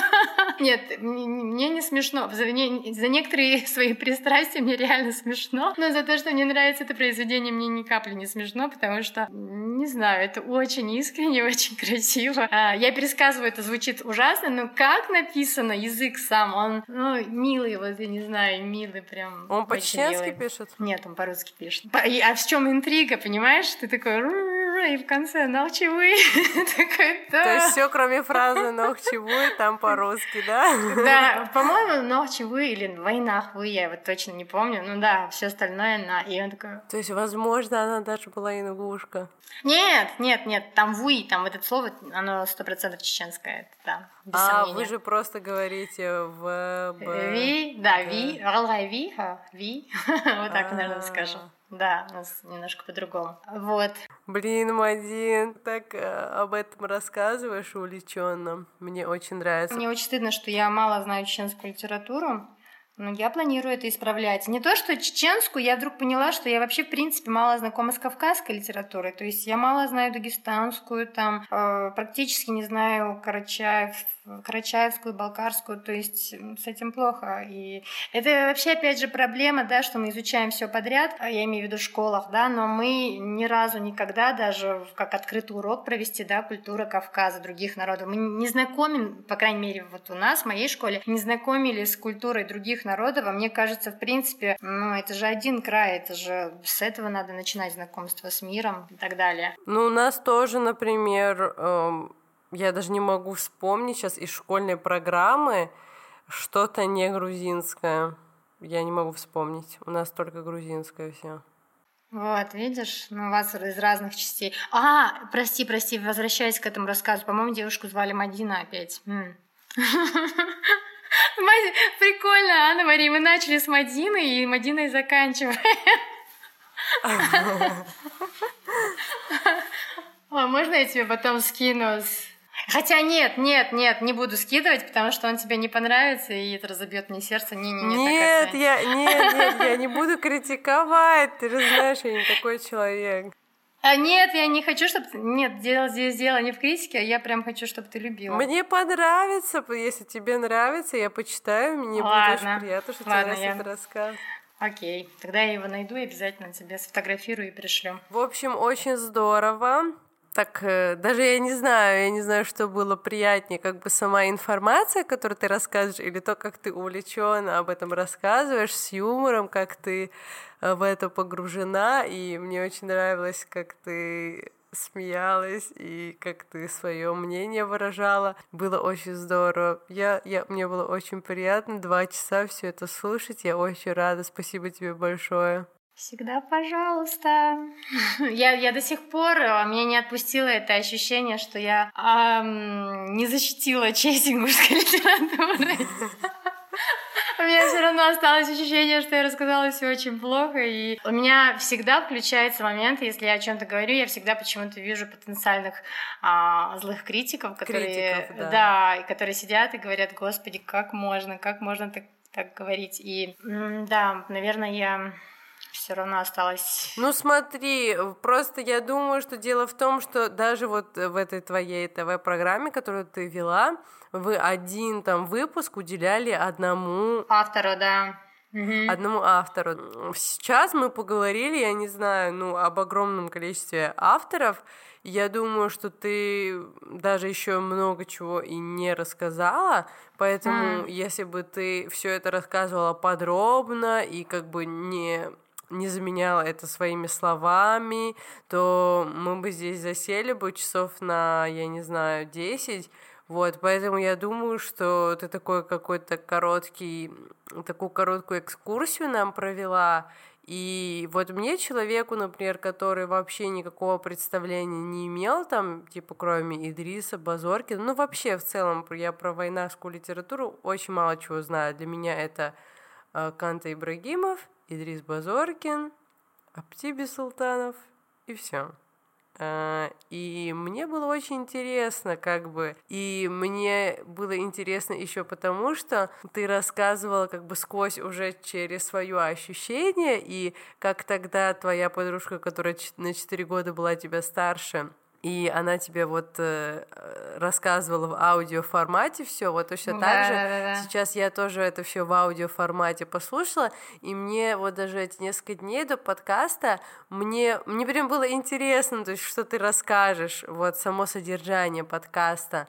S4: Нет, мне не смешно. За, за некоторые свои пристрастия мне реально смешно. Но за то, что мне нравится это произведение, мне ни капли не смешно, потому что, не знаю, это очень искренне, очень красиво. А, я пересказываю, это звучит ужасно, но как написано, язык сам, он ну, милый, вот я не знаю, милый прям.
S3: Он по-чеченски пишет?
S4: Нет, он по-русски пишет. А в чем интрига, понимаешь? Ты такой и в конце нахчевый. такой, да.
S3: То есть все, кроме фразы нахчевый, там по-русски, да?
S4: да, по-моему, нахчевый или войнах вы, я вот точно не помню. Ну да, все остальное на. И он такой.
S3: То есть, возможно, она даже была ингушка.
S4: Нет, нет, нет, там вы, там вот это слово, оно сто процентов чеченское, это, да, без
S3: а,
S4: сомнения.
S3: вы же просто говорите в...
S4: Ви, да, ви, ралай ви, ви, вот так, наверное, скажем. Да, у нас немножко по-другому. Вот.
S3: Блин, Мадин, так э, об этом рассказываешь увлеченно. Мне очень нравится.
S4: Мне очень стыдно, что я мало знаю чеченскую литературу. Ну, я планирую это исправлять. Не то, что чеченскую, я вдруг поняла, что я вообще, в принципе, мало знакома с кавказской литературой. То есть я мало знаю дагестанскую, там, э, практически не знаю Карачаев, карачаевскую, балкарскую, то есть с этим плохо. И это вообще, опять же, проблема, да, что мы изучаем все подряд, а я имею в виду в школах, да, но мы ни разу никогда даже как открытый урок провести, да, культура Кавказа, других народов. Мы не знакомим, по крайней мере, вот у нас, в моей школе, не знакомили с культурой других народов, а мне кажется, в принципе, ну, это же один край, это же с этого надо начинать знакомство с миром и так далее.
S3: Ну, у нас тоже, например, эм я даже не могу вспомнить сейчас из школьной программы что-то не грузинское. Я не могу вспомнить. У нас только грузинское все.
S4: Вот, видишь, ну, у вас из разных частей. А, прости, прости, возвращаясь к этому рассказу, по-моему, девушку звали Мадина опять. Прикольно, Анна Мария, мы начали с Мадины и Мадиной заканчиваем. А можно я тебе потом скину Хотя нет, нет, нет, не буду скидывать, потому что он тебе не понравится, и это разобьет мне сердце. Не, не, не,
S3: нет, я, нет, нет, я не буду критиковать. Ты же знаешь, я не такой человек.
S4: А нет, я не хочу, чтобы... Нет, дело здесь дело не в критике, а я прям хочу, чтобы ты любила.
S3: Мне понравится, если тебе нравится, я почитаю, мне Ладно. будет очень приятно, что Ладно, тебе нравится я... рассказ.
S4: Окей, тогда я его найду и обязательно тебе сфотографирую и пришлю.
S3: В общем, очень здорово. Так, э, даже я не знаю, я не знаю, что было приятнее, как бы сама информация, которую ты рассказываешь, или то, как ты увлечен об этом рассказываешь, с юмором, как ты э, в это погружена, и мне очень нравилось, как ты смеялась и как ты свое мнение выражала. Было очень здорово. Я, я, мне было очень приятно два часа все это слушать. Я очень рада. Спасибо тебе большое.
S4: Всегда пожалуйста. Я, я до сих пор, а, меня не отпустило это ощущение, что я эм, не защитила честь ингушской литературы. У меня все равно осталось ощущение, что я рассказала все очень плохо. И у меня всегда включается момент, если я о чем-то говорю, я всегда почему-то вижу потенциальных а, злых критиков, которые,
S3: критиков, да.
S4: да, и которые сидят и говорят, господи, как можно, как можно так, так говорить. И да, наверное, я все равно осталось.
S3: Ну смотри, просто я думаю, что дело в том, что даже вот в этой твоей ТВ-программе, которую ты вела, вы один там выпуск уделяли одному
S4: автору, да.
S3: Одному автору. Сейчас мы поговорили, я не знаю, ну, об огромном количестве авторов. Я думаю, что ты даже еще много чего и не рассказала, поэтому mm. если бы ты все это рассказывала подробно и как бы не не заменяла это своими словами, то мы бы здесь засели бы часов на, я не знаю, 10. Вот, поэтому я думаю, что ты такой какой-то короткий, такую короткую экскурсию нам провела. И вот мне, человеку, например, который вообще никакого представления не имел, там, типа, кроме Идриса, Базоркина, ну, вообще, в целом, я про войнарскую литературу очень мало чего знаю. Для меня это э, Канта Ибрагимов, Идрис Базоркин, Аптиби Султанов и все. А, и мне было очень интересно, как бы, и мне было интересно еще потому, что ты рассказывала как бы сквозь уже через свое ощущение, и как тогда твоя подружка, которая на 4 года была тебя старше, и она тебе вот э, рассказывала в аудиоформате все, вот точно
S4: да,
S3: так же.
S4: Да, да,
S3: Сейчас я тоже это все в аудиоформате послушала, и мне вот даже эти несколько дней до подкаста мне мне прям было интересно, то есть что ты расскажешь, вот само содержание подкаста.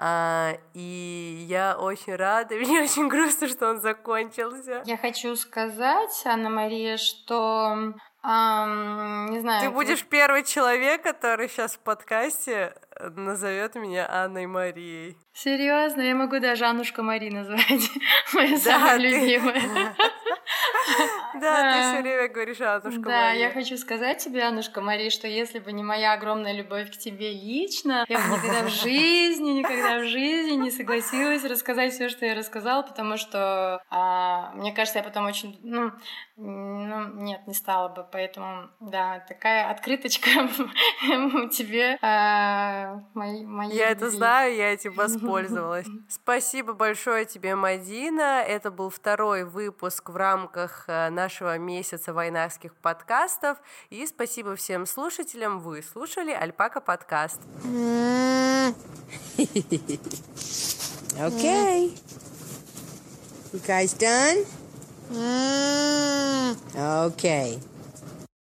S3: А, и я очень рада, мне очень грустно, что он закончился.
S4: Я хочу сказать, Анна Мария, что Um, не знаю.
S3: Ты будешь первый человек, который сейчас в подкасте э, назовет меня Анной Марией.
S4: Серьезно, я могу даже Аннушка Мари назвать. Моя самая любимая.
S3: Да, ты все время говоришь Аннушка
S4: Да, я хочу сказать тебе, Аннушка Мари, что если бы не моя огромная любовь к тебе лично, я бы никогда в жизни, никогда в жизни не согласилась рассказать все, что я рассказала, потому что, а, мне кажется, я потом очень, ну, ну, нет, не стала бы, поэтому, да, такая открыточка тебе, а, моей
S3: Я это знаю, я этим воспользовалась. Спасибо большое тебе, Мадина. Это был второй выпуск в рамках э, нашего месяца войнарских подкастов. И спасибо всем слушателям. Вы слушали Альпака подкаст.
S1: Okay. You guys done? Okay.